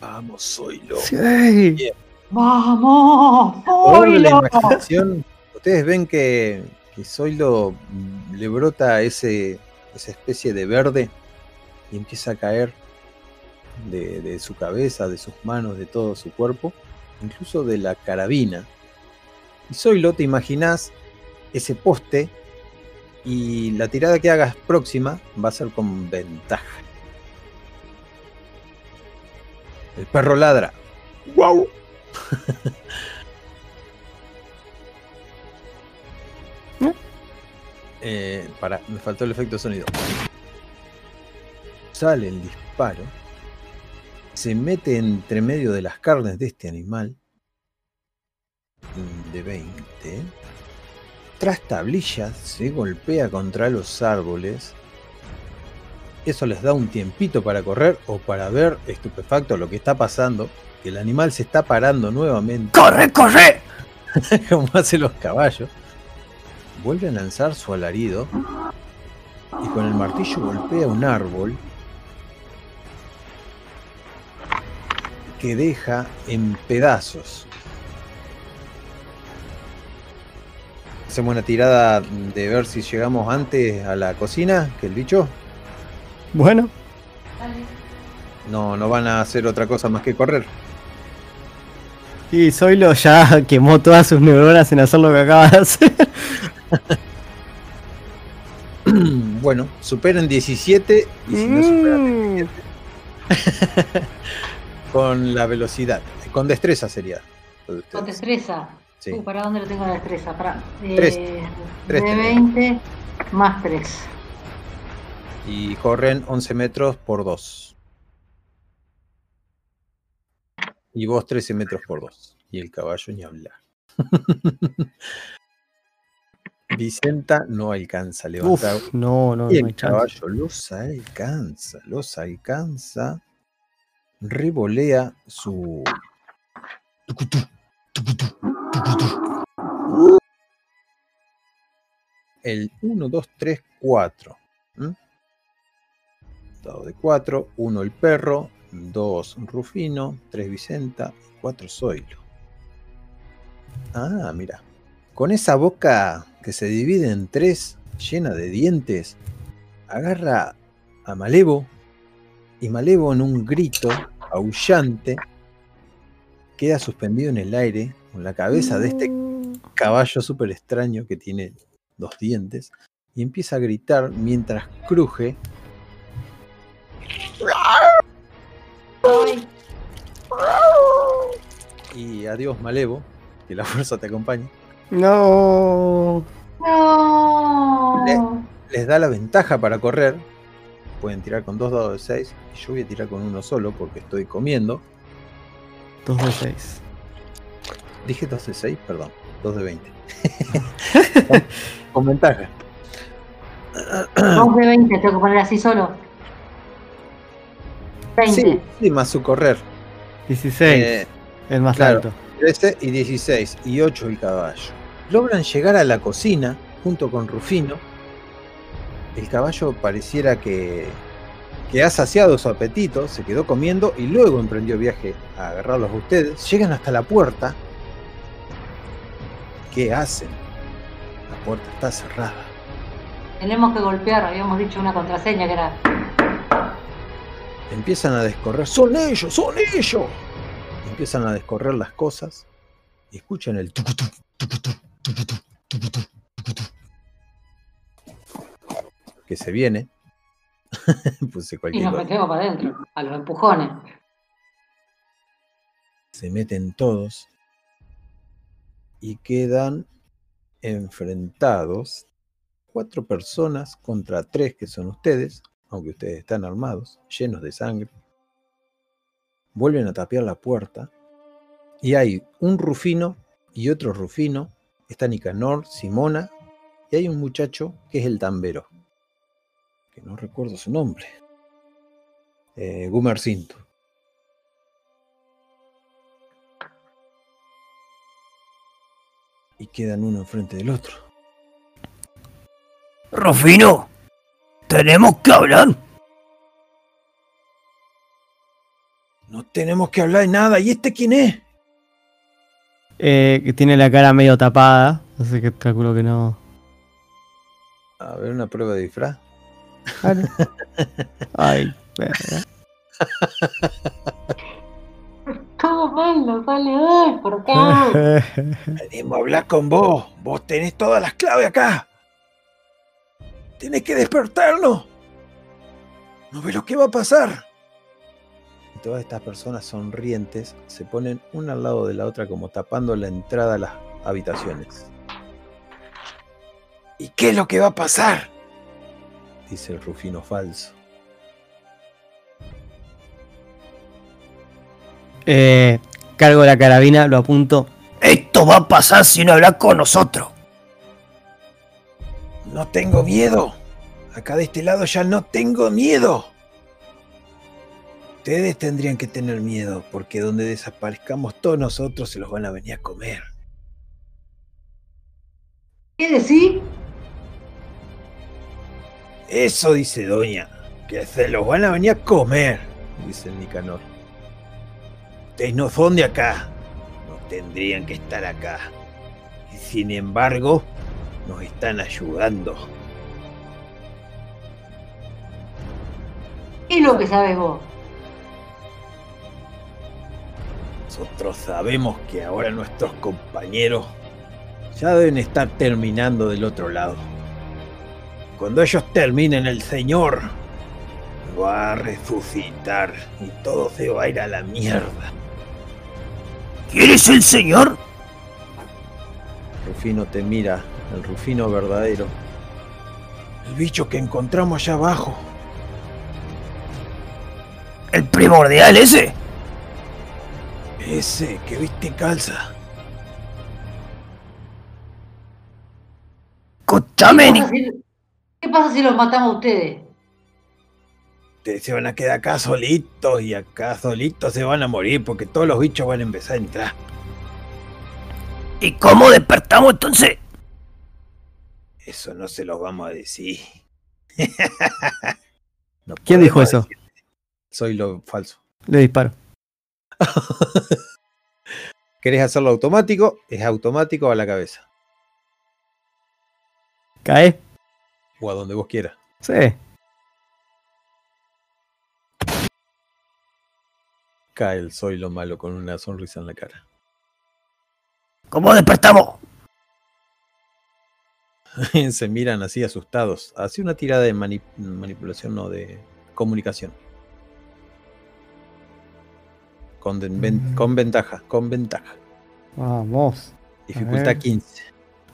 Vamos, soy lo. Sí. ¡Vamos! Por la Zoilo! imaginación, ustedes ven que, que Zoilo le brota ese, esa especie de verde y empieza a caer de, de su cabeza, de sus manos, de todo su cuerpo, incluso de la carabina. Y Zoilo, te imaginas ese poste y la tirada que hagas próxima va a ser con ventaja. El perro ladra. ¡Wow! <laughs> Eh, para, me faltó el efecto sonido. Sale el disparo. Se mete entre medio de las carnes de este animal. De 20. Tras tablillas se golpea contra los árboles. Eso les da un tiempito para correr o para ver estupefacto lo que está pasando. Que el animal se está parando nuevamente ¡Corre, corre! <laughs> como hacen los caballos, vuelve a lanzar su alarido y con el martillo golpea un árbol que deja en pedazos. Hacemos una tirada de ver si llegamos antes a la cocina que el bicho. Bueno, No, no van a hacer otra cosa más que correr. y Zoilo ya quemó todas sus neuronas en hacer lo que acaba de hacer. <clears throat> bueno, superen 17 y si no superan Mm. <laughs> con la velocidad. Con destreza sería. Con destreza. Sí. Uh, ¿Para dónde le tengo la destreza? Para, Tres. eh, Tres de tenés. 20 más 3. Y corren 11 metros por 2. Y vos 13 metros por 2. Y el caballo ni hablar. <laughs> Vicenta no alcanza a Uf, levantar. no, no, y no el hay chance. caballo los alcanza, los alcanza. Revolea su. El 1, 2, 3, 4. Dado de 4. 1 el perro. 2 Rufino. 3 Vicenta. 4 Zoilo. Ah, mira. Con esa boca que se divide en tres, llena de dientes, agarra a Malevo y Malevo en un grito aullante queda suspendido en el aire con la cabeza de este mm. caballo súper extraño que tiene dos dientes y empieza a gritar mientras cruje. Y adiós, Malevo, que la fuerza te acompañe. No. No. Les, da la ventaja para correr. Pueden tirar con dos dados de seis Y yo voy a tirar con uno solo porque estoy comiendo. 2 de 6. Dije 2 de 6, perdón. 2 de 20. <laughs> con ventaja. Dos de 20, tengo que poner así solo. 20. Sí, sí, más su correr. 16. Eh, el más claro. alto. 13 y 16 y 8 el caballo. Logran llegar a la cocina junto con Rufino. El caballo pareciera que, que ha saciado su apetito, se quedó comiendo y luego emprendió viaje a agarrarlos a ustedes. Llegan hasta la puerta. ¿Qué hacen? La puerta está cerrada. Tenemos que golpear, habíamos dicho una contraseña que era. Empiezan a descorrer. ¡Son ellos! ¡Son ellos! Empiezan a descorrer las cosas y escuchan el tucutú, tucutú, tucutú, tucutú, tucutú. que se viene. <laughs> Puse Y cualquier nos metemos para adentro, a los empujones. Se meten todos y quedan enfrentados cuatro personas contra tres que son ustedes, aunque ustedes están armados, llenos de sangre. Vuelven a tapiar la puerta y hay un Rufino y otro Rufino. Está Nicanor, Simona y hay un muchacho que es el tambero, que no recuerdo su nombre. Eh, Gumercinto. Y quedan uno enfrente del otro. Rufino, tenemos que hablar. No tenemos que hablar de nada. ¿Y este quién es? Eh, que tiene la cara medio tapada. Así que calculo que no. A ver, una prueba de disfraz. Ay, verga. Todo mal, no sale hoy, ¿por qué? <laughs> Venimos a hablar con vos. Vos tenés todas las claves acá. Tenés que despertarnos. ¿No ves lo que va a pasar? Y todas estas personas sonrientes se ponen una al lado de la otra como tapando la entrada a las habitaciones. ¿Y qué es lo que va a pasar? Dice el Rufino falso. Eh, cargo la carabina, lo apunto. Esto va a pasar si no hablas con nosotros. No tengo miedo. Acá de este lado ya no tengo miedo. Ustedes tendrían que tener miedo, porque donde desaparezcamos todos nosotros se los van a venir a comer. ¿Qué decís? Eso dice Doña, que se los van a venir a comer, dice el Nicanor. Ustedes no son de acá, no tendrían que estar acá. Y sin embargo, nos están ayudando. ¿Qué es lo que sabes vos? Nosotros sabemos que ahora nuestros compañeros ya deben estar terminando del otro lado. Cuando ellos terminen, el Señor va a resucitar y todo se va a ir a la mierda. ¿Quién es el señor? Rufino te mira, el Rufino verdadero. El bicho que encontramos allá abajo. ¿El primordial ese? Ese que viste calza. Escúchame, ¿Qué pasa, si, los matamos a ustedes? Ustedes se van a quedar acá solitos y acá solitos se van a morir porque todos los bichos van a empezar a entrar. ¿Y cómo despertamos entonces? Eso no se los vamos a decir. <laughs> No ¿Quién dijo eso? decir. Soy lo falso. Le disparo. <laughs> ¿Querés hacerlo automático? Es automático a la cabeza. ¿Cae? O a donde vos quieras. Sí. Cae el soy lo malo con una sonrisa en la cara. ¿Cómo despertamos? <laughs> Se miran así asustados. Hace una tirada de mani- manipulación, no de comunicación. Con, ven- con ventaja, con ventaja. Vamos. Dificultad ver. 15.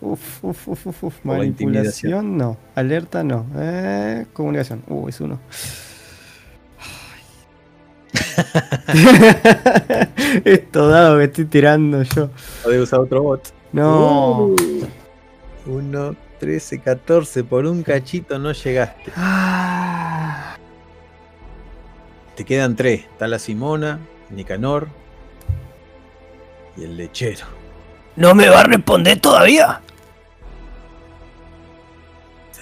Uf, uf, uf, uf, uf. Manipulación, no. Alerta, no. Eh, comunicación. Uh, es uno. Ay. <laughs> Esto dado que estoy tirando yo. Podés usar otro bot. No. Uh, 1, 13, 14. Por un cachito no llegaste. Ah. Te quedan tres. Está la Simona, Nicanor y el lechero. ¿No me va a responder todavía?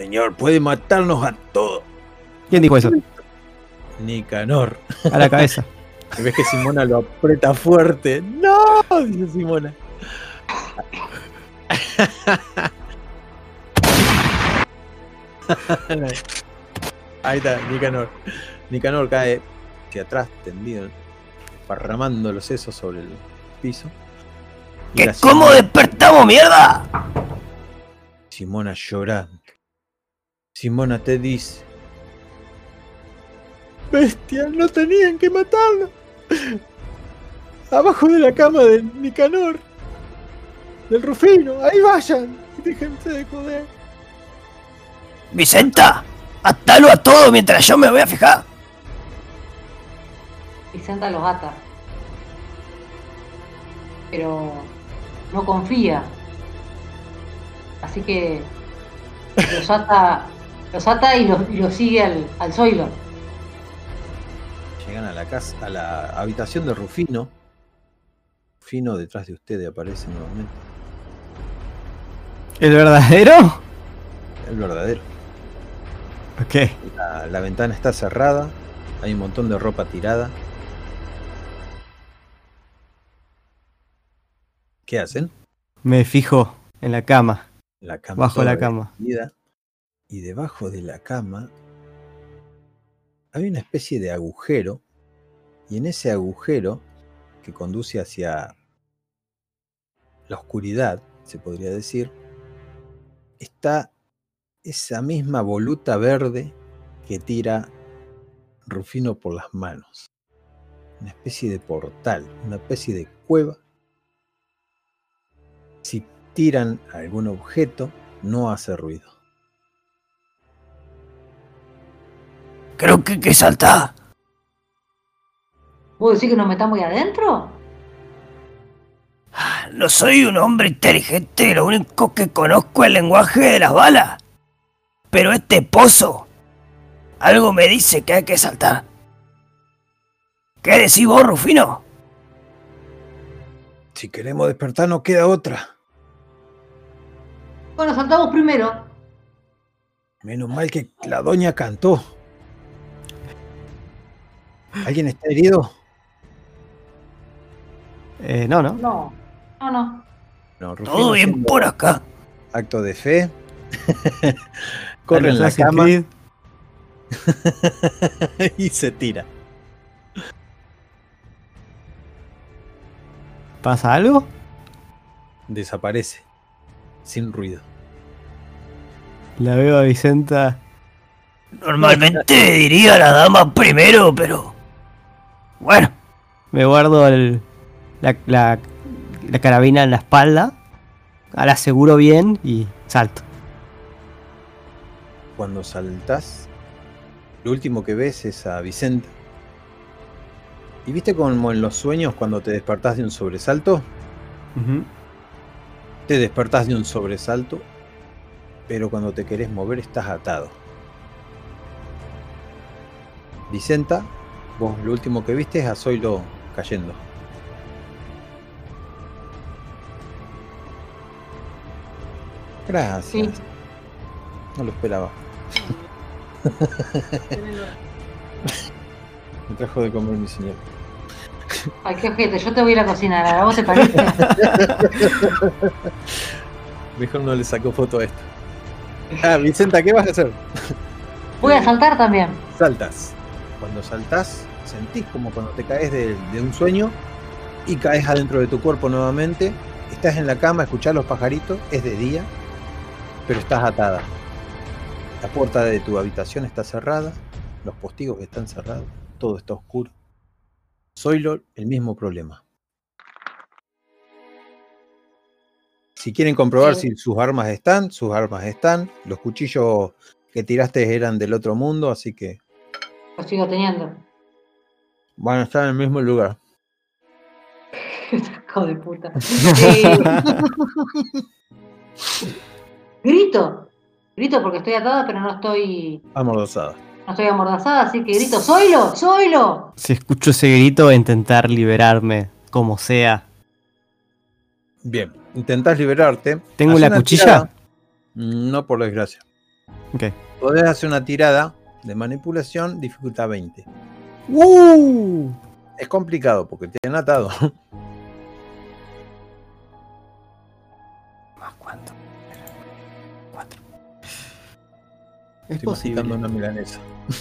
Señor, puede matarnos a todos. ¿Quién dijo eso? Nicanor. A la cabeza. <laughs> Y ves que Simona lo aprieta fuerte. ¡No! Dice Simona. <laughs> Ahí está, Nicanor. Nicanor cae hacia atrás, tendido, parramando los sesos sobre el piso. ¿Qué, ¿Cómo despertamos, mierda? Simona llorando. Simona te dice: Bestia, no tenían que matarlo. Abajo de la cama de Nicanor, del Rufino, ahí vayan y déjense de joder. Vicenta, atalo a todo mientras yo me voy a fijar. Vicenta los ata. Pero no confía. Así que los ata, los ata y los, y los sigue al, al Zoilo. Llegan a la casa, a la habitación de Rufino. Rufino detrás de ustedes aparece nuevamente. ¿El verdadero? El verdadero. Ok. La, la ventana está cerrada. Hay un montón de ropa tirada. ¿Qué hacen? Me fijo en la cama. La cama. Bajo la cama. Y debajo de la cama hay una especie de agujero. Y en ese agujero que conduce hacia la oscuridad, se podría decir, está esa misma voluta verde que tira Rufino por las manos. Una especie de portal, una especie de cueva. Si tiran algún objeto, no hace ruido. Creo que hay que saltar. ¿Puedo decir que nos metamos ahí adentro? No soy un hombre inteligente, lo único que conozco es el lenguaje de las balas. Pero este pozo, algo me dice que hay que saltar. ¿Qué decís vos, Rufino? Si queremos despertar, no queda otra. Bueno, saltamos primero. Menos mal que la doña cantó. ¿Alguien está herido? Eh, no, no. No, no, no. Todo bien por acá. Acto de fe. <laughs> Corre en la cama <laughs> y se tira. ¿Pasa algo? Desaparece. Sin ruido. La veo a Vicenta. Normalmente diría la dama primero, pero... Bueno, Me guardo el- la, la- la carabina en la espalda. La aseguro bien y salto. Cuando saltas, lo último que ves es a Vicente. ¿Y viste como en los sueños cuando te despertás de un sobresalto? Te despertás de un sobresalto, pero cuando te querés mover estás atado. Vicenta, vos lo último que viste es a Zoilo cayendo. Gracias. Sí. No lo esperaba. <laughs> Me trajo de comer mi señor. Ay, qué ojete, yo te voy a ir a cocinar. ¿A vos te parece? <laughs> Mejor no le sacó foto a esto. Ah, Vicenta, ¿qué vas a hacer? Voy a saltar también. Saltas. Cuando saltas, sentís como cuando te caes de, de un sueño y caes adentro de tu cuerpo nuevamente. Estás en la cama, escuchás los pajaritos, es de día, pero estás atada. La puerta de tu habitación está cerrada, los postigos están cerrados, todo está oscuro. Zoilo, el mismo problema. Si quieren comprobar Sí. si sus armas están, sus armas están. Los cuchillos que tiraste eran del otro mundo, así que Lo sigo teniendo. Van a estar en el mismo lugar. <laughs> Hijo de puta. <laughs> Eh, grito. Grito porque estoy atada, pero no estoy, Amordazada. no estoy amordazada, así que grito, ¡Soylo! ¡Soylo! Si escucho ese grito, voy a intentar liberarme, como sea. Bien, intentás liberarte. ¿Tengo la cuchilla? tirada. No, por desgracia. Ok. Podés hacer una tirada de manipulación, dificultad 20. ¡Uh! Es complicado porque te han atado. <laughs> ¿Más cuánto? Cuatro. Es Estoy posible. una milanesa. <laughs>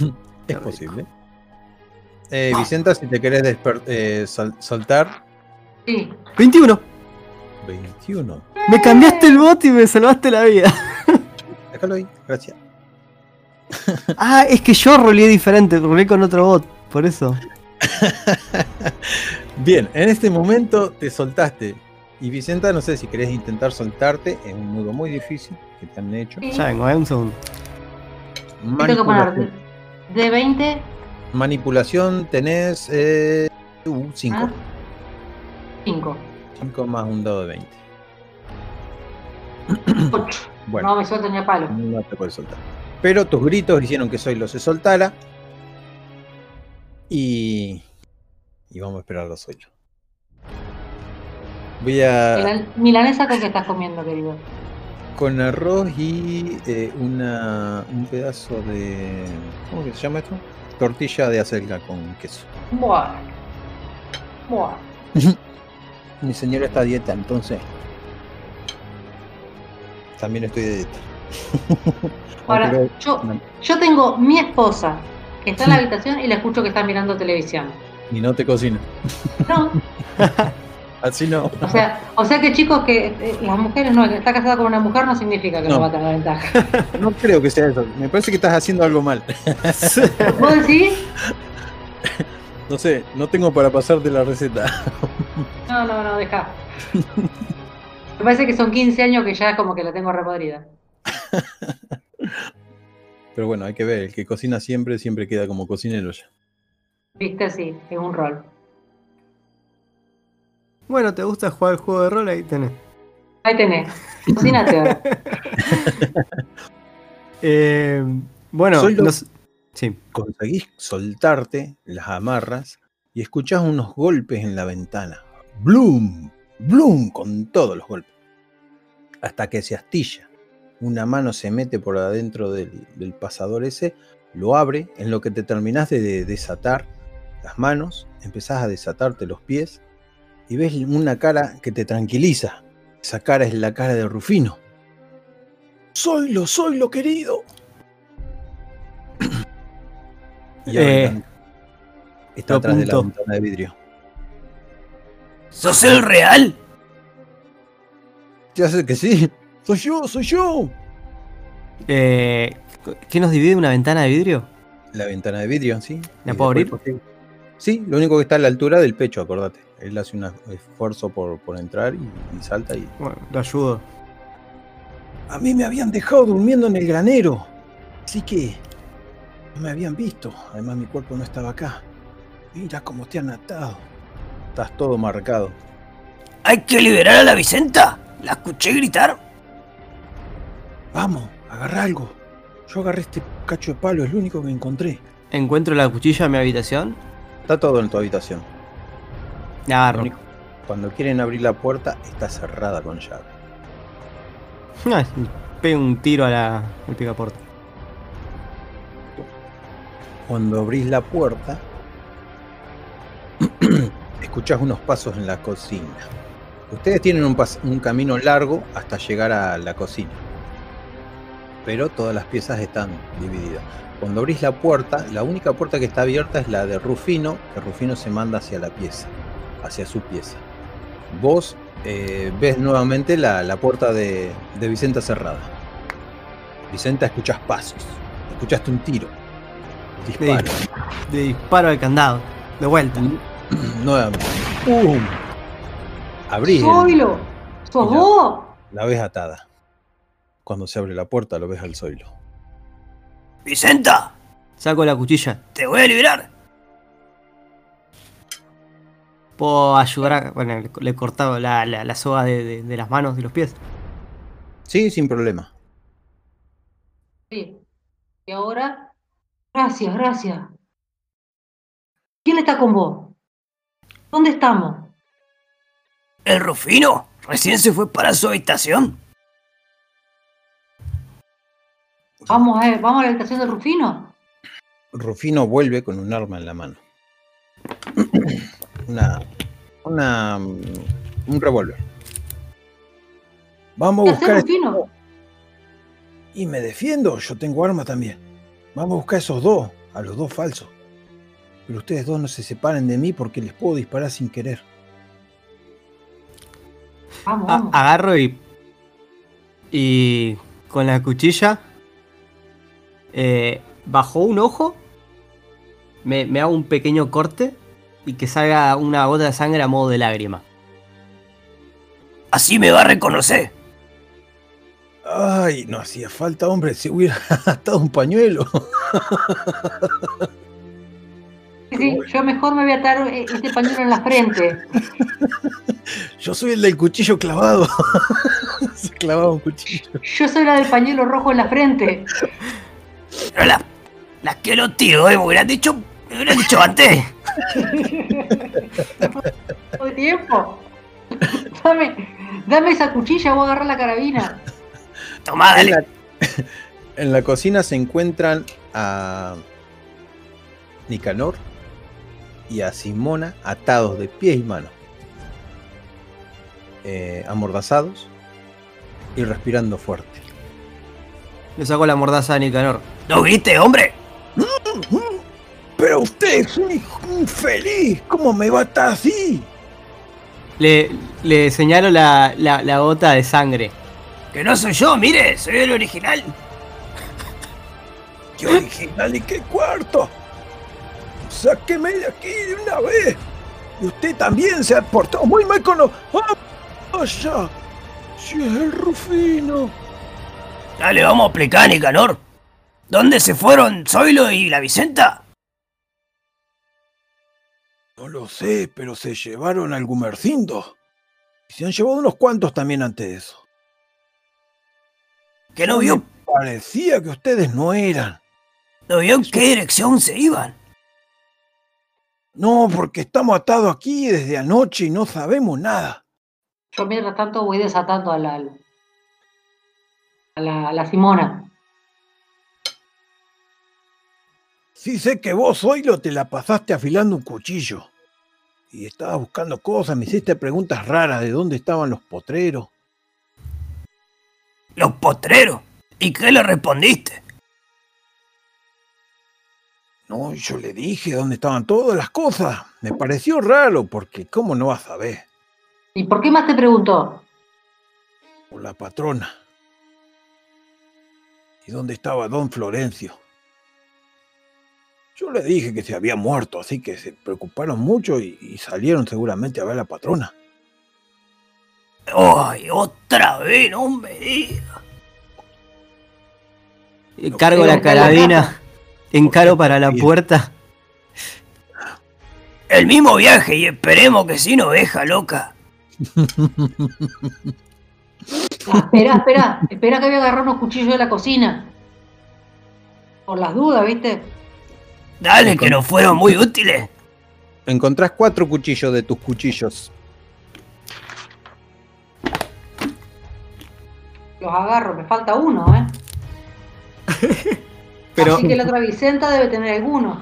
Es rico. posible. Eh, Vicenta, si te querés eh, sol- soltar, Sí. 21. 21. Me cambiaste el bot y me salvaste la vida. Déjalo ahí, gracias. Ah, es que yo roleé diferente, roleé con otro bot, por eso. <laughs> Bien, en este momento te soltaste. Y Vicenta, no sé si querés intentar soltarte, es un nudo muy difícil que te han hecho. Ya vengo, eh, un segundo. ¿Qué tengo que poner? Manipulación, De 20 manipulación tenés 5. a 5. 5 más un dado de 20. 8. Bueno. No me suelto ni a palo. No te puedes soltar. Pero tus gritos hicieron que Zoilo se soltara. Y. Y vamos a esperar a Zoilo. Voy a. Milan- Milanesa con que estás comiendo, querido. Con arroz y eh, una, un pedazo de. ¿Cómo que se llama esto? Tortilla de acelga con queso. Buah. Buah. <laughs> Mi señora está a dieta, entonces. También estoy de dieta. <laughs> Ahora, yo, yo tengo mi esposa que está en la habitación y la escucho que está mirando televisión. Y no te cocina. No, <laughs> Así no. o sea, o sea que chicos que eh, las mujeres no, que está casada con una mujer no significa que no, No. va a tener ventaja. <laughs> No creo que sea eso. Me parece que estás haciendo algo mal. ¿Vos decís? No sé, no tengo para pasarte la receta. No, no, no, deja. Me parece que son 15 años que ya como que la tengo repodrida. <laughs> Pero bueno, hay que ver. El que cocina siempre, siempre queda como cocinero ya. Viste, sí, es un rol. Bueno, ¿te gusta jugar el juego de rol? Ahí tenés. Ahí tenés. Cocinate ahora. <laughs> Eh, bueno, Soy lo- nos- sí. Conseguís soltarte, las amarras y escuchás unos golpes en la ventana. ¡Bloom! ¡Bloom! Con todos los golpes. Hasta que se astilla. Una mano se mete por adentro del, del pasador ese, lo abre, en lo que te terminás de, de desatar las manos, empezás a desatarte los pies y ves una cara que te tranquiliza. Esa cara es la cara de Rufino. Soy lo, soy lo querido. Y Eh, está atrás de la ventana de vidrio. ¿Sos el real? ¿Te hace que sí? ¡Soy yo, soy yo! Eh, ¿Qué nos divide una ventana de vidrio? La ventana de vidrio, ¿sí? ¿La puedo consigue- Sí, lo único que está a la altura del pecho, acordate. Él hace un esfuerzo por, por entrar y, y salta y... Bueno, lo ayudo. A mí me habían dejado durmiendo en el granero. Así que... No me habían visto. Además mi cuerpo no estaba acá. Mira cómo te han atado. Estás todo marcado. ¿Hay que liberar a la Vicenta? La escuché gritar. Vamos, agarra algo. Yo agarré este cacho de palo, es lo único que encontré. Encuentro la cuchilla en mi habitación. Está todo en tu habitación. La agarro. Lo único- Cuando quieren abrir la puerta, está cerrada con llave. Ah, Pego un tiro a la al picaporte. Cuando abrís la puerta, <clears throat> escuchás unos pasos en la cocina. Ustedes tienen un camino largo hasta llegar a la cocina. Pero todas las piezas están divididas. Cuando abrís la puerta, la única puerta que está abierta es la de Rufino, que Rufino se manda hacia la pieza, hacia su pieza. Vos eh, ves nuevamente la, la puerta de, de Vicenta cerrada. Vicenta, escuchás pasos. Escuchaste un tiro. Disparo. De disparo al candado. De vuelta. <clears throat> Nuevamente. ¡Pum! Abrís el- Zoilo, ¿sos y la- vos? la ves atada. Cuando se abre la puerta lo ves al Zoilo. Vicenta, Saco la cuchilla. te voy a liberar. Puedo ayudar a. Bueno, le, le he cortado la, la, la soga de, de- de las manos y los pies. Sí, sin problema. Sí. ¿Y ahora? Gracias, gracias. ¿Quién está con vos? ¿Dónde estamos? El Rufino recién se fue para su habitación. ¿Vamos a, ¿Vamos a la habitación de Rufino? Rufino vuelve con un arma en la mano. <clears throat> Una. Una. mm, Un revólver. Vamos ¿Qué a buscar. Rufino? Y me defiendo, yo tengo arma también. Vamos a buscar a esos dos, a los dos falsos. Pero ustedes dos no se separen de mí porque les puedo disparar sin querer. Vamos, A- vamos. agarro y. Y. Con la cuchilla. Eh, bajo un ojo. Me, me hago un pequeño corte. Y que salga una gota de sangre a modo de lágrima. Así me va a reconocer. Ay, no hacía falta, hombre, se hubiera <laughs> atado un pañuelo. Sí, sí, yo mejor me voy a atar eh, este pañuelo en la frente. <laughs> Yo soy el del cuchillo clavado. <laughs> se clavaba un cuchillo. Yo soy la del pañuelo rojo en la frente. Pero la, las que lo tiro, eh, me hubieran dicho, me hubieran dicho antes. <laughs> Tiempo. Dame, dame esa cuchilla, voy a agarrar la carabina. Tomá, En la, <laughs> en la cocina se encuentran a Nicanor y a Simona atados de pies y manos, eh, amordazados y respirando fuerte. Le saco la mordaza a Nicanor. ¿No viste, hombre? Pero usted es un hijo infeliz, ¿cómo me va a estar así? Le, le señalo la, la- la gota de sangre. Que no soy yo, mire, soy el original. ¡Qué original y qué cuarto! ¡Sáqueme de aquí de una vez! Y usted también se ha portado muy mal con los... ¡Ah! ¡Vaya! ¡Si es el Rufino! Dale, vamos a explicar, Nicanor. ¿Dónde se fueron Zoilo y la Vicenta? No lo sé, pero se llevaron al Gumercindo. Y se han llevado unos cuantos también antes de eso. Que no vio, Parecía que ustedes no eran. no vio en qué dirección se iban. No, porque estamos atados aquí desde anoche y no sabemos nada. Yo mientras tanto voy desatando a la, a la, a la Simona. Sí sé que vos hoy lo te la pasaste afilando un cuchillo. Y estabas buscando cosas, me hiciste preguntas raras de dónde estaban los potreros. Los potreros. ¿Y qué le respondiste? No, yo le dije dónde estaban todas las cosas. Me pareció raro, porque ¿cómo no vas a ver? ¿Y por qué más te preguntó? Por la patrona. ¿Y dónde estaba don Florencio? Yo le dije que se había muerto, así que se preocuparon mucho y, y salieron seguramente a ver a la patrona. ¡Ay, otra vez! No me digas. Eh, Cargo la carabina. Encaro para la puerta. El mismo viaje y esperemos que sin oveja loca. <laughs> Ah, espera, espera, espera que voy a agarrar unos cuchillos de la cocina. Por las dudas, ¿viste? Dale, que nos fueron muy útiles. Encontrás cuatro cuchillos de tus cuchillos. Los agarro, me falta uno, ¿eh? <laughs> Pero Así que la otra Vicenta debe tener alguno.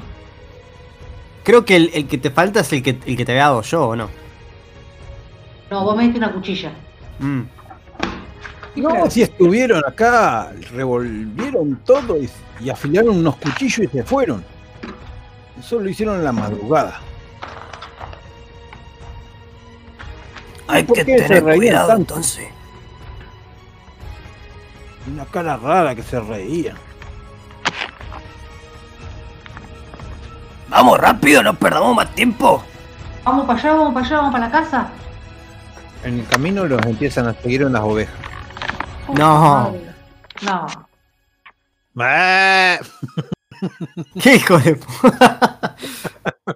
creo que el, el que te falta es el que, el que te había dado yo, ¿o no? No, vos me diste una cuchilla. Mm. No, si estuvieron acá, revolvieron todo y, y afilaron unos cuchillos y se fueron. Eso lo hicieron en la madrugada. Hay ¿Por que tener cuidado tanto? entonces. Una cara rara que se reían. Vamos rápido, no perdamos más tiempo. Vamos para allá, vamos para allá, vamos para la casa. En el camino los empiezan a seguir unas ovejas. No. No. ¡Ah! <laughs> ¿Qué hijo de puta? <laughs> o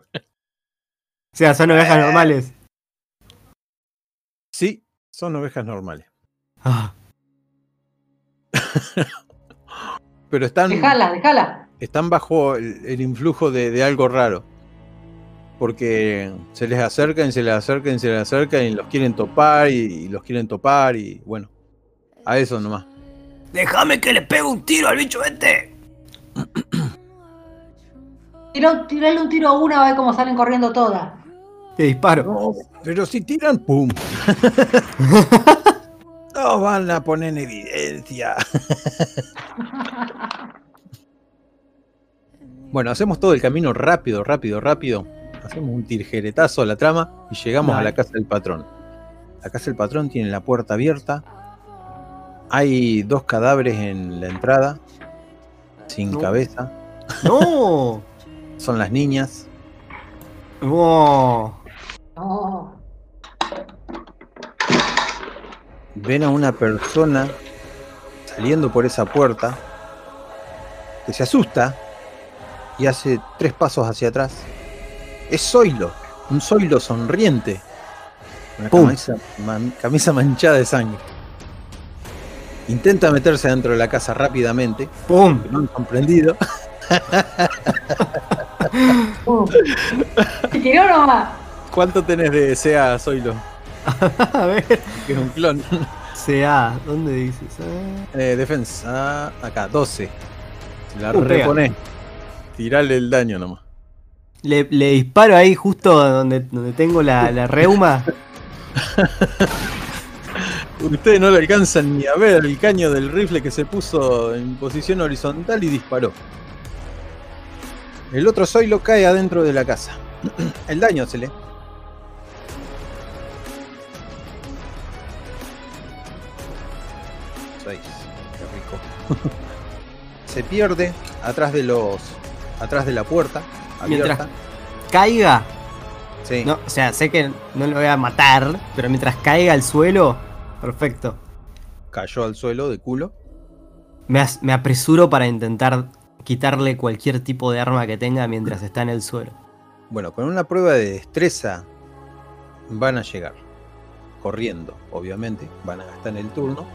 sea, son ovejas normales. Sí, son ovejas normales. Ah, <laughs> Pero están, Dejala, dejala. están bajo el, el influjo de, de algo raro. Porque se les acercan, se les acercan, se les acercan y los quieren topar y, y los quieren topar y bueno, a eso nomás. Déjame que le pegue un tiro al bicho este. Tira- tirale un tiro a una a ver cómo salen corriendo todas. te disparo. No, pero si tiran, ¡pum! <laughs> Nos van a poner en evidencia. <laughs> bueno, hacemos todo el camino rápido, rápido, rápido. Hacemos un tijeretazo a la trama y llegamos a la casa del patrón. La casa del patrón tiene la puerta abierta. Hay dos cadáveres en la entrada, sin No. cabeza. No. <laughs> Son las niñas. No. No. ven a una persona saliendo por esa puerta que se asusta y hace tres pasos hacia atrás. Es Zoilo, un Zoilo sonriente, camisa, man- camisa manchada de sangre. Intenta meterse dentro de la casa rápidamente, ¡Pum! no han comprendido. Uh. ¿Se tiró nomás? ¿Cuánto tenés de SEA, Zoilo? <laughs> A ver. Que es un clon. CA, ¿dónde dices? Eh, defensa, acá, 12. La Uh, pega. reponés. Tirale el daño nomás. Le, le disparo ahí justo donde, donde tengo la, la reuma. <laughs> Ustedes no le alcanzan ni a ver el caño del rifle que se puso en posición horizontal y disparó. El otro Zoilo cae adentro de la casa. <clears throat> El daño se le. Seis. Qué rico. <laughs> se pierde atrás de los. atrás de la puerta. Mientras- Abierta. Caiga. Sí. No, o sea, sé que no lo voy a matar, pero mientras caiga al suelo, perfecto. Cayó al suelo de culo. Me, as- me apresuro para intentar quitarle cualquier tipo de arma que tenga mientras está en el suelo. Bueno, con una prueba de destreza van a llegar. Corriendo, obviamente. Van a gastar el turno.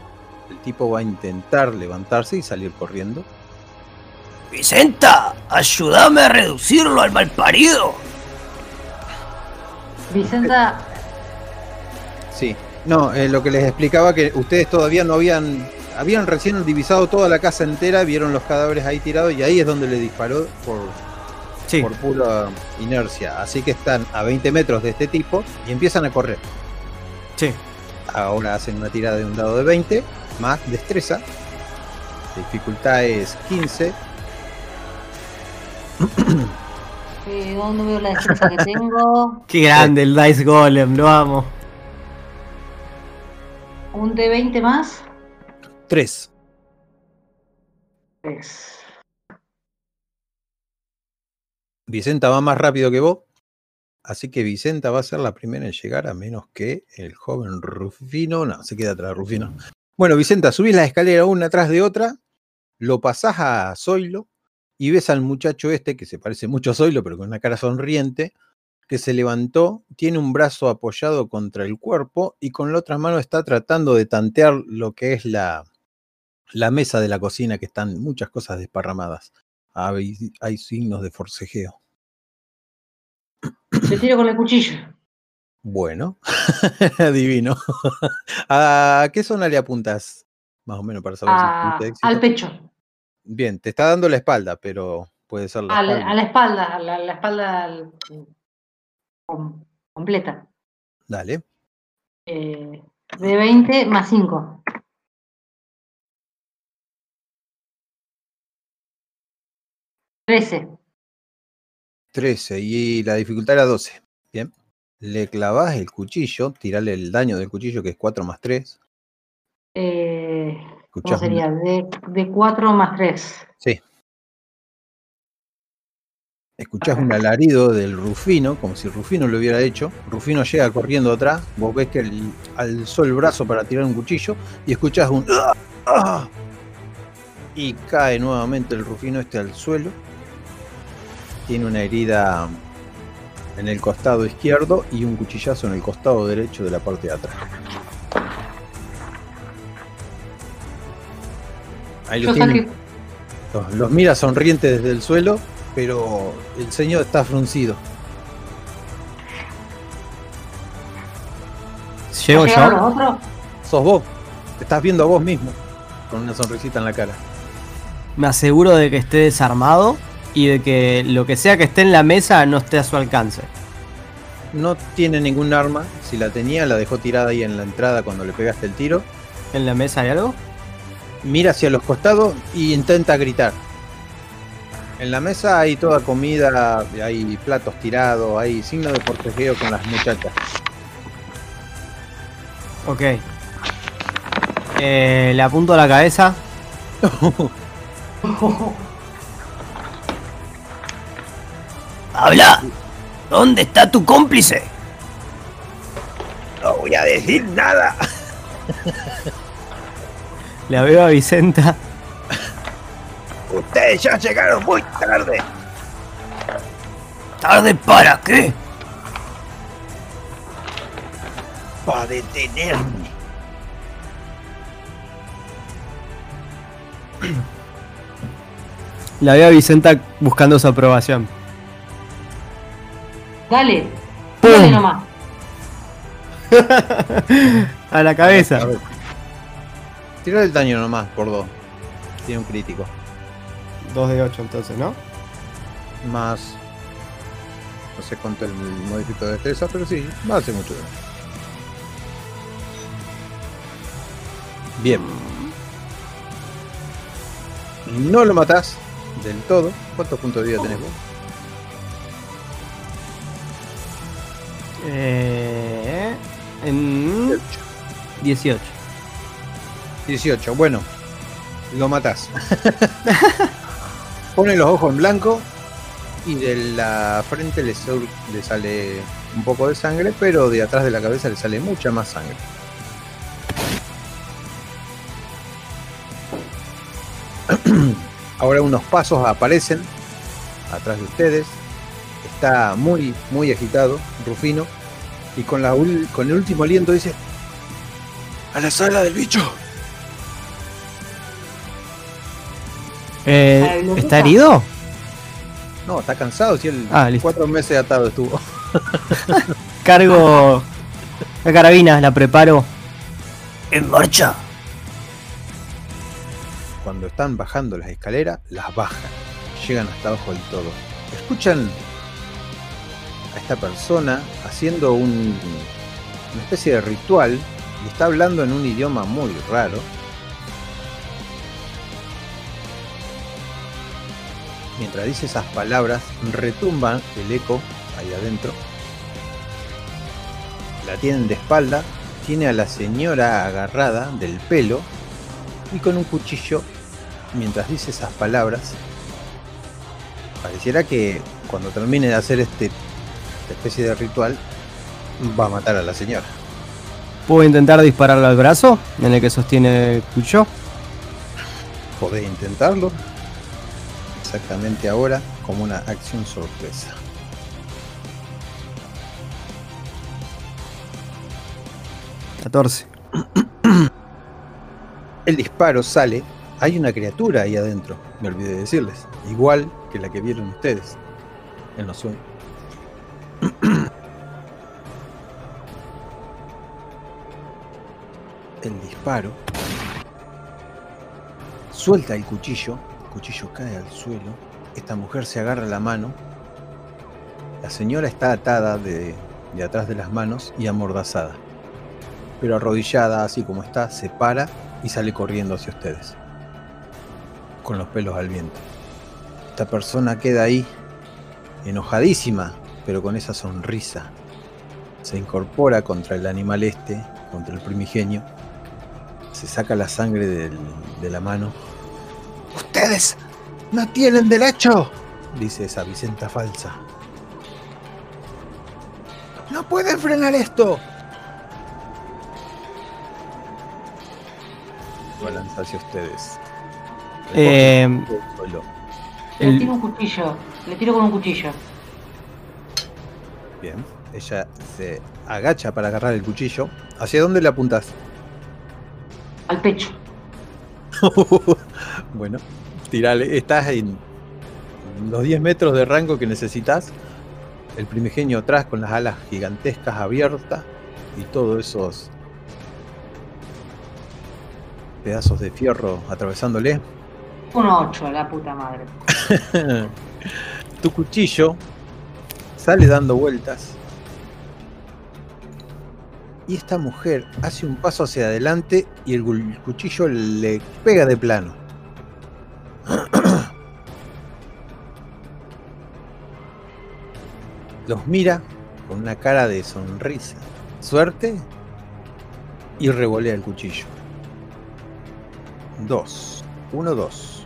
El tipo va a intentar levantarse y salir corriendo. Vicenta, ayúdame a reducirlo al malparido. Vicenta, Sí. No, eh, lo que les explicaba que ustedes todavía no habían. Habían recién divisado toda la casa entera, vieron los cadáveres ahí tirados y ahí es donde le disparó por, Sí, por pura inercia. Así que están a 20 metros de este tipo y empiezan a correr. sí. Ahora hacen una tirada de un dado de 20, más destreza. La dificultad es 15. eh, ¿dónde veo la defensa que tengo? Qué grande el Dice Golem, lo amo. Un D20 más. 3. Tres. Vicenta va más rápido que vos. Así que Vicenta va a ser la primera en llegar, a menos que el joven Rufino. No, se queda atrás Rufino. Bueno, Vicenta, subís la escalera una atrás de otra, lo pasás a Zoilo y ves al muchacho este, que se parece mucho a Zoilo, pero con una cara sonriente, que se levantó, tiene un brazo apoyado contra el cuerpo y con la otra mano está tratando de tantear lo que es la, la mesa de la cocina, que están muchas cosas desparramadas. Hay, hay signos de forcejeo. Le tiro con el cuchillo. Bueno, <laughs> adivino. ¿A qué zona le apuntas? Más o menos para saber A- si éxito. al pecho. Bien, te está dando la espalda, pero puede ser la Al- espalda. a la espalda. A la, la espalda al- com- completa. Dale. Eh, de 20 más 5. Trece. 13 y la dificultad era 12. Bien. Le clavas el cuchillo, tirale el daño del cuchillo que es 4 más 3. Eh, de 4 más 3. Sí. Escuchás un alarido del Rufino, como si Rufino lo hubiera hecho. Rufino llega corriendo atrás. Vos ves que él alzó el brazo para tirar un cuchillo y escuchás un. "Ah, ah", Y cae nuevamente el Rufino este al suelo. Tiene una herida en el costado izquierdo y un cuchillazo en el costado derecho de la parte de atrás. Ahí lo Yo tienen. Los, los mira sonriente desde el suelo, pero el señor está fruncido. Llego ¿llegaron yo. Sos vos. Te estás viendo a vos mismo. Con una sonrisita en la cara. Me aseguro de que esté desarmado y de que lo que sea que esté en la mesa no esté a su alcance. No tiene ningún arma. Si la tenía, la dejó tirada ahí en la entrada cuando le pegaste el tiro. ¿En la mesa hay algo? Mira hacia los costados y intenta gritar. En la mesa hay toda comida, hay platos tirados, hay signos de portejeo con las muchachas. Ok. Eh, le apunto a la cabeza. <laughs> ¡Habla! ¿Dónde está tu cómplice? No voy a decir nada. <laughs> La veo a Vicenta. Ustedes ya llegaron muy tarde. ¿Tarde para qué? Para detenerme. <clears throat> La veo a Vicenta buscando su aprobación. Dale, ¡Pum! dale nomás. <laughs> A la cabeza. Tira el daño nomás por dos. Tiene un crítico. 2 de 8 entonces, ¿no? Más. No sé cuánto el modificador de destreza, pero sí, va a hacer mucho daño. Bien. No lo matás del todo. ¿Cuántos puntos de vida tenés vos? Eh, en 18. 18, bueno, lo matás. <laughs> Pone los ojos en blanco y de la frente le, sale un poco de sangre, pero de atrás de la cabeza le sale mucha más sangre. <clears throat> Ahora unos pasos aparecen atrás de ustedes. Está muy, muy agitado, Rufino, y con el último aliento dice: ¡A la sala del bicho! Eh, ¿Está herido? No, está cansado, si él Ah, cuatro meses atado estuvo. <laughs> Cargo la carabina, la preparo. ¿En marcha? Cuando están bajando las escaleras, las bajan. Llegan hasta abajo del todo. Escuchan a esta persona haciendo un- una especie de ritual y está hablando en un idioma muy raro. Mientras dice esas palabras, retumban el eco ahí adentro. La tienen de espalda, tiene a la señora agarrada del pelo y con un cuchillo, mientras dice esas palabras, pareciera que cuando termine de hacer este, esta especie de ritual, va a matar a la señora. ¿Puedo intentar dispararle al brazo en el que sostiene el cuchillo? Podés intentarlo exactamente ahora como una acción sorpresa. ¿14? El disparo sale. Hay una criatura ahí adentro, me olvidé de decirles. Igual que la que vieron ustedes en los sueños. El disparo suelta el cuchillo. Cuchillo cae al suelo. Esta mujer se agarra la mano. La señora está atada de, atrás de las manos y amordazada pero arrodillada así como está, se para y sale corriendo hacia ustedes, con los pelos al viento. Esta persona queda ahí, enojadísima, pero con esa sonrisa. Se incorpora contra el animal este, contra el primigenio, se saca la sangre de la mano. ¡Ustedes no tienen derecho! dice esa Vicenta falsa. ¡No pueden frenar esto! Va a lanzar hacia ustedes. Eh. Le tiro un cuchillo. Le tiro con un cuchillo. Bien. Ella se agacha para agarrar el cuchillo. ¿Hacia dónde le apuntas? Al pecho. <laughs> bueno, tirale. Estás en los 10 metros de rango que necesitas. El primigenio atrás con las alas gigantescas abiertas y todos esos pedazos de fierro atravesándole. Un 8, la puta madre. <laughs> tu cuchillo sale dando vueltas. Y esta mujer hace un paso hacia adelante y el cuchillo le pega de plano. Los mira con una cara de sonrisa, suerte y revolea el cuchillo. Dos. Uno, dos.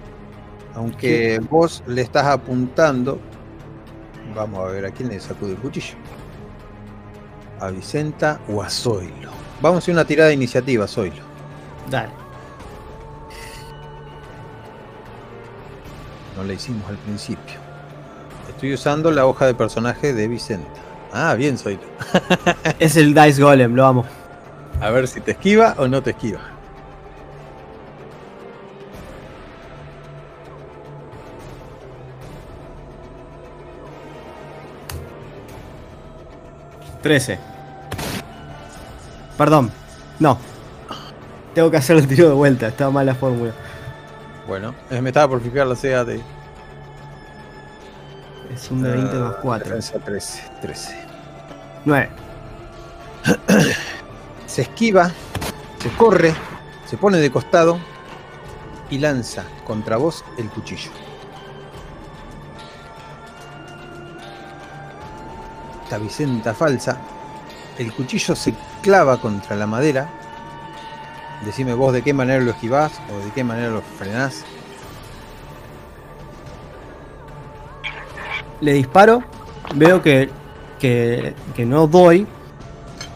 Aunque vos le estás apuntando, vamos a ver a quién le sacude el cuchillo. A Vicenta o a Zoilo. Vamos a hacer una tirada de iniciativa, Zoilo. Dale. No la hicimos al principio. Estoy usando la hoja de personaje de Vicenta. Ah, bien, Zoilo. <laughs> Es el Dice Golem, lo amo. A ver si te esquiva o no te esquiva. Trece. Perdón. No. Tengo que hacer el tiro de vuelta. Estaba mal la fórmula. Bueno, eh, me estaba por fijar la CA de Es un de 20 más Ah, 4. defensa 13. 13. 9. Se esquiva, se corre, se pone de costado y lanza contra vos el cuchillo. Esta Vicenta falsa, el cuchillo se clava contra la madera. Decime vos de qué manera lo esquivás o de qué manera lo frenás. Le disparo. Veo que, que, que no doy.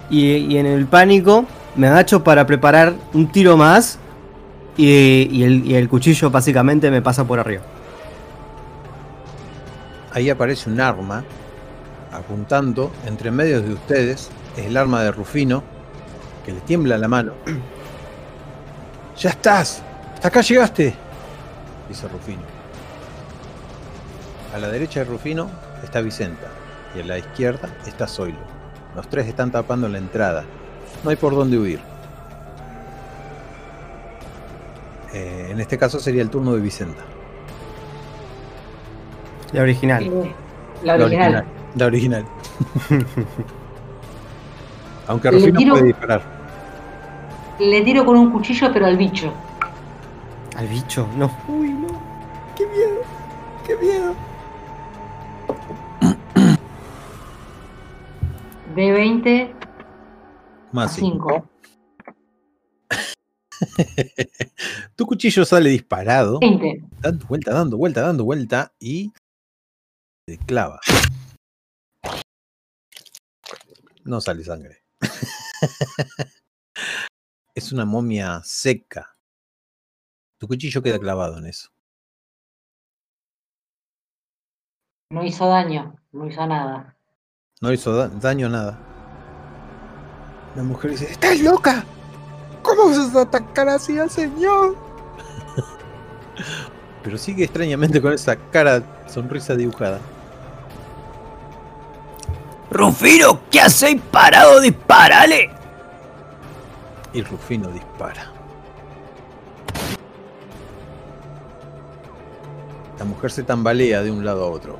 Y, y en el pánico me agacho para preparar un tiro más. Y, y el, y el cuchillo básicamente me pasa por arriba. Ahí aparece un arma apuntando entre medio de ustedes. Es el arma de Rufino que le tiembla la mano. ¡Ya estás! ¡Hasta acá llegaste! Dice Rufino. A la derecha de Rufino está Vicenta y a la izquierda está Zoilo. Los tres están tapando la entrada. No hay por dónde huir. Eh, en este caso sería el turno de Vicenta. La original. La original. La original. <laughs> Aunque Rufino tiro- puede disparar. Le tiro con un cuchillo, pero al bicho. Al bicho. No. Uy, no. Qué miedo. Qué miedo. De 20 a Más cinco. 5. <laughs> Tu cuchillo sale disparado, 20. dando vuelta, dando vuelta, dando vuelta y se clava. No sale sangre. <laughs> es una momia seca. Tu cuchillo queda clavado en eso. No hizo daño, no hizo nada. No hizo da- daño nada. La mujer dice, ¡Estás loca! ¿Cómo vas a atacar así al señor? <laughs> Pero sigue extrañamente con esa cara, sonrisa dibujada. Rufino, ¿qué hacéis parado? Disparale. Y Rufino dispara. La mujer se tambalea de un lado a otro.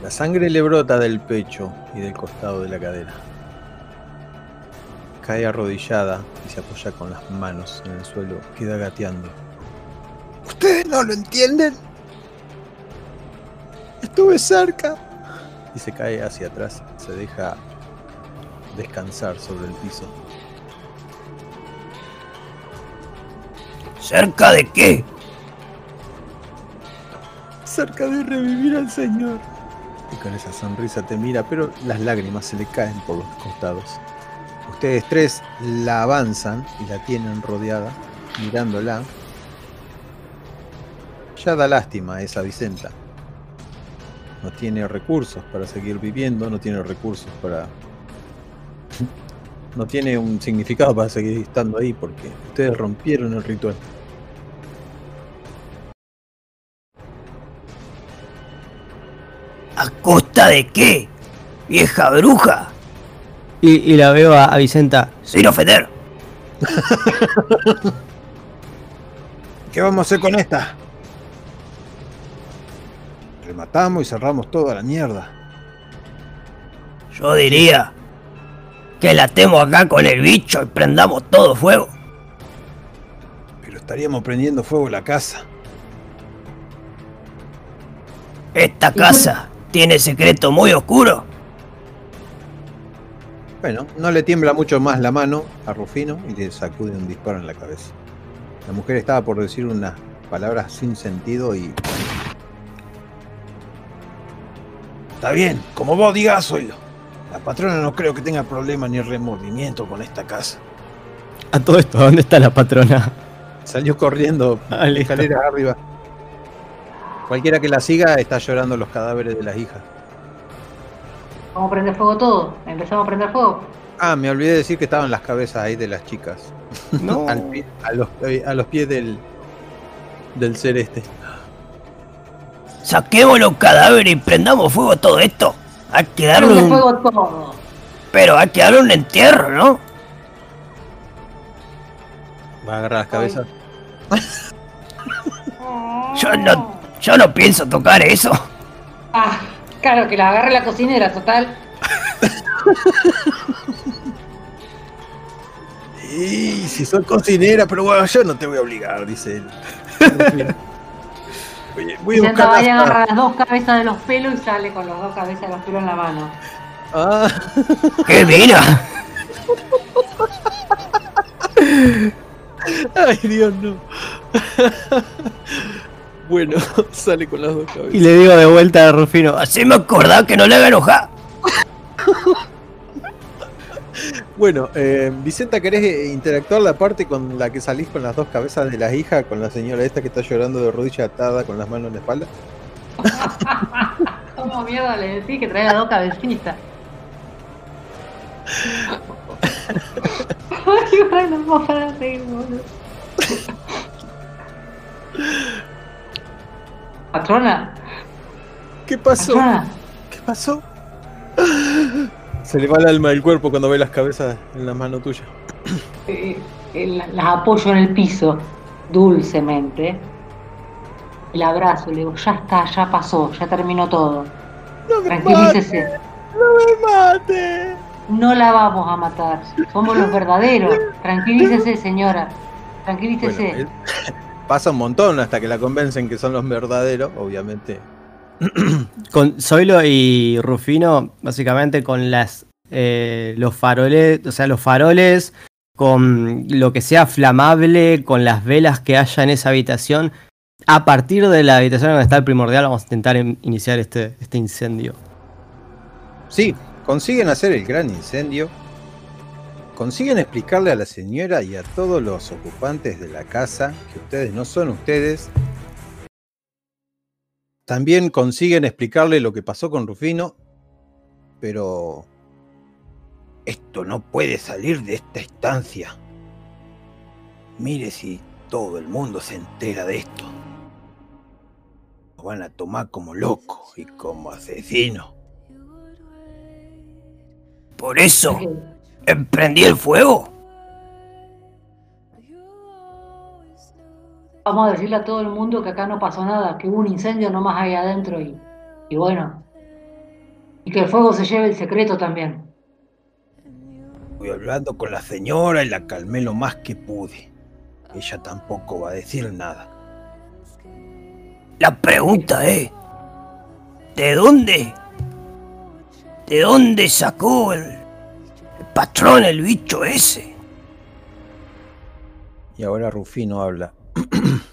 La sangre le brota del pecho y del costado de la cadera. Cae arrodillada y se apoya con las manos en el suelo, queda gateando. ¿Ustedes no lo entienden? Estuve cerca. Y se cae hacia atrás, se deja descansar sobre el piso. ¿Cerca de qué? cerca de revivir al Señor. Y con esa sonrisa te mira, pero las lágrimas se le caen por los costados. Ustedes tres la avanzan y la tienen rodeada, mirándola. Ya da lástima a esa Vicenta. No tiene recursos para seguir viviendo, no tiene recursos para... No tiene un significado para seguir estando ahí porque ustedes rompieron el ritual. ¿A costa de qué? Vieja bruja. Y, y la veo a, a Vicenta. Sin ofender. <laughs> ¿Qué vamos a hacer con esta? Rematamos y cerramos toda la mierda. Yo diría que la atemos acá con el bicho y prendamos todo fuego. Pero estaríamos prendiendo fuego la casa. Esta casa tiene secreto muy oscuro. Bueno, no le tiembla mucho más la mano a Rufino y le sacude un disparo en la cabeza. La mujer estaba por decir unas palabras sin sentido y... Está bien, como vos digas, oílo. La patrona no creo que tenga problema ni remordimiento con esta casa. A todo esto, ¿dónde está la patrona? Salió corriendo Ah, listo. escaleras arriba. Cualquiera que la siga está llorando los cadáveres de las hijas. Vamos a prender fuego todo. Empezamos a prender fuego. Ah, me olvidé de decir que estaban las cabezas ahí de las chicas. No. <laughs> Al pie- a, los, eh, a los pies del, del ser este. Saquemos los cadáveres y prendamos fuego a todo esto. Hay que darle Prende un... fuego todo. Pero hay que darle un entierro, ¿no? Va a agarrar las cabezas. <laughs> Yo no, yo no pienso tocar eso. Ah, claro, que la agarre la cocinera, total. <laughs> Y si soy cocinera, pero bueno, yo no te voy a obligar, dice él. <laughs> Oye, voy a buscar las- agarra las dos cabezas de los pelos y sale con las dos cabezas de los pelos en la mano. Ah, <laughs> ¡Qué mira! <laughs> ay, Dios, no. <laughs> bueno, sale con las dos cabezas. Y le digo de vuelta a Rufino. Así me acordaba que no le haga enojar. Bueno, eh, Vicenta, ¿querés eh, interactuar la parte con la que salís con las dos cabezas de las hijas, con la señora esta que está llorando de rodilla atada con las manos en la espalda? <laughs> ¿Cómo mierda le decís que trae las dos cabecitas? <laughs> Ay, bueno, no puedo parar de reír, boludo. Patrona, ¿Qué pasó? patrona. ¿Qué pasó? Se le va el alma del cuerpo cuando ve las cabezas en la mano tuya. Eh, eh, la- las apoyo en el piso dulcemente. El abrazo, le digo, ya está, ya pasó, ya terminó todo. ¡No me Tranquilícese. ¡No me mate! No la vamos a matar. Somos los verdaderos. Tranquilícese, señora. Tranquilícese. Bueno, <laughs> pasa un montón hasta que la convencen que son los verdaderos, obviamente. <clears throat> Con Zoilo y Rufino, básicamente con las eh, los faroles, o sea, los faroles, con lo que sea flamable, con las velas que haya en esa habitación. A partir de la habitación donde está el primordial, vamos a intentar in- iniciar este, este incendio. Sí, consiguen hacer el gran incendio. Consiguen explicarle a la señora y a todos los ocupantes de la casa que ustedes no son ustedes. También consiguen explicarle lo que pasó con Rufino. Pero esto no puede salir de esta estancia. Mire si todo el mundo se entera de esto. Lo van a tomar como loco y como asesino. Por eso, emprendí el fuego. Vamos a decirle a todo el mundo que acá no pasó nada, que hubo un incendio nomás ahí adentro y, y bueno. Y que el fuego se lleve el secreto también. Fui hablando con la señora y la calmé lo más que pude. Ella tampoco va a decir nada. La pregunta es, ¿de dónde? ¿De dónde sacó el, el patrón el bicho ese? Y ahora Rufino habla. <clears throat>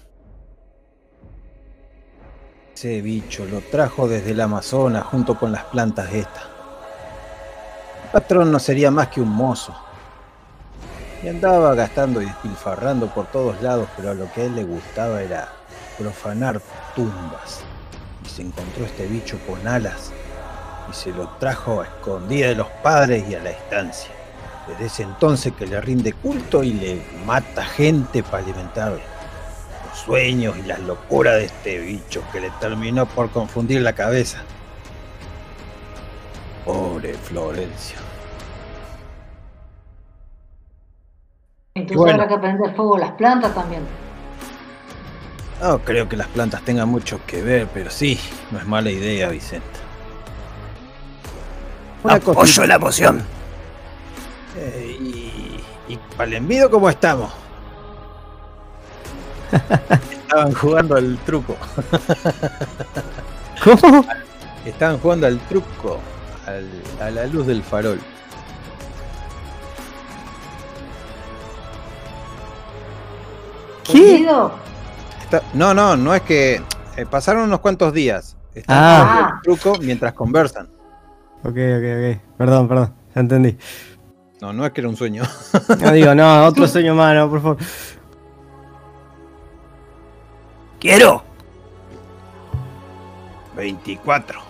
Ese bicho lo trajo desde el Amazonas junto con las plantas estas. El patrón no sería más que un mozo. Y andaba gastando y despilfarrando por todos lados, pero a lo que a él le gustaba era profanar tumbas. Y se encontró este bicho con alas y se lo trajo a escondida de los padres y a la estancia. Desde ese entonces que le rinde culto y le mata gente para alimentar los sueños y las locuras de este bicho que le terminó por confundir la cabeza. Pobre Florencio. Entonces Bueno. habrá que prender fuego las plantas también. No creo que las plantas tengan mucho que ver, pero sí, no es mala idea, Vicente. Una Apoyo cosita, la moción. eh, y, y para el envido, ¿cómo estamos? Estaban jugando al truco. <laughs> ¿Cómo? Estaban jugando al truco, al- a la luz del farol. ¿Qué? No, no, no es que eh, pasaron unos cuantos días. Están Ah. jugando al truco mientras conversan. Ok, ok, ok. Perdón, perdón. Ya entendí. No, no es que era un sueño. No digo, no, otro <laughs> sueño más, no, por favor. Quiero. 24.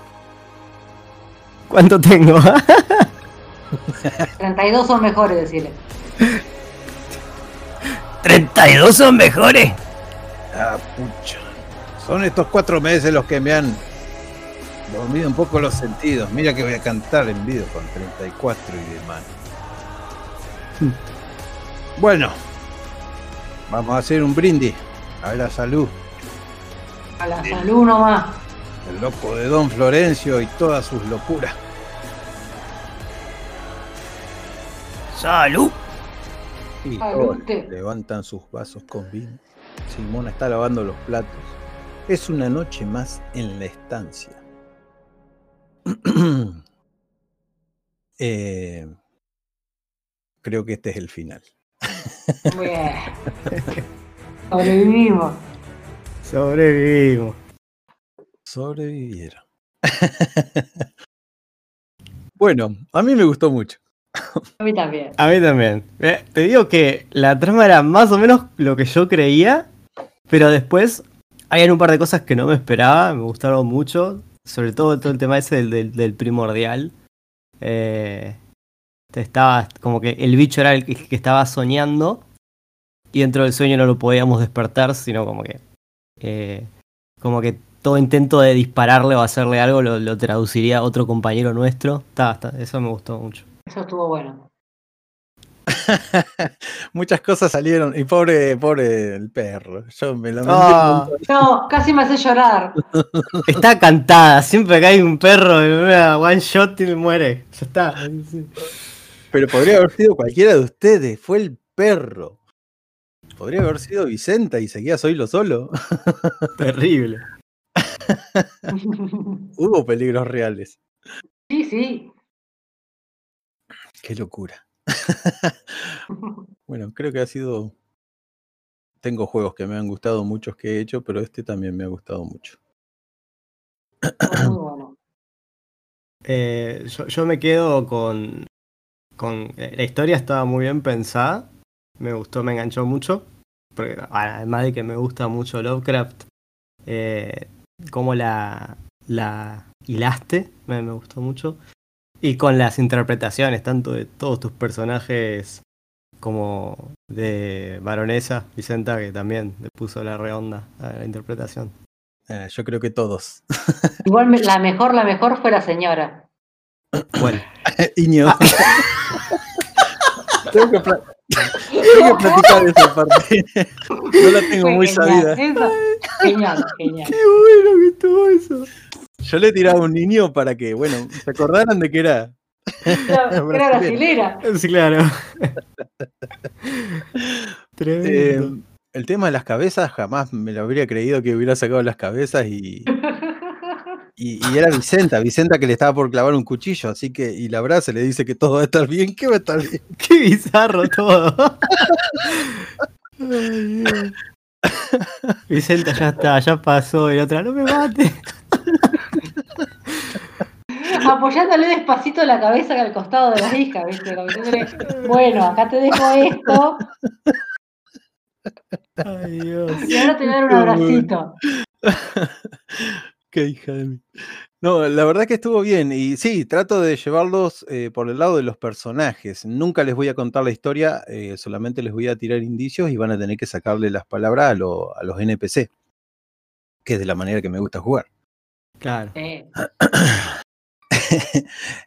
¿Cuánto tengo? <laughs> 32 son mejores, decirle. 32 son mejores. Ah, pucha. Son estos cuatro meses los que me han dormido un poco los sentidos. Mira que voy a cantar en vivo con 34 y demás. Bueno, vamos a hacer un brindis a la salud A la salud nomás. del loco de Don Florencio y todas sus locuras. Salud. Y todos levantan sus vasos con vino. Simona está lavando los platos. Es una noche más en la estancia. <clears throat> Eh, creo que este es el final. Bien. Sobrevivimos. Sobrevivimos. Sobrevivieron. <laughs> bueno, a mí me gustó mucho. A mí también. A mí también. Eh, te digo que la trama era más o menos lo que yo creía, pero después hay un par de cosas que no me esperaba, me gustaron mucho, sobre todo todo el tema ese del, del- del primordial. Eh, te estaba como que el bicho era el que, que estaba soñando y dentro del sueño no lo podíamos despertar, sino como que eh, como que todo intento de dispararle o hacerle algo lo, lo traduciría otro compañero nuestro. Está- está- eso me gustó mucho. Eso estuvo bueno. <laughs> Muchas cosas salieron. Y pobre, pobre el perro. Yo me lamenté un Ah. No, casi me hace llorar. <laughs> Está cantada, siempre que hay un perro en una one shot y me muere. Ya está. Pero podría haber sido cualquiera de ustedes. Fue el perro. Podría haber sido Vicenta y seguía Soy lo solo. Terrible. <laughs> Hubo peligros reales. Sí, sí. Qué locura. <laughs> Bueno, creo que ha sido. Tengo juegos que me han gustado muchos que he hecho, pero este también me ha gustado mucho. Eh, yo, yo me quedo con, con. eh, La historia estaba muy bien pensada. Me gustó, me enganchó mucho. Porque, además de que me gusta mucho Lovecraft, eh, cómo la, la hilaste, me, me gustó mucho. Y con las interpretaciones, tanto de todos tus personajes como de Baronesa, Vicenta, que también le puso la reonda a la interpretación. Eh, yo creo que todos. <laughs> Igual me- la mejor, la mejor fue la señora. Bueno, <laughs> Iño. <laughs> tengo, que tengo que platicar de esa <laughs> parte. no la tengo Fue muy genial. sabida. Esa- Genial, genial. bueno que estuvo eso. Yo le tiraba un niño para que, bueno, se acordaran de que era. Era, era brasilera. Sí, claro. Tremendo. Eh, el tema de las cabezas, jamás me lo habría creído que hubiera sacado las cabezas y, <laughs> y, y era Vicenta, Vicenta que le estaba por clavar un cuchillo, así que, y la abraza y le dice que todo va a estar bien, que va a estar bien. Qué bizarro todo. Ay, Dios. <laughs> Vicenta ya está, ya pasó. Y otra, no me mate. Apoyándole despacito la cabeza al costado de la hija, ¿viste? Bueno, acá te dejo esto Ay, Dios. y ahora te voy a dar un abracito. <laughs> Qué hija de mí. No, la verdad que estuvo bien. Y sí, trato de llevarlos eh, por el lado de los personajes. Nunca les voy a contar la historia, eh, solamente les voy a tirar indicios y van a tener que sacarle las palabras a, lo- a los NPC, que es de la manera que me gusta jugar. Claro. Sí. <coughs>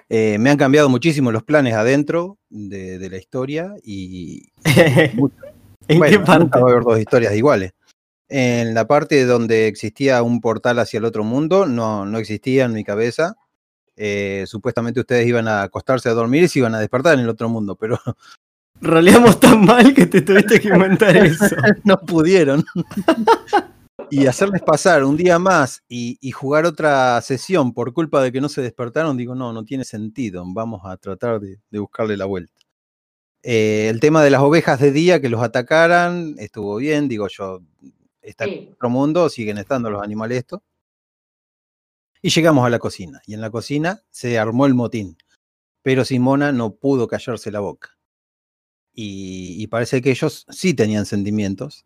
Eh, me han cambiado muchísimo los planes adentro de, de la historia y <laughs> ¿En bueno, qué parte? nunca va a haber dos historias iguales. En la parte donde existía un portal hacia el otro mundo, no, no existía en mi cabeza. Eh, supuestamente ustedes iban a acostarse a dormir y se iban a despertar en el otro mundo, pero <laughs> Roleamos tan mal que te tuviste que inventar eso. <laughs> no pudieron. <laughs> y hacerles pasar un día más y, y jugar otra sesión por culpa de que no se despertaron, digo, no, no tiene sentido. Vamos a tratar de, de buscarle la vuelta. Eh, el tema de las ovejas de día que los atacaran estuvo bien, digo yo, está en Sí. otro mundo, siguen estando los animales estos. Y llegamos a la cocina. Y en la cocina se armó el motín. Pero Simona no pudo callarse la boca. Y, y parece que ellos sí tenían sentimientos.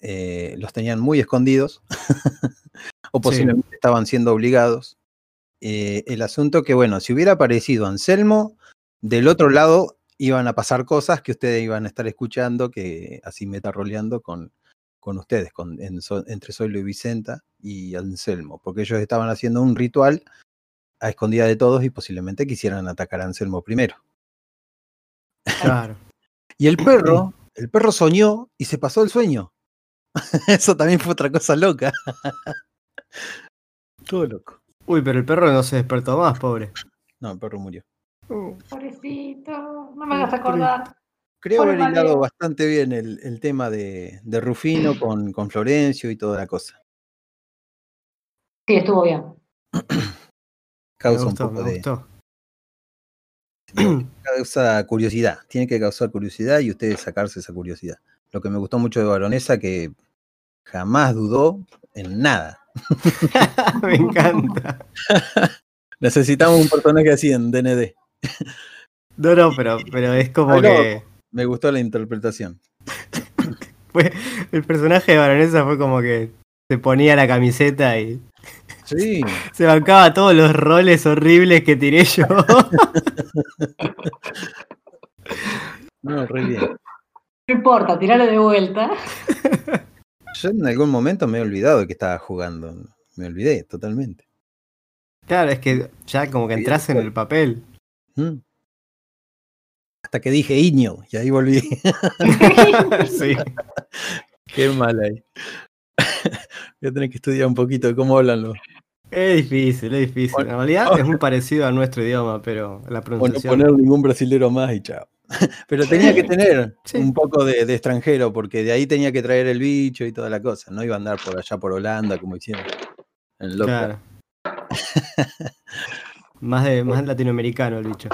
eh, los tenían muy escondidos. <laughs> o posiblemente estaban siendo obligados. Eh, el asunto que, bueno, si hubiera aparecido Anselmo, del otro lado iban a pasar cosas que ustedes iban a estar escuchando, que así metaroleando con, con ustedes, con, en So- entre Zoilo y Vicenta y Anselmo, porque ellos estaban haciendo un ritual a escondida de todos y posiblemente quisieran atacar a Anselmo primero. Claro. <laughs> Y el perro, el perro soñó y se pasó el sueño. <laughs> Eso también fue otra cosa loca. <laughs> Todo loco. Uy, pero el perro no se despertó más, pobre. No, el perro murió. Pobrecito, no me hagas acordar. Creo haber hilado Mateo. bastante bien el, el tema de, de Rufino con, con Florencio y toda la cosa. Sí, estuvo bien. <clears throat> Me Causa gustó, un poco me de. gustó. <clears throat> Causa curiosidad. Tiene que causar curiosidad y ustedes sacarse esa curiosidad. Lo que me gustó mucho de Baronesa que jamás dudó en nada. <laughs> me encanta. <laughs> Necesitamos un personaje así en DND. No, no, <laughs> pero, pero es como Algo- que. Me gustó la interpretación. <laughs> Fue, el personaje de Baronesa fue como que se ponía la camiseta y Sí, <laughs> se bancaba todos los roles horribles que tiré yo. <laughs> no, re bien. No importa, tiralo de vuelta. Yo en algún momento me he olvidado de que estaba jugando. Me olvidé totalmente. claro, es que ya como que entras en el papel. Mm. Hasta que dije Iño y ahí volví. <laughs> sí. Qué mal ahí. Voy a tener que estudiar un poquito de cómo hablan los. Es difícil, es difícil. En realidad es <laughs> muy parecido a nuestro idioma, pero la pronunciación. poner ningún brasilero más y chao. <laughs> Pero tenía que tener Sí. un poco de, de extranjero, porque de ahí tenía que traer el bicho y toda la cosa. No iba a andar por allá por Holanda como hicieron. En el Claro. más, de, más latinoamericano el bicho.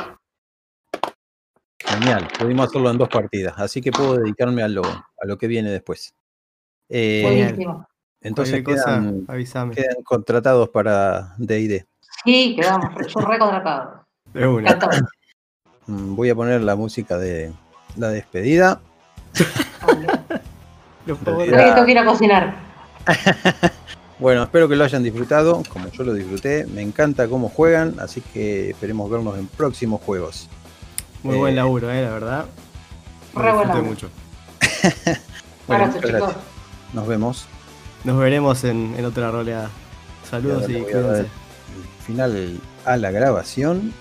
Genial, pudimos hacerlo en dos partidas, así que puedo dedicarme a lo, a lo que viene después. Eh, Buenísimo. entonces cosa, quedan, quedan contratados para DD. Sí, quedamos, yo recontratado. De una. Mm, Voy a poner la música de la despedida. Creo que tengo que ir a cocinar. <laughs> Bueno, espero que lo hayan disfrutado, como yo lo disfruté. Me encanta cómo juegan, así que esperemos vernos en próximos juegos. Muy buen Eh, laburo, eh, la verdad. Re buen disfruté laburo. mucho. <laughs> Bueno, chicos. gracias. Nos vemos. Nos veremos en, en otra roleada. Saludos y dar cuídense. final a la grabación.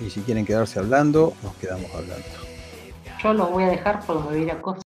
Y si quieren quedarse hablando, nos quedamos hablando. Yo los voy a dejar porque me voy a ir a cocinar.